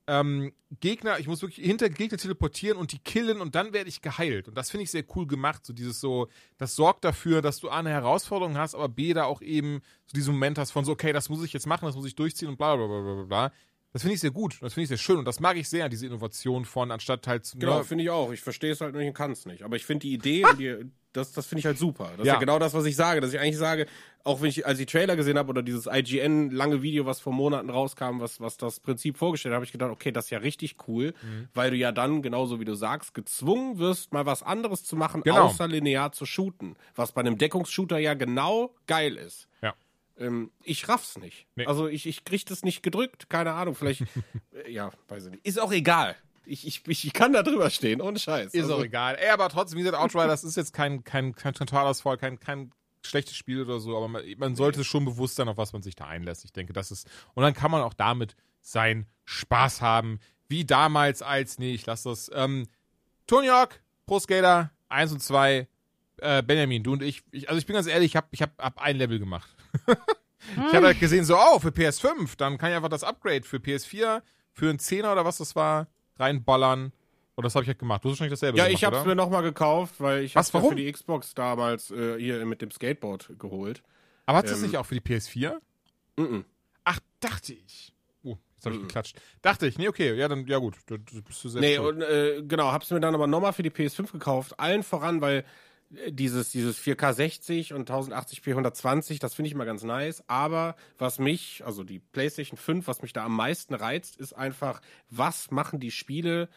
ähm, Gegner, ich muss wirklich hinter Gegner teleportieren und die killen und dann werde ich geheilt. Und das finde ich sehr cool gemacht. So dieses so, das sorgt dafür, dass du A, eine Herausforderung hast, aber B, da auch eben so diesen Moment hast von so, okay, das muss ich jetzt machen, das muss ich durchziehen und bla bla bla bla bla, bla. Das finde ich sehr gut. Das finde ich sehr schön. Und das mag ich sehr, diese Innovation von, anstatt halt zu. Genau, ne, finde ich auch. Ich verstehe es halt nicht und kann es nicht. Aber ich finde die Idee und die, das, das finde ich halt super. Das ist Ja. ja genau das, was ich sage. Dass ich eigentlich sage, auch wenn ich, als ich Trailer gesehen habe oder dieses IGN lange Video, was vor Monaten rauskam, was, was das Prinzip vorgestellt hat, habe ich gedacht, okay, das ist ja richtig cool, Mhm. weil du ja dann, genauso wie du sagst, gezwungen wirst, mal was anderes zu machen, Genau. außer linear zu shooten. Was bei einem Deckungsshooter ja genau geil ist. Ja. Ähm, ich raff's nicht. Nee. Also ich, ich krieg das nicht gedrückt, keine Ahnung, vielleicht, äh, ja, weiß ich nicht. Ist auch egal. Ich, ich, ich kann da drüber stehen, ohne Scheiß. Ist also, auch egal. Ey, aber trotzdem, wie gesagt, Outriders ist jetzt kein, kein, kein Totalausfall, kein, kein schlechtes Spiel oder so, aber man, man sollte schon bewusst sein, auf was man sich da einlässt. Ich denke, das ist. Und dann kann man auch damit seinen Spaß haben. Wie damals als, nee, ich lasse das. Ähm, Tony Hawk, Pro Skater, 1 und 2, äh, Benjamin, du und ich, ich. Also ich bin ganz ehrlich, ich habe ich hab, hab ein Level gemacht. ich habe halt gesehen, so, oh, für PS5, dann kann ich einfach das Upgrade für PS4, für einen 10er oder was das war, reinballern. Und das habe ich halt gemacht. Du hast wahrscheinlich dasselbe Ja, gemacht, ich hab's oder? mir nochmal gekauft, weil ich warum? für die Xbox damals äh, hier mit dem Skateboard geholt. Aber hat es das Ähm, nicht auch für die PS4? Mhm. Ach, dachte ich. Oh, jetzt habe ich Mhm. geklatscht. Dachte ich. Nee, okay. Ja, dann, ja gut. Du, du bist du selbst Nee, schuld. und äh, genau, hab's mir dann aber nochmal für die PS5 gekauft. Allen voran, weil dieses, dieses 4K 60 und 1080p 120, das finde ich immer ganz nice. Aber was mich, also die PlayStation 5, was mich da am meisten reizt, ist einfach, was machen die Spiele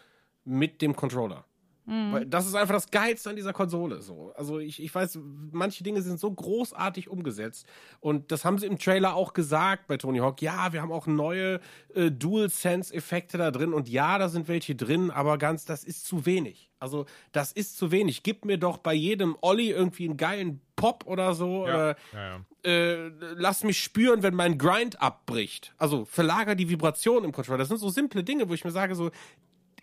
mit dem Controller? Weil das ist einfach das Geilste an dieser Konsole. So. Also ich, ich weiß, manche Dinge sind so großartig umgesetzt. Und das haben sie im Trailer auch gesagt bei Tony Hawk. Ja, wir haben auch neue äh, Dual-Sense-Effekte da drin. Und ja, da sind welche drin, aber ganz, das ist zu wenig. Also das ist zu wenig. Gib mir doch bei jedem Olli irgendwie einen geilen Pop oder so. ja. Oder ja, ja. äh, lass mich spüren, wenn mein Grind abbricht. Also verlager die Vibration im Controller. Das sind so simple Dinge, wo ich mir sage, so,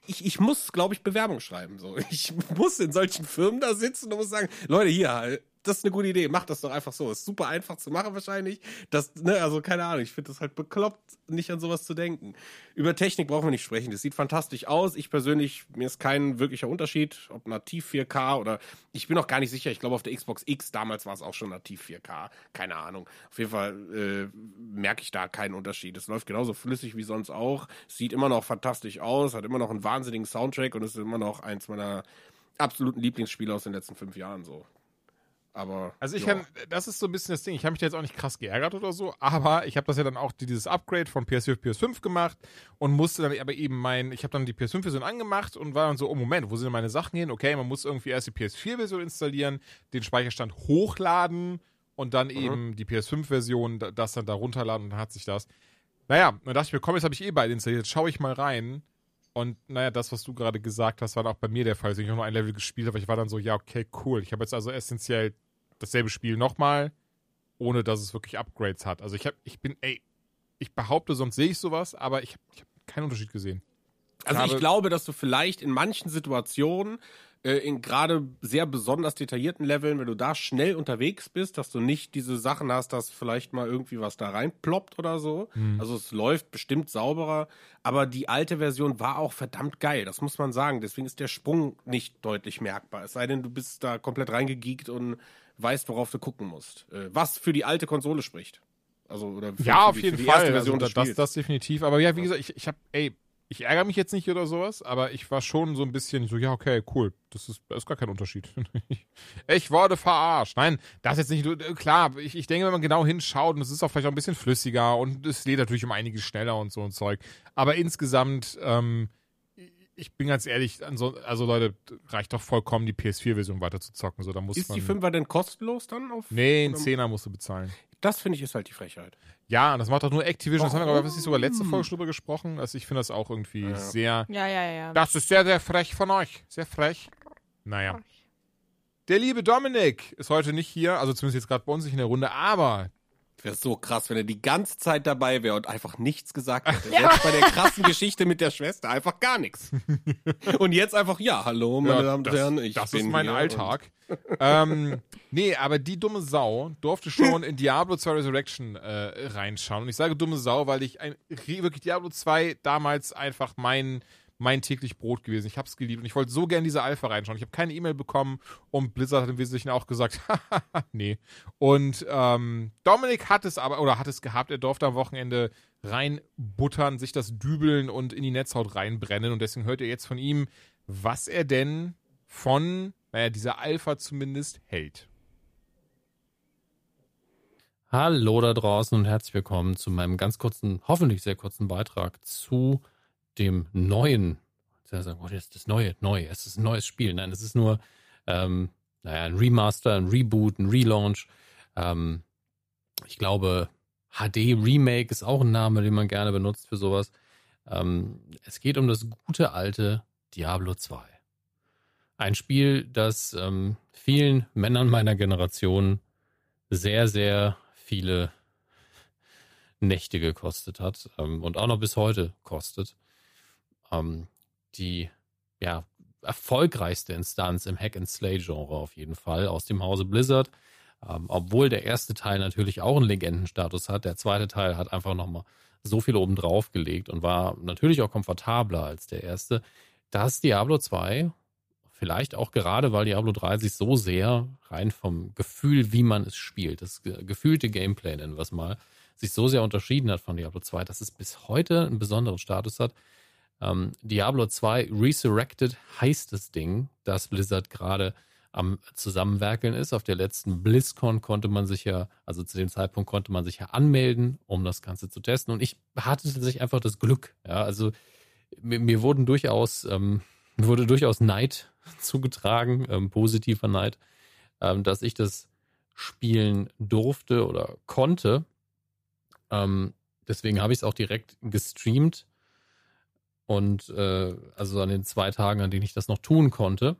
ich, ich muss, glaube ich, Bewerbung schreiben. So. Ich muss in solchen Firmen da sitzen und muss sagen, Leute, hier, das ist eine gute Idee. Mach das doch einfach so. Ist super einfach zu machen wahrscheinlich. Das, ne, also keine Ahnung. Ich finde das halt bekloppt, nicht an sowas zu denken. Über Technik brauchen wir nicht sprechen. Das sieht fantastisch aus. Ich persönlich, mir ist kein wirklicher Unterschied, ob nativ 4K oder ich bin auch gar nicht sicher. Ich glaube, auf der Xbox X damals war es auch schon nativ 4K. Keine Ahnung. Auf jeden Fall äh, merke ich da keinen Unterschied. Es läuft genauso flüssig wie sonst auch. Sieht immer noch fantastisch aus, hat immer noch einen wahnsinnigen Soundtrack und ist immer noch eins meiner absoluten Lieblingsspiele aus den letzten fünf Jahren so. Aber. Also ich ja. kann, das ist so ein bisschen das Ding. Ich habe mich da jetzt auch nicht krass geärgert oder so, aber ich habe das ja dann auch dieses Upgrade von PS4 auf PS5 gemacht und musste dann aber eben mein, ich habe dann die PS5-Version angemacht und war dann so, oh Moment, wo sind denn meine Sachen hin? Okay, man muss irgendwie erst die PS4-Version installieren, den Speicherstand hochladen und dann Mhm. eben die PS5-Version, da- das dann da runterladen und dann hat sich das. Naja, dann dachte ich mir, komm, jetzt habe ich eh beide installiert, jetzt schaue ich mal rein. Und naja, das, was du gerade gesagt hast, war auch bei mir der Fall. Also ich habe nur ein Level gespielt, aber ich war dann so, ja, okay, cool. Ich habe jetzt also essentiell dasselbe Spiel nochmal, ohne dass es wirklich Upgrades hat. Also ich habe, ich bin, ey, ich behaupte, sonst sehe ich sowas, aber ich habe hab keinen Unterschied gesehen. Also ich glaube, dass du vielleicht in manchen Situationen, äh, in gerade sehr besonders detaillierten Leveln, wenn du da schnell unterwegs bist, dass du nicht diese Sachen hast, dass vielleicht mal irgendwie was da reinploppt oder so. Also es läuft bestimmt sauberer, aber die alte Version war auch verdammt geil, das muss man sagen. Deswegen ist der Sprung nicht deutlich merkbar. Es sei denn, du bist da komplett reingegeekt und weißt, worauf du gucken musst. Äh, was für die alte Konsole spricht. Also, oder für, Ja, für auf die, jeden Fall. erste Also Version das, des das, das definitiv. Aber ja, wie gesagt, ich, ich habe, ey, ich ärgere mich jetzt nicht oder sowas, aber ich war schon so ein bisschen so, ja, okay, cool. Das ist, das ist gar kein Unterschied. ich wurde verarscht. Nein, das ist jetzt nicht, äh, klar, ich, ich denke, wenn man genau hinschaut, und es ist auch vielleicht auch ein bisschen flüssiger und es lädt natürlich um einiges schneller und so ein Zeug. Aber insgesamt, ähm, ich bin ganz ehrlich, also, also Leute, reicht doch vollkommen, die PS4-Version weiter zu zocken. So, da muss Ist man, die 5er denn kostenlos dann? Auf, Nee, einen oder- Zehner musst du bezahlen. Das finde ich ist halt die Frechheit. Ja, das macht doch nur Activision. Das haben wir, glaube ich, sogar letzte? Folge schon drüber gesprochen. Also ich finde das auch irgendwie Ja. sehr. Ja, ja, ja. Das ist sehr, sehr frech von euch. Sehr frech. Naja. Der liebe Dominik ist heute nicht hier, also zumindest jetzt gerade bei uns nicht in der Runde, aber Wäre so krass, wenn er die ganze Zeit dabei wäre und einfach nichts gesagt hätte. Selbst bei der krassen Geschichte mit der Schwester einfach gar nichts. Und jetzt einfach, ja, hallo, meine ja, Damen und das, Herren, ich das bin ist mein hier Alltag. ähm, nee, aber die dumme Sau durfte schon in Diablo 2 Resurrection äh, reinschauen. Und ich sage dumme Sau, weil ich ein, wirklich Diablo 2 damals einfach mein mein täglich Brot gewesen. Ich habe es geliebt und ich wollte so gern diese Alpha reinschauen. Ich habe keine E-Mail bekommen und Blizzard hat im Wesentlichen auch gesagt, nee. Und ähm, Dominik hat es aber, oder hat es gehabt, er durfte am Wochenende reinbuttern, sich das dübeln und in die Netzhaut reinbrennen. Und deswegen hört ihr jetzt von ihm, was er denn von, naja, dieser Alpha zumindest hält. Hallo da draußen und herzlich willkommen zu meinem ganz kurzen, hoffentlich sehr kurzen Beitrag zu dem neuen. Das neue, neu. Es ist ein neues Spiel. Nein, es ist nur, ähm, naja, ein Remaster, ein Reboot, ein Relaunch. Ähm, ich glaube, HD Remake ist auch ein Name, den man gerne benutzt für sowas. Ähm, es geht um das gute alte Diablo 2. Ein Spiel, das ähm, vielen Männern meiner Generation sehr, sehr viele Nächte gekostet hat ähm, und auch noch bis heute kostet. Ähm, die ja, erfolgreichste Instanz im Hack-and-Slay-Genre auf jeden Fall aus dem Hause Blizzard. Ähm, obwohl der erste Teil natürlich auch einen Legendenstatus hat. Der zweite Teil hat einfach nochmal so viel oben drauf gelegt und war natürlich auch komfortabler als der erste. dass Diablo 2 vielleicht auch gerade, weil Diablo 3 sich so sehr rein vom Gefühl, wie man es spielt, das ge gefühlte Gameplay nennen wir es mal, sich so sehr unterschieden hat von Diablo 2, dass es bis heute einen besonderen Status hat. Ähm, Diablo 2 Resurrected heißt das Ding, das Blizzard gerade am Zusammenwerkeln ist. Auf der letzten BlizzCon konnte man sich ja, also zu dem Zeitpunkt konnte man sich ja anmelden, um das Ganze zu testen. Und ich hatte tatsächlich einfach das Glück. Ja, also mir, mir wurden durchaus, ähm, wurde durchaus Neid zugetragen, ähm, positiver Neid, ähm, dass ich das spielen durfte oder konnte. Ähm, deswegen habe ich es auch direkt gestreamt. Und äh, also an den zwei Tagen, an denen ich das noch tun konnte,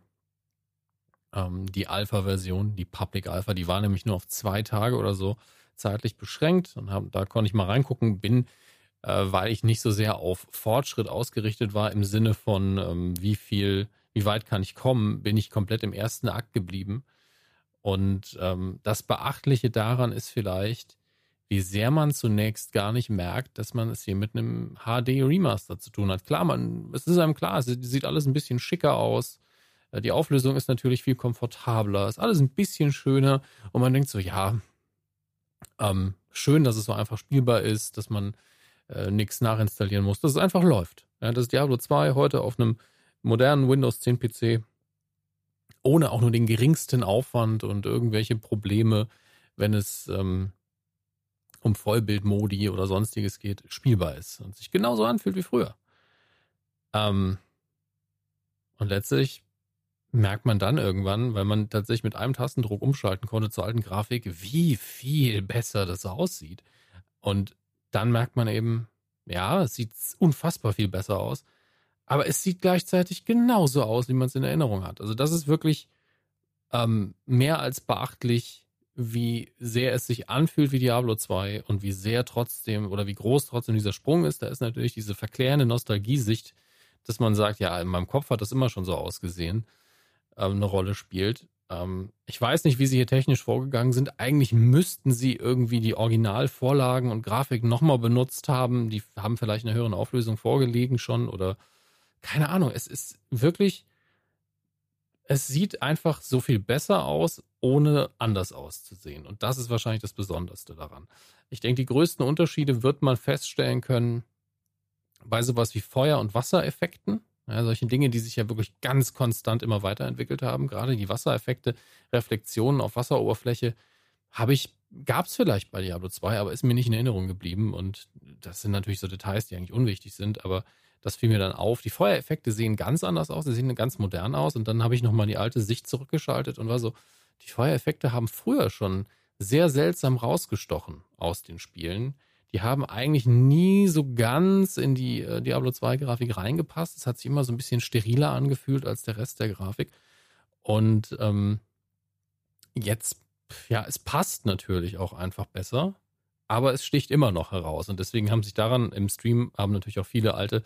ähm, die Alpha-Version, die Public Alpha, die war nämlich nur auf zwei Tage oder so zeitlich beschränkt. Und hab, da konnte ich mal reingucken, bin, äh, weil ich nicht so sehr auf Fortschritt ausgerichtet war, im Sinne von, ähm, wie viel, wie weit kann ich kommen, bin ich komplett im ersten Akt geblieben Und ähm, das Beachtliche daran ist vielleicht, wie sehr man zunächst gar nicht merkt, dass man es hier mit einem HD-Remaster zu tun hat. Klar, man, es ist einem klar, es sieht alles ein bisschen schicker aus. Äh, die Auflösung ist natürlich viel komfortabler, ist alles ein bisschen schöner und man denkt so, ja, ähm, schön, dass es so einfach spielbar ist, dass man äh, nichts nachinstallieren muss, dass es einfach läuft. Ja, das Diablo 2 heute auf einem modernen Windows 10 PC ohne auch nur den geringsten Aufwand und irgendwelche Probleme, wenn es ähm, um Vollbildmodi oder sonstiges geht, spielbar ist und sich genauso anfühlt wie früher. Ähm, und letztlich merkt man dann irgendwann, weil man tatsächlich mit einem Tastendruck umschalten konnte zur alten Grafik, wie viel besser das aussieht. Und dann merkt man eben, ja, es sieht unfassbar viel besser aus, aber es sieht gleichzeitig genauso aus, wie man es in Erinnerung hat. Also das ist wirklich ähm, mehr als beachtlich, wie sehr es sich anfühlt wie Diablo 2 und wie sehr trotzdem oder wie groß trotzdem dieser Sprung ist. Da ist natürlich diese verklärende Nostalgiesicht, dass man sagt, ja, in meinem Kopf hat das immer schon so ausgesehen ähm, eine Rolle spielt. Ähm, ich weiß nicht, wie sie hier technisch vorgegangen sind. Eigentlich müssten sie irgendwie die Originalvorlagen und Grafiken nochmal benutzt haben. Die haben vielleicht eine höhere Auflösung vorgelegen schon oder keine Ahnung. Es ist wirklich, es sieht einfach so viel besser aus, ohne anders auszusehen. Und das ist wahrscheinlich das Besonderste daran. Ich denke, die größten Unterschiede wird man feststellen können bei sowas wie Feuer- und Wassereffekten. Ja, solche Dinge, die sich ja wirklich ganz konstant immer weiterentwickelt haben. Gerade die Wassereffekte, Reflexionen auf Wasseroberfläche, habe ich, gab es vielleicht bei Diablo 2, aber ist mir nicht in Erinnerung geblieben. Und das sind natürlich so Details, die eigentlich unwichtig sind, aber das fiel mir dann auf. Die Feuereffekte sehen ganz anders aus, sie sehen ganz modern aus. Und dann habe ich nochmal die alte Sicht zurückgeschaltet und war so, die Feuereffekte haben früher schon sehr seltsam rausgestochen aus den Spielen die haben eigentlich nie so ganz in die äh, Diablo 2 Grafik reingepasst. Es hat sich immer so ein bisschen steriler angefühlt als der Rest der Grafik. Und ähm, jetzt, ja, es passt natürlich auch einfach besser, aber es sticht immer noch heraus. Und deswegen haben sich daran im Stream, haben natürlich auch viele alte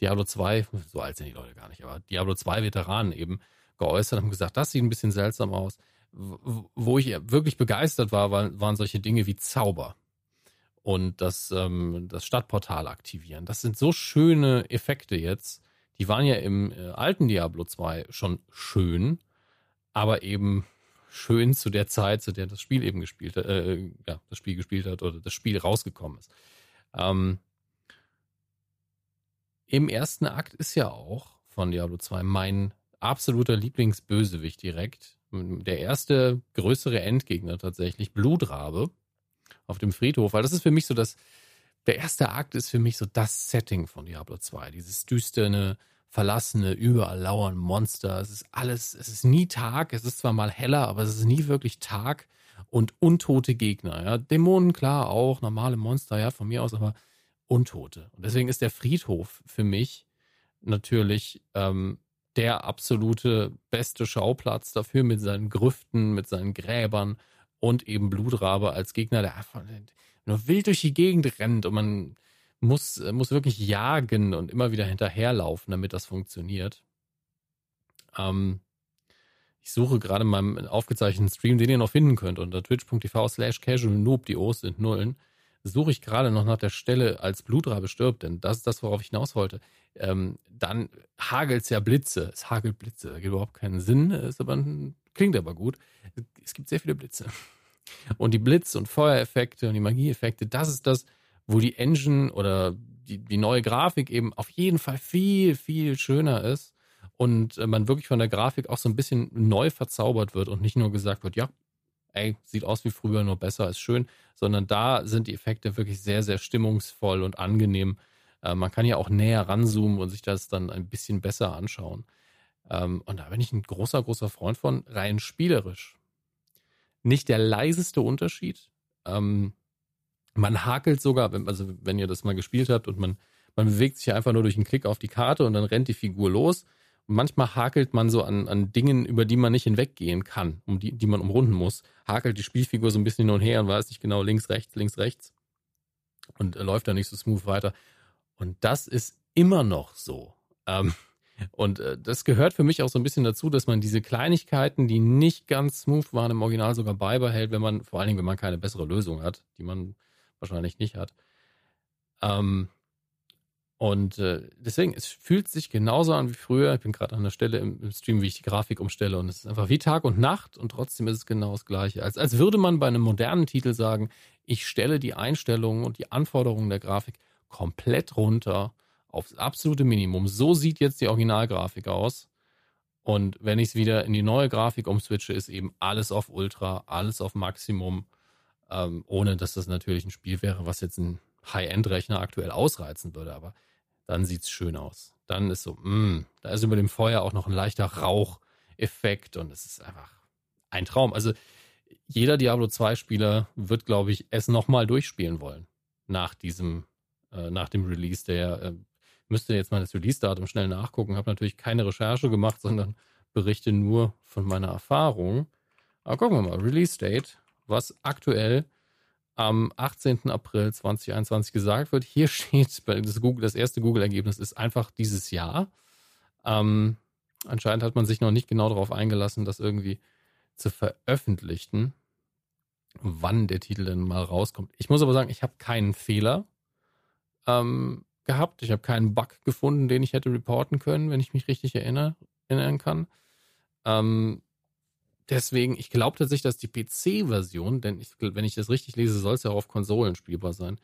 Diablo 2, so alt sind die Leute gar nicht, aber Diablo 2 Veteranen eben geäußert, haben gesagt, das sieht ein bisschen seltsam aus. Wo ich wirklich begeistert war, waren solche Dinge wie Zauber und das, ähm, das Stadtportal aktivieren. Das sind so schöne Effekte jetzt. Die waren ja im äh, alten Diablo 2 schon schön, aber eben schön zu der Zeit, zu der das Spiel eben gespielt hat, äh, ja, das Spiel gespielt hat oder das Spiel rausgekommen ist. Ähm, Im ersten Akt ist ja auch von Diablo 2 mein absoluter Lieblingsbösewicht direkt. Der erste größere Endgegner tatsächlich, Blutrabe auf dem Friedhof, weil das ist für mich so das, der erste Akt ist für mich so das Setting von Diablo 2. Dieses düsterne, verlassene, überall lauern Monster. Es ist alles, es ist nie Tag, es ist zwar mal heller, aber es ist nie wirklich Tag und untote Gegner. Ja. Dämonen, klar, auch, normale Monster, ja, von mir aus, aber Untote. Und deswegen ist der Friedhof für mich natürlich ähm, der absolute beste Schauplatz dafür mit seinen Grüften, mit seinen Gräbern und eben Blutrabe als Gegner, der einfach nur wild durch die Gegend rennt und man muss, muss wirklich jagen und immer wieder hinterherlaufen, damit das funktioniert. Ähm, ich suche gerade in meinem aufgezeichneten Stream, den ihr noch finden könnt, unter twitch.tv slash casual noob, die O's sind Nullen, suche ich gerade noch nach der Stelle, als Blutrabe stirbt, denn das ist das, worauf ich hinaus wollte. Ähm, dann hagelt es ja Blitze. Es hagelt Blitze. Da gibt überhaupt keinen Sinn, ist aber Klingt aber gut. Es gibt sehr viele Blitze. Und die Blitz- und Feuereffekte und die Magieeffekte, das ist das, wo die Engine oder die, die neue Grafik eben auf jeden Fall viel, viel schöner ist und äh, man wirklich von der Grafik auch so ein bisschen neu verzaubert wird und nicht nur gesagt wird, ja, ey, sieht aus wie früher, nur besser, ist schön, sondern da sind die Effekte wirklich sehr, sehr stimmungsvoll und angenehm. Äh, man kann ja auch näher ranzoomen und sich das dann ein bisschen besser anschauen. Ähm, und da bin ich ein großer, großer Freund von, rein spielerisch. Nicht der leiseste Unterschied. Ähm, man hakelt sogar, wenn, also wenn ihr das mal gespielt habt und man, man bewegt sich einfach nur durch einen Klick auf die Karte und dann rennt die Figur los. Und manchmal hakelt man so an, an Dingen, über die man nicht hinweggehen kann, um die, die man umrunden muss. Hakelt die Spielfigur so ein bisschen hin und her und weiß nicht genau links, rechts, links, rechts. Und äh, läuft dann nicht so smooth weiter. Und das ist immer noch so. Ähm, Und äh, das gehört für mich auch so ein bisschen dazu, dass man diese Kleinigkeiten, die nicht ganz smooth waren, im Original sogar beibehält, wenn man, vor allen Dingen, wenn man keine bessere Lösung hat, die man wahrscheinlich nicht hat. Ähm, und äh, deswegen, es fühlt sich genauso an wie früher. Ich bin gerade an der Stelle im, im, Stream, wie ich die Grafik umstelle. Und es ist einfach wie Tag und Nacht und trotzdem ist es genau das Gleiche. Als, als würde man bei einem modernen Titel sagen, ich stelle die Einstellungen und die Anforderungen der Grafik komplett runter aufs absolute Minimum. So sieht jetzt die Originalgrafik aus. Und wenn ich es wieder in die neue Grafik umswitche, ist eben alles auf Ultra, alles auf Maximum, ähm, ohne dass das natürlich ein Spiel wäre, was jetzt ein High-End-Rechner aktuell ausreizen würde. Aber dann sieht es schön aus. Dann ist so, mh, mm, da ist über dem Feuer auch noch ein leichter Raucheffekt und es ist einfach ein Traum. Also jeder Diablo 2 Spieler wird, glaube ich, es nochmal durchspielen wollen nach diesem, äh, nach dem Release. Der äh, müsste jetzt mal das Release-Datum schnell nachgucken. Habe natürlich keine Recherche gemacht, sondern berichte nur von meiner Erfahrung. Aber gucken wir mal, Release-Date, was aktuell am 18. April 2021 gesagt wird. Hier steht, das, Google, das erste Google-Ergebnis ist einfach dieses Jahr. Ähm, anscheinend hat man sich noch nicht genau darauf eingelassen, das irgendwie zu veröffentlichen, wann der Titel denn mal rauskommt. Ich muss aber sagen, ich habe keinen Fehler ähm, gehabt. Ich habe keinen Bug gefunden, den ich hätte reporten können, wenn ich mich richtig erinnere, erinnern kann. Ähm, deswegen, ich glaube tatsächlich, dass die PC-Version, denn ich, wenn ich das richtig lese, soll es ja auch auf Konsolen spielbar sein,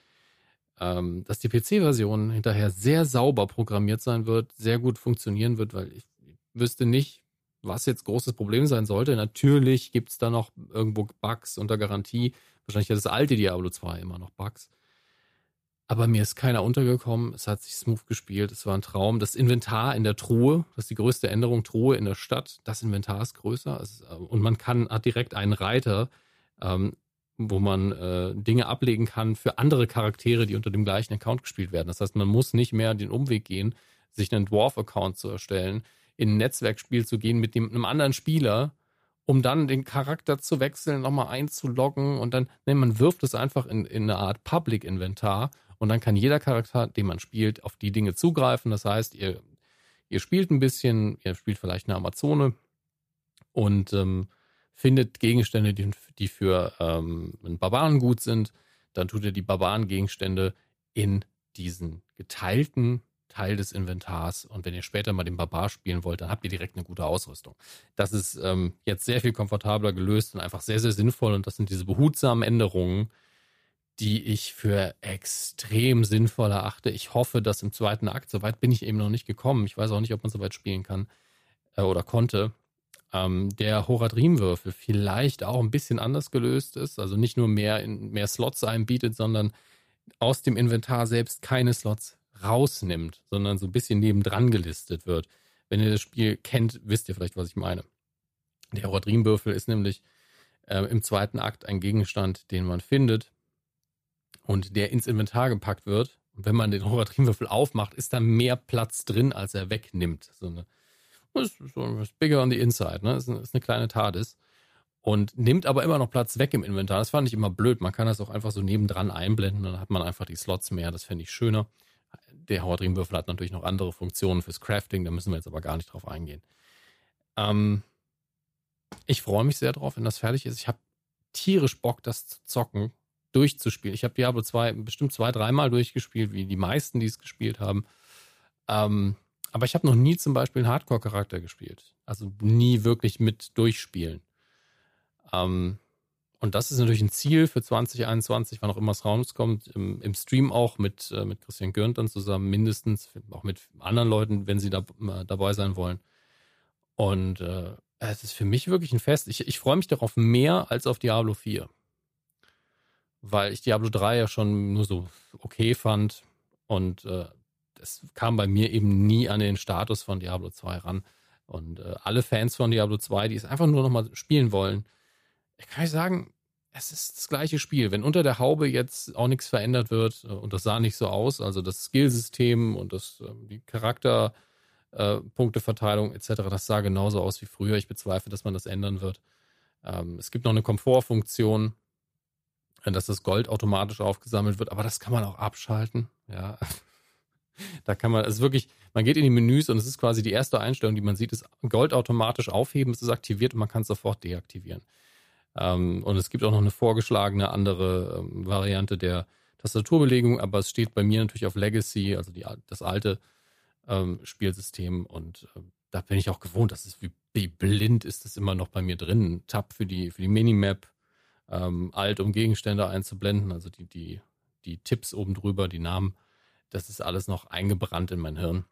ähm, dass die PC-Version hinterher sehr sauber programmiert sein wird, sehr gut funktionieren wird, weil ich wüsste nicht, was jetzt großes Problem sein sollte. Natürlich gibt es da noch irgendwo Bugs unter Garantie. Wahrscheinlich hat das alte Diablo 2 immer noch Bugs. Aber mir ist keiner untergekommen. Es hat sich smooth gespielt. Es war ein Traum. Das Inventar in der Truhe, das ist die größte Änderung, Truhe in der Stadt. Das Inventar ist größer. Äh, und man kann, hat direkt einen Reiter, ähm, wo man äh, Dinge ablegen kann für andere Charaktere, die unter dem gleichen Account gespielt werden. Das heißt, man muss nicht mehr den Umweg gehen, sich einen Dwarf-Account zu erstellen, in ein Netzwerkspiel zu gehen mit dem, einem anderen Spieler, um dann den Charakter zu wechseln, nochmal einzuloggen und dann, ne, man wirft es einfach in, in eine Art Public-Inventar und dann kann jeder Charakter, den man spielt, auf die Dinge zugreifen. Das heißt, ihr, ihr spielt ein bisschen, ihr spielt vielleicht eine Amazone und ähm, findet Gegenstände, die, die für ähm, einen Barbaren gut sind. Dann tut ihr die Barbaren-Gegenstände in diesen geteilten Teil des Inventars. Und wenn ihr später mal den Barbar spielen wollt, dann habt ihr direkt eine gute Ausrüstung. Das ist ähm, jetzt sehr viel komfortabler gelöst und einfach sehr, sehr sinnvoll. Und das sind diese behutsamen Änderungen, die ich für extrem sinnvoll erachte. Ich hoffe, dass im zweiten Akt, soweit bin ich eben noch nicht gekommen, ich weiß auch nicht, ob man soweit spielen kann äh, oder konnte, ähm, der Horadrim-Würfel vielleicht auch ein bisschen anders gelöst ist, also nicht nur mehr, in, mehr Slots einbietet, sondern aus dem Inventar selbst keine Slots rausnimmt, sondern so ein bisschen nebendran gelistet wird. Wenn ihr das Spiel kennt, wisst ihr vielleicht, was ich meine. Der Horadrim-Würfel ist nämlich äh, im zweiten Akt ein Gegenstand, den man findet, und der ins Inventar gepackt wird. Und wenn man den Horadrim-Würfel aufmacht, ist da mehr Platz drin, als er wegnimmt. So eine, so, bigger on the inside, ne? Ist eine, ist eine kleine TARDIS. Und nimmt aber immer noch Platz weg im Inventar. Das fand ich immer blöd. Man kann das auch einfach so nebendran einblenden, dann hat man einfach die Slots mehr. Das fände ich schöner. Der Horadrim-Würfel hat natürlich noch andere Funktionen fürs Crafting, da müssen wir jetzt aber gar nicht drauf eingehen. Ähm, ich freue mich sehr drauf, wenn das fertig ist. Ich habe tierisch Bock, das zu zocken durchzuspielen. Ich habe Diablo 2 bestimmt zwei, dreimal durchgespielt, wie die meisten, die es gespielt haben. Ähm, aber ich habe noch nie zum Beispiel einen Hardcore-Charakter gespielt. Also nie wirklich mit durchspielen. Ähm, und das ist natürlich ein Ziel für 2021, wann auch immer es rauskommt, im, im Stream auch mit, äh, mit Christian Görnt dann zusammen, mindestens, auch mit anderen Leuten, wenn sie da, äh, dabei sein wollen. Und äh, es ist für mich wirklich ein Fest. Ich, ich freue mich darauf mehr als auf Diablo 4 weil ich Diablo 3 ja schon nur so okay fand und äh, das kam bei mir eben nie an den Status von Diablo 2 ran. Und äh, alle Fans von Diablo 2, die es einfach nur nochmal spielen wollen, ich kann euch sagen, es ist das gleiche Spiel. Wenn unter der Haube jetzt auch nichts verändert wird, äh, und das sah nicht so aus, also das Skillsystem und das, äh, die Charakterpunkteverteilung äh, etc., das sah genauso aus wie früher. Ich bezweifle, dass man das ändern wird. Ähm, es gibt noch eine Komfortfunktion, dass das Gold automatisch aufgesammelt wird, aber das kann man auch abschalten. Ja. Da kann man, es ist wirklich, man geht in die Menüs und es ist quasi die erste Einstellung, die man sieht, ist Gold automatisch aufheben, es ist aktiviert und man kann es sofort deaktivieren. Ähm, und es gibt auch noch eine vorgeschlagene andere ähm, Variante der Tastaturbelegung, aber es steht bei mir natürlich auf Legacy, also die, das alte ähm, Spielsystem und äh, da bin ich auch gewohnt, das ist wie, wie blind ist das immer noch bei mir drin. Tab für die, für die Minimap, ähm, alt, um Gegenstände einzublenden, also die, die, die Tipps oben drüber, die Namen, das ist alles noch eingebrannt in mein Hirn.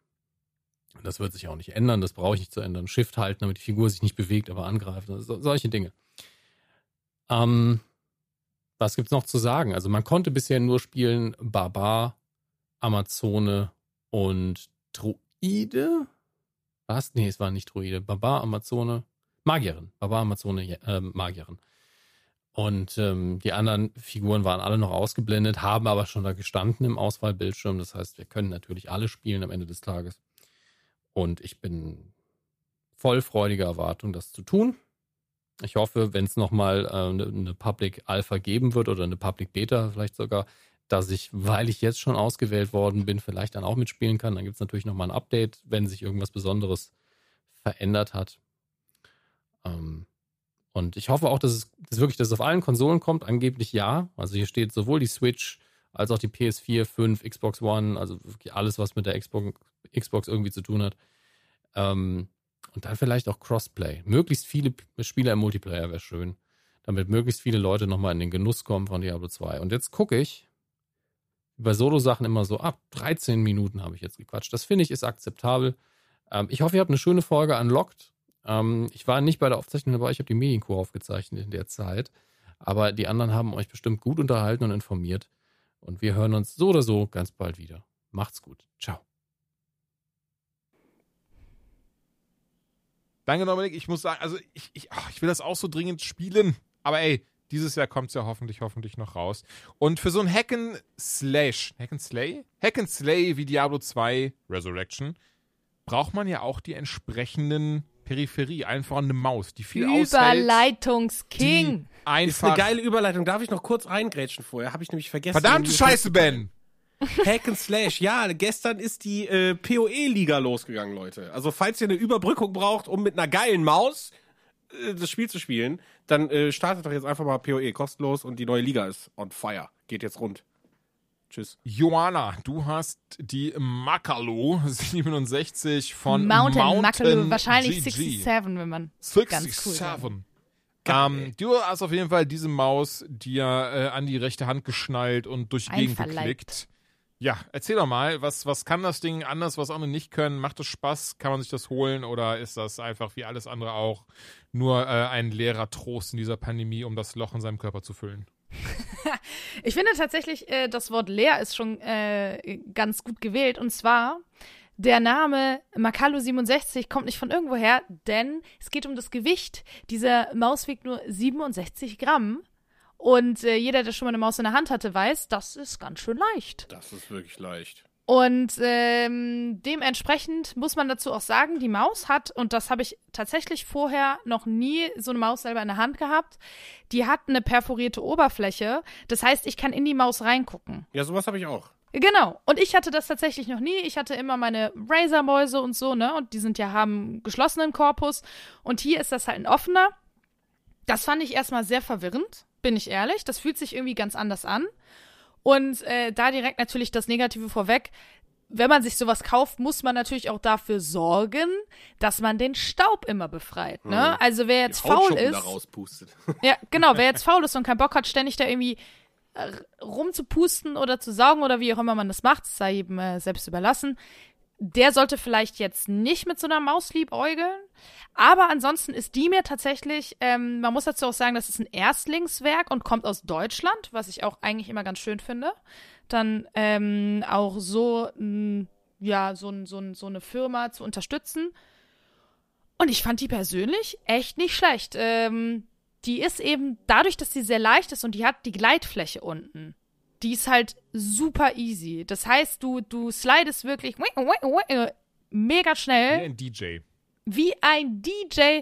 Und das wird sich auch nicht ändern, das brauche ich nicht zu ändern. Shift halten, damit die Figur sich nicht bewegt, aber angreift, also solche Dinge. Ähm, was gibt's noch zu sagen? Also man konnte bisher nur spielen Barbar, Amazone und Druide. Was? Nee, es war nicht Druide. Barbar, Amazone, Magierin. Barbar, Amazone, äh, Magierin. Und ähm, die anderen Figuren waren alle noch ausgeblendet, haben aber schon da gestanden im Auswahlbildschirm. Das heißt, wir können natürlich alle spielen am Ende des Tages. Und ich bin voll freudiger Erwartung, das zu tun. Ich hoffe, wenn es nochmal äh, eine, eine Public Alpha geben wird oder eine Public Beta vielleicht sogar, dass ich, weil ich jetzt schon ausgewählt worden bin, vielleicht dann auch mitspielen kann. Dann gibt es natürlich nochmal ein Update, wenn sich irgendwas Besonderes verändert hat. Ähm, und ich hoffe auch, dass es dass wirklich, dass es auf allen Konsolen kommt. Angeblich ja. Also hier steht sowohl die Switch als auch die PS4, 5, Xbox One, also wirklich alles, was mit der Xbox, Xbox irgendwie zu tun hat. Ähm, und dann vielleicht auch Crossplay. Möglichst viele Spieler im Multiplayer wäre schön. Damit möglichst viele Leute nochmal in den Genuss kommen von Diablo 2. Und jetzt gucke ich bei Solo-Sachen immer so ab. 13 Minuten habe ich jetzt gequatscht. Das finde ich ist akzeptabel. Ähm, ich hoffe, ihr habt eine schöne Folge unlocked. Ähm, ich war nicht bei der Aufzeichnung dabei, ich habe die Medienkur aufgezeichnet in der Zeit. Aber die anderen haben euch bestimmt gut unterhalten und informiert. Und wir hören uns so oder so ganz bald wieder. Macht's gut. Ciao. Danke, Dominik. Ich muss sagen, also ich, ich, ach, ich will das auch so dringend spielen. Aber ey, dieses Jahr kommt es ja hoffentlich, hoffentlich noch raus. Und für so ein Hacken Slash, Hacken Slay? Hacken Slay wie Diablo 2 Resurrection braucht man ja auch die entsprechenden Peripherie, einfach eine Maus, die viel aushält. Überleitungsking. Die einfach. Ist eine geile Überleitung. Darf ich noch kurz reingrätschen vorher? Habe ich nämlich vergessen. Verdammte Scheiße, Ben! Hack and Slash. Ja, gestern ist die äh, PoE-Liga losgegangen, Leute. Also falls ihr eine Überbrückung braucht, um mit einer geilen Maus äh, das Spiel zu spielen, dann äh, startet doch jetzt einfach mal PoE kostenlos und die neue Liga ist on fire. Geht jetzt rund. Tschüss. Joanna, du hast die Makalo 67 von Mountain, Mountain Makalu, wahrscheinlich GG. 67, wenn man. 67. Ganz cool Ähm, du hast auf jeden Fall diese Maus dir äh, an die rechte Hand geschnallt und durch die Gegend geklickt. Ja, erzähl doch mal, was, was kann das Ding anders, was andere nicht können? Macht es Spaß? Kann man sich das holen? Oder ist das einfach wie alles andere auch nur äh, ein leerer Trost in dieser Pandemie, um das Loch in seinem Körper zu füllen? Ich finde tatsächlich, äh, das Wort leer ist schon äh, ganz gut gewählt. Und zwar, der Name Makalo 67 kommt nicht von irgendwoher, denn es geht um das Gewicht. Diese Maus wiegt nur 67 Gramm. Und äh, jeder, der schon mal eine Maus in der Hand hatte, weiß, das ist ganz schön leicht. Das ist wirklich leicht. Und ähm, dementsprechend muss man dazu auch sagen, die Maus hat, und das habe ich tatsächlich vorher noch nie so eine Maus selber in der Hand gehabt, die hat eine perforierte Oberfläche. Das heißt, ich kann in die Maus reingucken. Ja, sowas habe ich auch. Genau. Und ich hatte das tatsächlich noch nie. Ich hatte immer meine Razer-Mäuse und so, ne? Und die sind ja, haben geschlossenen Korpus. Und hier ist das halt ein offener. Das fand ich erstmal sehr verwirrend, bin ich ehrlich. Das fühlt sich irgendwie ganz anders an. Und äh, da direkt natürlich das Negative vorweg. Wenn man sich sowas kauft, muss man natürlich auch dafür sorgen, dass man den Staub immer befreit. Ne? Also wer jetzt faul ist, ja, genau, wer jetzt faul ist und keinen Bock hat, ständig da irgendwie äh, rumzupusten oder zu saugen oder wie auch immer man das macht, sei jedem äh, selbst überlassen, der sollte vielleicht jetzt nicht mit so einer Maus liebäugeln. Aber ansonsten ist die mir tatsächlich, ähm, man muss dazu auch sagen, das ist ein Erstlingswerk und kommt aus Deutschland, was ich auch eigentlich immer ganz schön finde. Dann ähm, auch so, mh, ja, so, so, so eine Firma zu unterstützen. Und ich fand die persönlich echt nicht schlecht. Ähm, die ist eben dadurch, dass sie sehr leicht ist und die hat die Gleitfläche unten. Die ist halt super easy. Das heißt, du, du slidest wirklich mega Wie schnell, ein DJ. wie ein DJ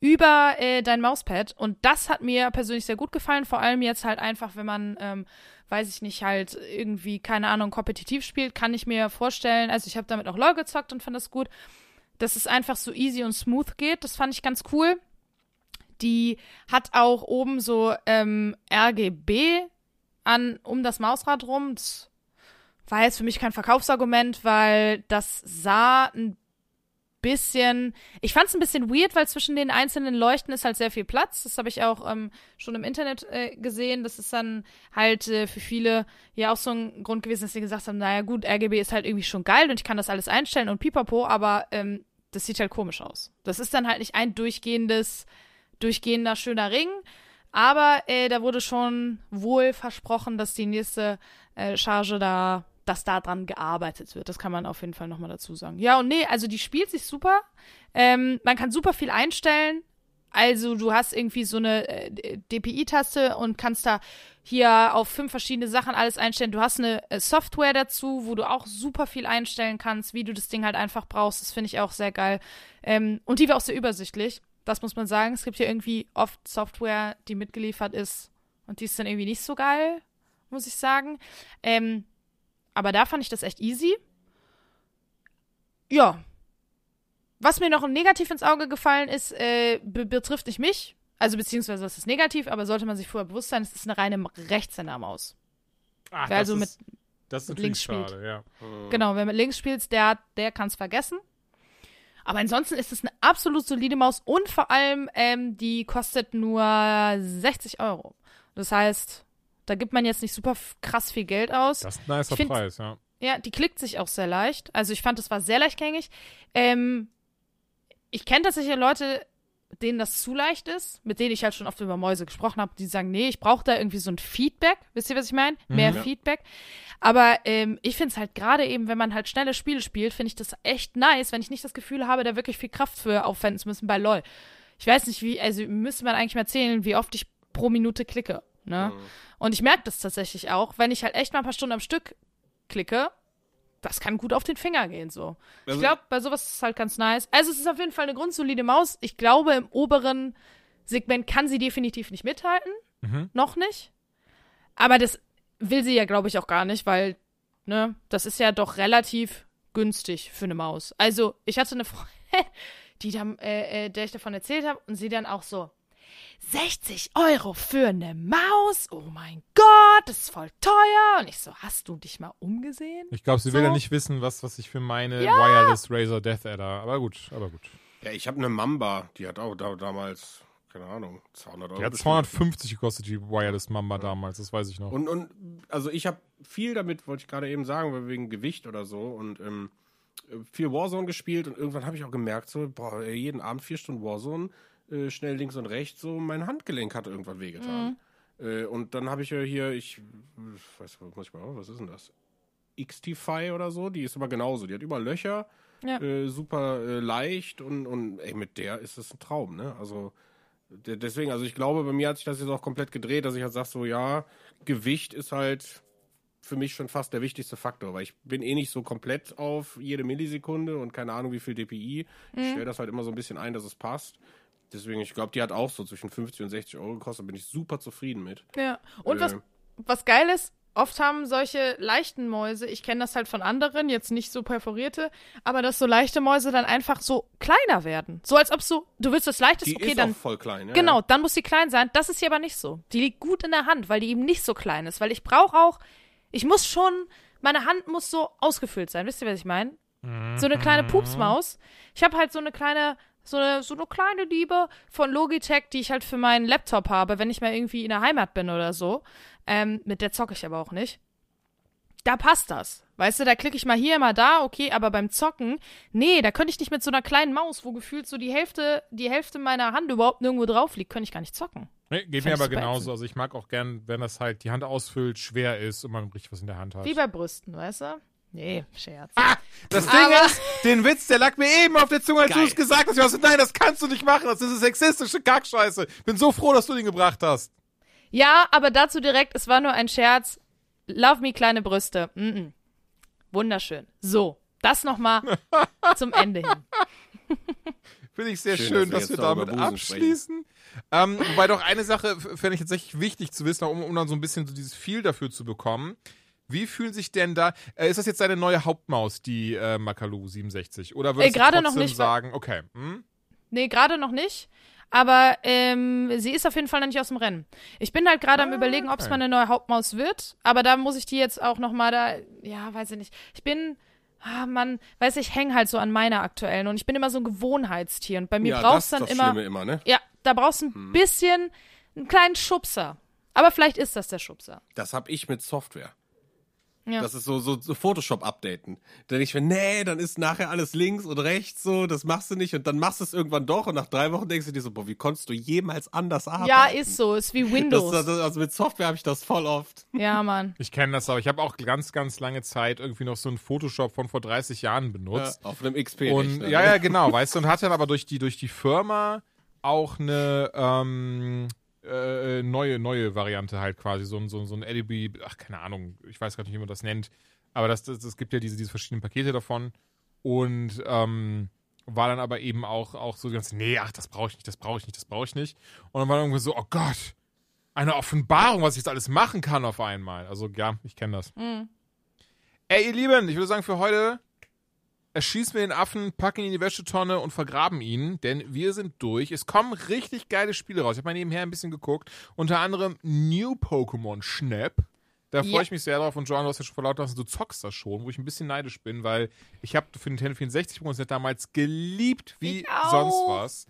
über äh, dein Mauspad. Und das hat mir persönlich sehr gut gefallen. Vor allem jetzt halt einfach, wenn man, ähm, weiß ich nicht, halt irgendwie, keine Ahnung, kompetitiv spielt, kann ich mir vorstellen. Also ich habe damit auch LOL gezockt und fand das gut, dass es einfach so easy und smooth geht. Das fand ich ganz cool. Die hat auch oben so ähm, RGB an um das Mausrad rum. Das war jetzt für mich kein Verkaufsargument, weil das sah ein bisschen, ich fand es ein bisschen weird, weil zwischen den einzelnen Leuchten ist halt sehr viel Platz. Das habe ich auch ähm, schon im Internet äh, gesehen. Das ist dann halt äh, für viele ja auch so ein Grund gewesen, dass sie gesagt haben, naja gut, RGB ist halt irgendwie schon geil und ich kann das alles einstellen und pipapo, aber ähm, das sieht halt komisch aus. Das ist dann halt nicht ein durchgehendes, durchgehender schöner Ring, aber äh, da wurde schon wohl versprochen, dass die nächste äh, Charge da dass da dran gearbeitet wird. Das kann man auf jeden Fall nochmal dazu sagen. Ja, und nee, also die spielt sich super. Ähm, man kann super viel einstellen. Also du hast irgendwie so eine äh, DPI-Taste und kannst da hier auf fünf verschiedene Sachen alles einstellen. Du hast eine äh, Software dazu, wo du auch super viel einstellen kannst, wie du das Ding halt einfach brauchst. Das finde ich auch sehr geil. Ähm, und die war auch sehr übersichtlich. Das muss man sagen. Es gibt hier irgendwie oft Software, die mitgeliefert ist und die ist dann irgendwie nicht so geil, muss ich sagen. Ähm, aber da fand ich das echt easy. Ja. Was mir noch negativ ins Auge gefallen ist, äh, be betrifft nicht mich. Also beziehungsweise das ist negativ, aber sollte man sich vorher bewusst sein, es ist eine reine Rechtshändermaus. Ach, Wer also ist, mit, das ist mit natürlich links schade, spielt. ja. Genau, wer mit links spielt, der, der kann es vergessen. Aber ansonsten ist es eine absolut solide Maus und vor allem, ähm, die kostet nur 60 Euro. Das heißt, da gibt man jetzt nicht super krass viel Geld aus. Das ist ein nicer find- Preis, ja. Ja, die klickt sich auch sehr leicht. Also ich fand, es war sehr leichtgängig. Ähm, ich kenne tatsächlich Leute, denen das zu leicht ist, mit denen ich halt schon oft über Mäuse gesprochen habe, die sagen, nee, ich brauche da irgendwie so ein Feedback. Wisst ihr, was ich meine? Mehr Ja. Feedback. Aber ähm, ich finde es halt gerade eben, wenn man halt schnelle Spiele spielt, finde ich das echt nice, wenn ich nicht das Gefühl habe, da wirklich viel Kraft für aufwenden zu müssen bei LOL. Ich weiß nicht, wie, also müsste man eigentlich mal zählen, wie oft ich pro Minute klicke. Ne? Und ich merke das tatsächlich auch, wenn ich halt echt mal ein paar Stunden am Stück klicke, das kann gut auf den Finger gehen so. Ich Also- glaube, bei sowas ist es halt ganz nice. Also es ist auf jeden Fall eine grundsolide Maus. Ich glaube, im oberen Segment kann sie definitiv nicht mithalten. Mhm. Noch nicht. Aber das will sie ja, glaube ich, auch gar nicht, weil, ne, das ist ja doch relativ günstig für eine Maus. Also, ich hatte eine Freundin, die dann, äh, äh, der ich davon erzählt habe, und sie dann auch so, 60 Euro für eine Maus? Oh mein Gott, das ist voll teuer. Und ich so, hast du dich mal umgesehen? Ich glaube, sie will So. ja nicht wissen, was, was ich für meine Wireless Razer Death Adder. Aber gut, aber gut. Ja, ich habe eine Mamba, die hat auch da, damals, keine Ahnung, 200 Euro. Die hat bestimmt. 250 gekostet, die Wireless Mamba damals, das weiß ich noch. Und, und also ich habe viel damit, wollte ich gerade eben sagen, weil wegen Gewicht oder so und ähm, viel Warzone gespielt und irgendwann habe ich auch gemerkt, so, boah, jeden Abend vier Stunden Warzone, äh, schnell links und rechts, so mein Handgelenk hat irgendwann wehgetan. Äh, und dann habe ich ja hier, ich weiß muss ich mal, was ist denn das? XT-Fi oder so, die ist aber genauso, die hat überall Löcher, Ja. äh, super äh, leicht und, und ey, mit der ist es ein Traum, ne? Also de- deswegen, also ich glaube, bei mir hat sich das jetzt auch komplett gedreht, dass ich halt sage, so ja, Gewicht ist halt für mich schon fast der wichtigste Faktor, weil ich bin eh nicht so komplett auf jede Millisekunde und keine Ahnung wie viel DPI. Ich stelle das halt immer so ein bisschen ein, dass es passt. Deswegen, ich glaube, die hat auch so zwischen 50 und 60 Euro gekostet, bin ich super zufrieden mit. Ja. Und was, Äh. was geil ist, oft haben solche leichten Mäuse, ich kenne das halt von anderen, jetzt nicht so perforierte, aber dass so leichte Mäuse dann einfach so kleiner werden. So als ob so, du willst das leichteste, Die okay, ist dann. auch voll klein. Ja, Genau, dann muss sie klein sein. Das ist hier aber nicht so. Die liegt gut in der Hand, weil die eben nicht so klein ist. Weil ich brauche auch, ich muss schon, meine Hand muss so ausgefüllt sein. Wisst ihr, was ich meine? So eine kleine Pupsmaus. Ich habe halt so eine kleine, so eine, so eine kleine Liebe von Logitech, die ich halt für meinen Laptop habe, wenn ich mal irgendwie in der Heimat bin oder so. Ähm, mit der zocke ich aber auch nicht. Da passt das. Weißt du, da klicke ich mal hier, mal da, okay, aber beim Zocken, nee, da könnte ich nicht mit so einer kleinen Maus, wo gefühlt so die Hälfte, die Hälfte meiner Hand überhaupt nirgendwo drauf liegt, könnte ich gar nicht zocken. Nee, geht Fänd mir aber genauso. ätzend. Also ich mag auch gern, wenn das halt die Hand ausfüllt, schwer ist und man richtig was in der Hand hat. Wie bei Brüsten, weißt du? Nee, Scherz. Das Ding Aber- ist, den Witz, der lag mir eben auf der Zunge, als du es gesagt hast. Ich so, nein, das kannst du nicht machen. Das ist eine sexistische Kackscheiße. Bin so froh, dass du den gebracht hast. Ja, aber dazu direkt, es war nur ein Scherz. Love me, kleine Brüste. Mm -mm. Wunderschön. So, das nochmal zum Ende hin. Finde ich sehr schön, Schön, dass dass wir, damit abschließen. Ähm, wobei doch eine Sache fände ich tatsächlich wichtig zu wissen, um, um dann so ein bisschen so dieses Feel dafür zu bekommen. Wie fühlen sich denn da, äh, ist das jetzt deine neue Hauptmaus, die äh, Makalu 67? Oder würdest Äh, gerade du noch trotzdem nicht, weil- sagen, okay, hm? Nee, gerade noch nicht. Aber ähm, sie ist auf jeden Fall noch nicht aus dem Rennen. Ich bin halt gerade am überlegen, ob es okay. mal eine neue Hauptmaus wird. Aber da muss ich die jetzt auch noch mal da, ja, weiß ich nicht. Ich bin, ah, Mann, weiß ich, hänge halt so an meiner aktuellen. Und ich bin immer so ein Gewohnheitstier. Und bei mir ja, brauchst das dann das immer, Schlimme immer, ne? ja, da brauchst du ein bisschen, einen kleinen Schubser. Aber vielleicht ist das der Schubser. Das hab ich mit Software. Ja. Das ist so, so, so Photoshop-Updaten. Da denke ich mir, nee, dann ist nachher alles links und rechts so, das machst du nicht und dann machst du es irgendwann doch und nach drei Wochen denkst du dir so, boah, wie konntest du jemals anders arbeiten? Ja, ist so. Ist wie das, Windows. das, also mit Software habe ich das voll oft. ja, Mann. Ich kenne das aber. Ich habe auch ganz, ganz lange Zeit irgendwie noch so ein Photoshop von vor 30 Jahren Ja, benutzt. auf einem XP. Und ja, ja, genau, weißt du, und hat dann aber durch die, durch die Firma auch eine ähm, äh, neue, neue Variante halt quasi, so ein, so, so ein Alibi, ach, keine Ahnung, ich weiß gerade nicht, wie man das nennt, aber das, das, es gibt ja diese, diese verschiedenen Pakete davon und ähm, war dann aber eben auch, auch so ganz, nee, ach, das brauche ich nicht, das brauche ich nicht, das brauche ich nicht. Und dann war dann irgendwie so, oh Gott, eine Offenbarung, was ich jetzt alles machen kann auf einmal. Also ja, ich kenne das. Mhm. Ey, ihr Lieben, ich würde sagen, für heute erschießen wir den Affen, packen ihn in die Wäschetonne und vergraben ihn, denn wir sind durch. Es kommen richtig geile Spiele raus. Ich habe mal nebenher ein bisschen geguckt. Unter anderem New Pokémon Snap. Da freue Ja. ich mich sehr drauf. Und Joan, du hast ja schon verlaut lassen, du zockst das schon, wo ich ein bisschen neidisch bin, weil ich habe für Nintendo 64 Pokémon Snap damals geliebt wie sonst was.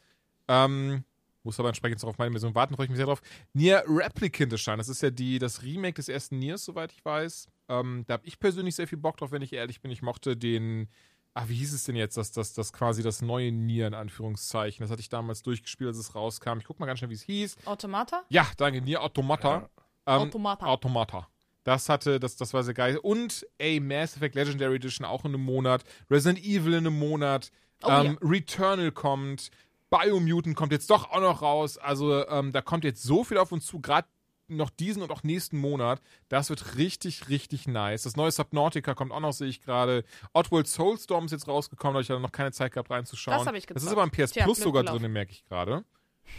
Ähm, muss aber entsprechend noch auf meine Version warten, freue ich mich sehr drauf. Nier Replicant erscheint. Das ist ja die, das Remake des ersten Niers, soweit ich weiß. Ähm, da habe ich persönlich sehr viel Bock drauf, wenn ich ehrlich bin. Ich mochte den, ah, wie hieß es denn jetzt, das, das, das quasi das neue Nier in Anführungszeichen. Das hatte ich damals durchgespielt, als es rauskam. Ich guck mal ganz schnell, wie es hieß. Automata? Ja, danke, Nier Automata. Ähm, Automata. Automata. Das hatte, das, das war sehr geil. Und, ey, Mass Effect Legendary Edition auch in einem Monat. Resident Evil in einem Monat. Oh, ähm, Returnal kommt. Biomutant kommt jetzt doch auch noch raus. Also, ähm, da kommt jetzt so viel auf uns zu, gerade noch diesen und auch nächsten Monat. Das wird richtig, richtig nice. Das neue Subnautica kommt auch noch, sehe ich gerade. Oddworld Soulstorm ist jetzt rausgekommen, da habe ich ja noch keine Zeit gehabt reinzuschauen. Das hab ich Das ist gezockt. aber im PS Tja, Plus sogar drin, merke ich gerade.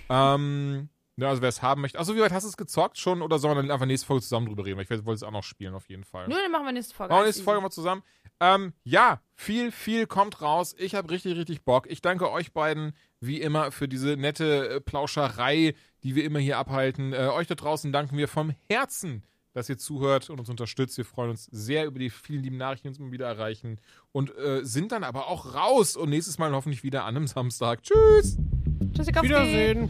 Ähm, ja, also wer es haben möchte. Also wie weit hast du es gezockt schon oder sollen wir dann einfach nächste Folge zusammen drüber reden? Weil ich wollte es auch noch spielen auf jeden Fall. Nö, dann machen wir nächste Folge. Machen wir nächste Folge mal zusammen. Ähm, ja, viel, viel kommt raus. Ich habe richtig, richtig Bock. Ich danke euch beiden wie immer für diese nette äh, Plauscherei, die wir immer hier abhalten. Äh, euch da draußen danken wir vom Herzen, dass ihr zuhört und uns unterstützt. Wir freuen uns sehr über die vielen lieben Nachrichten, die uns immer wieder erreichen. Und äh, sind dann aber auch raus und nächstes Mal hoffentlich wieder an einem Samstag. Tschüss! Tschüssikowski. Wiedersehen.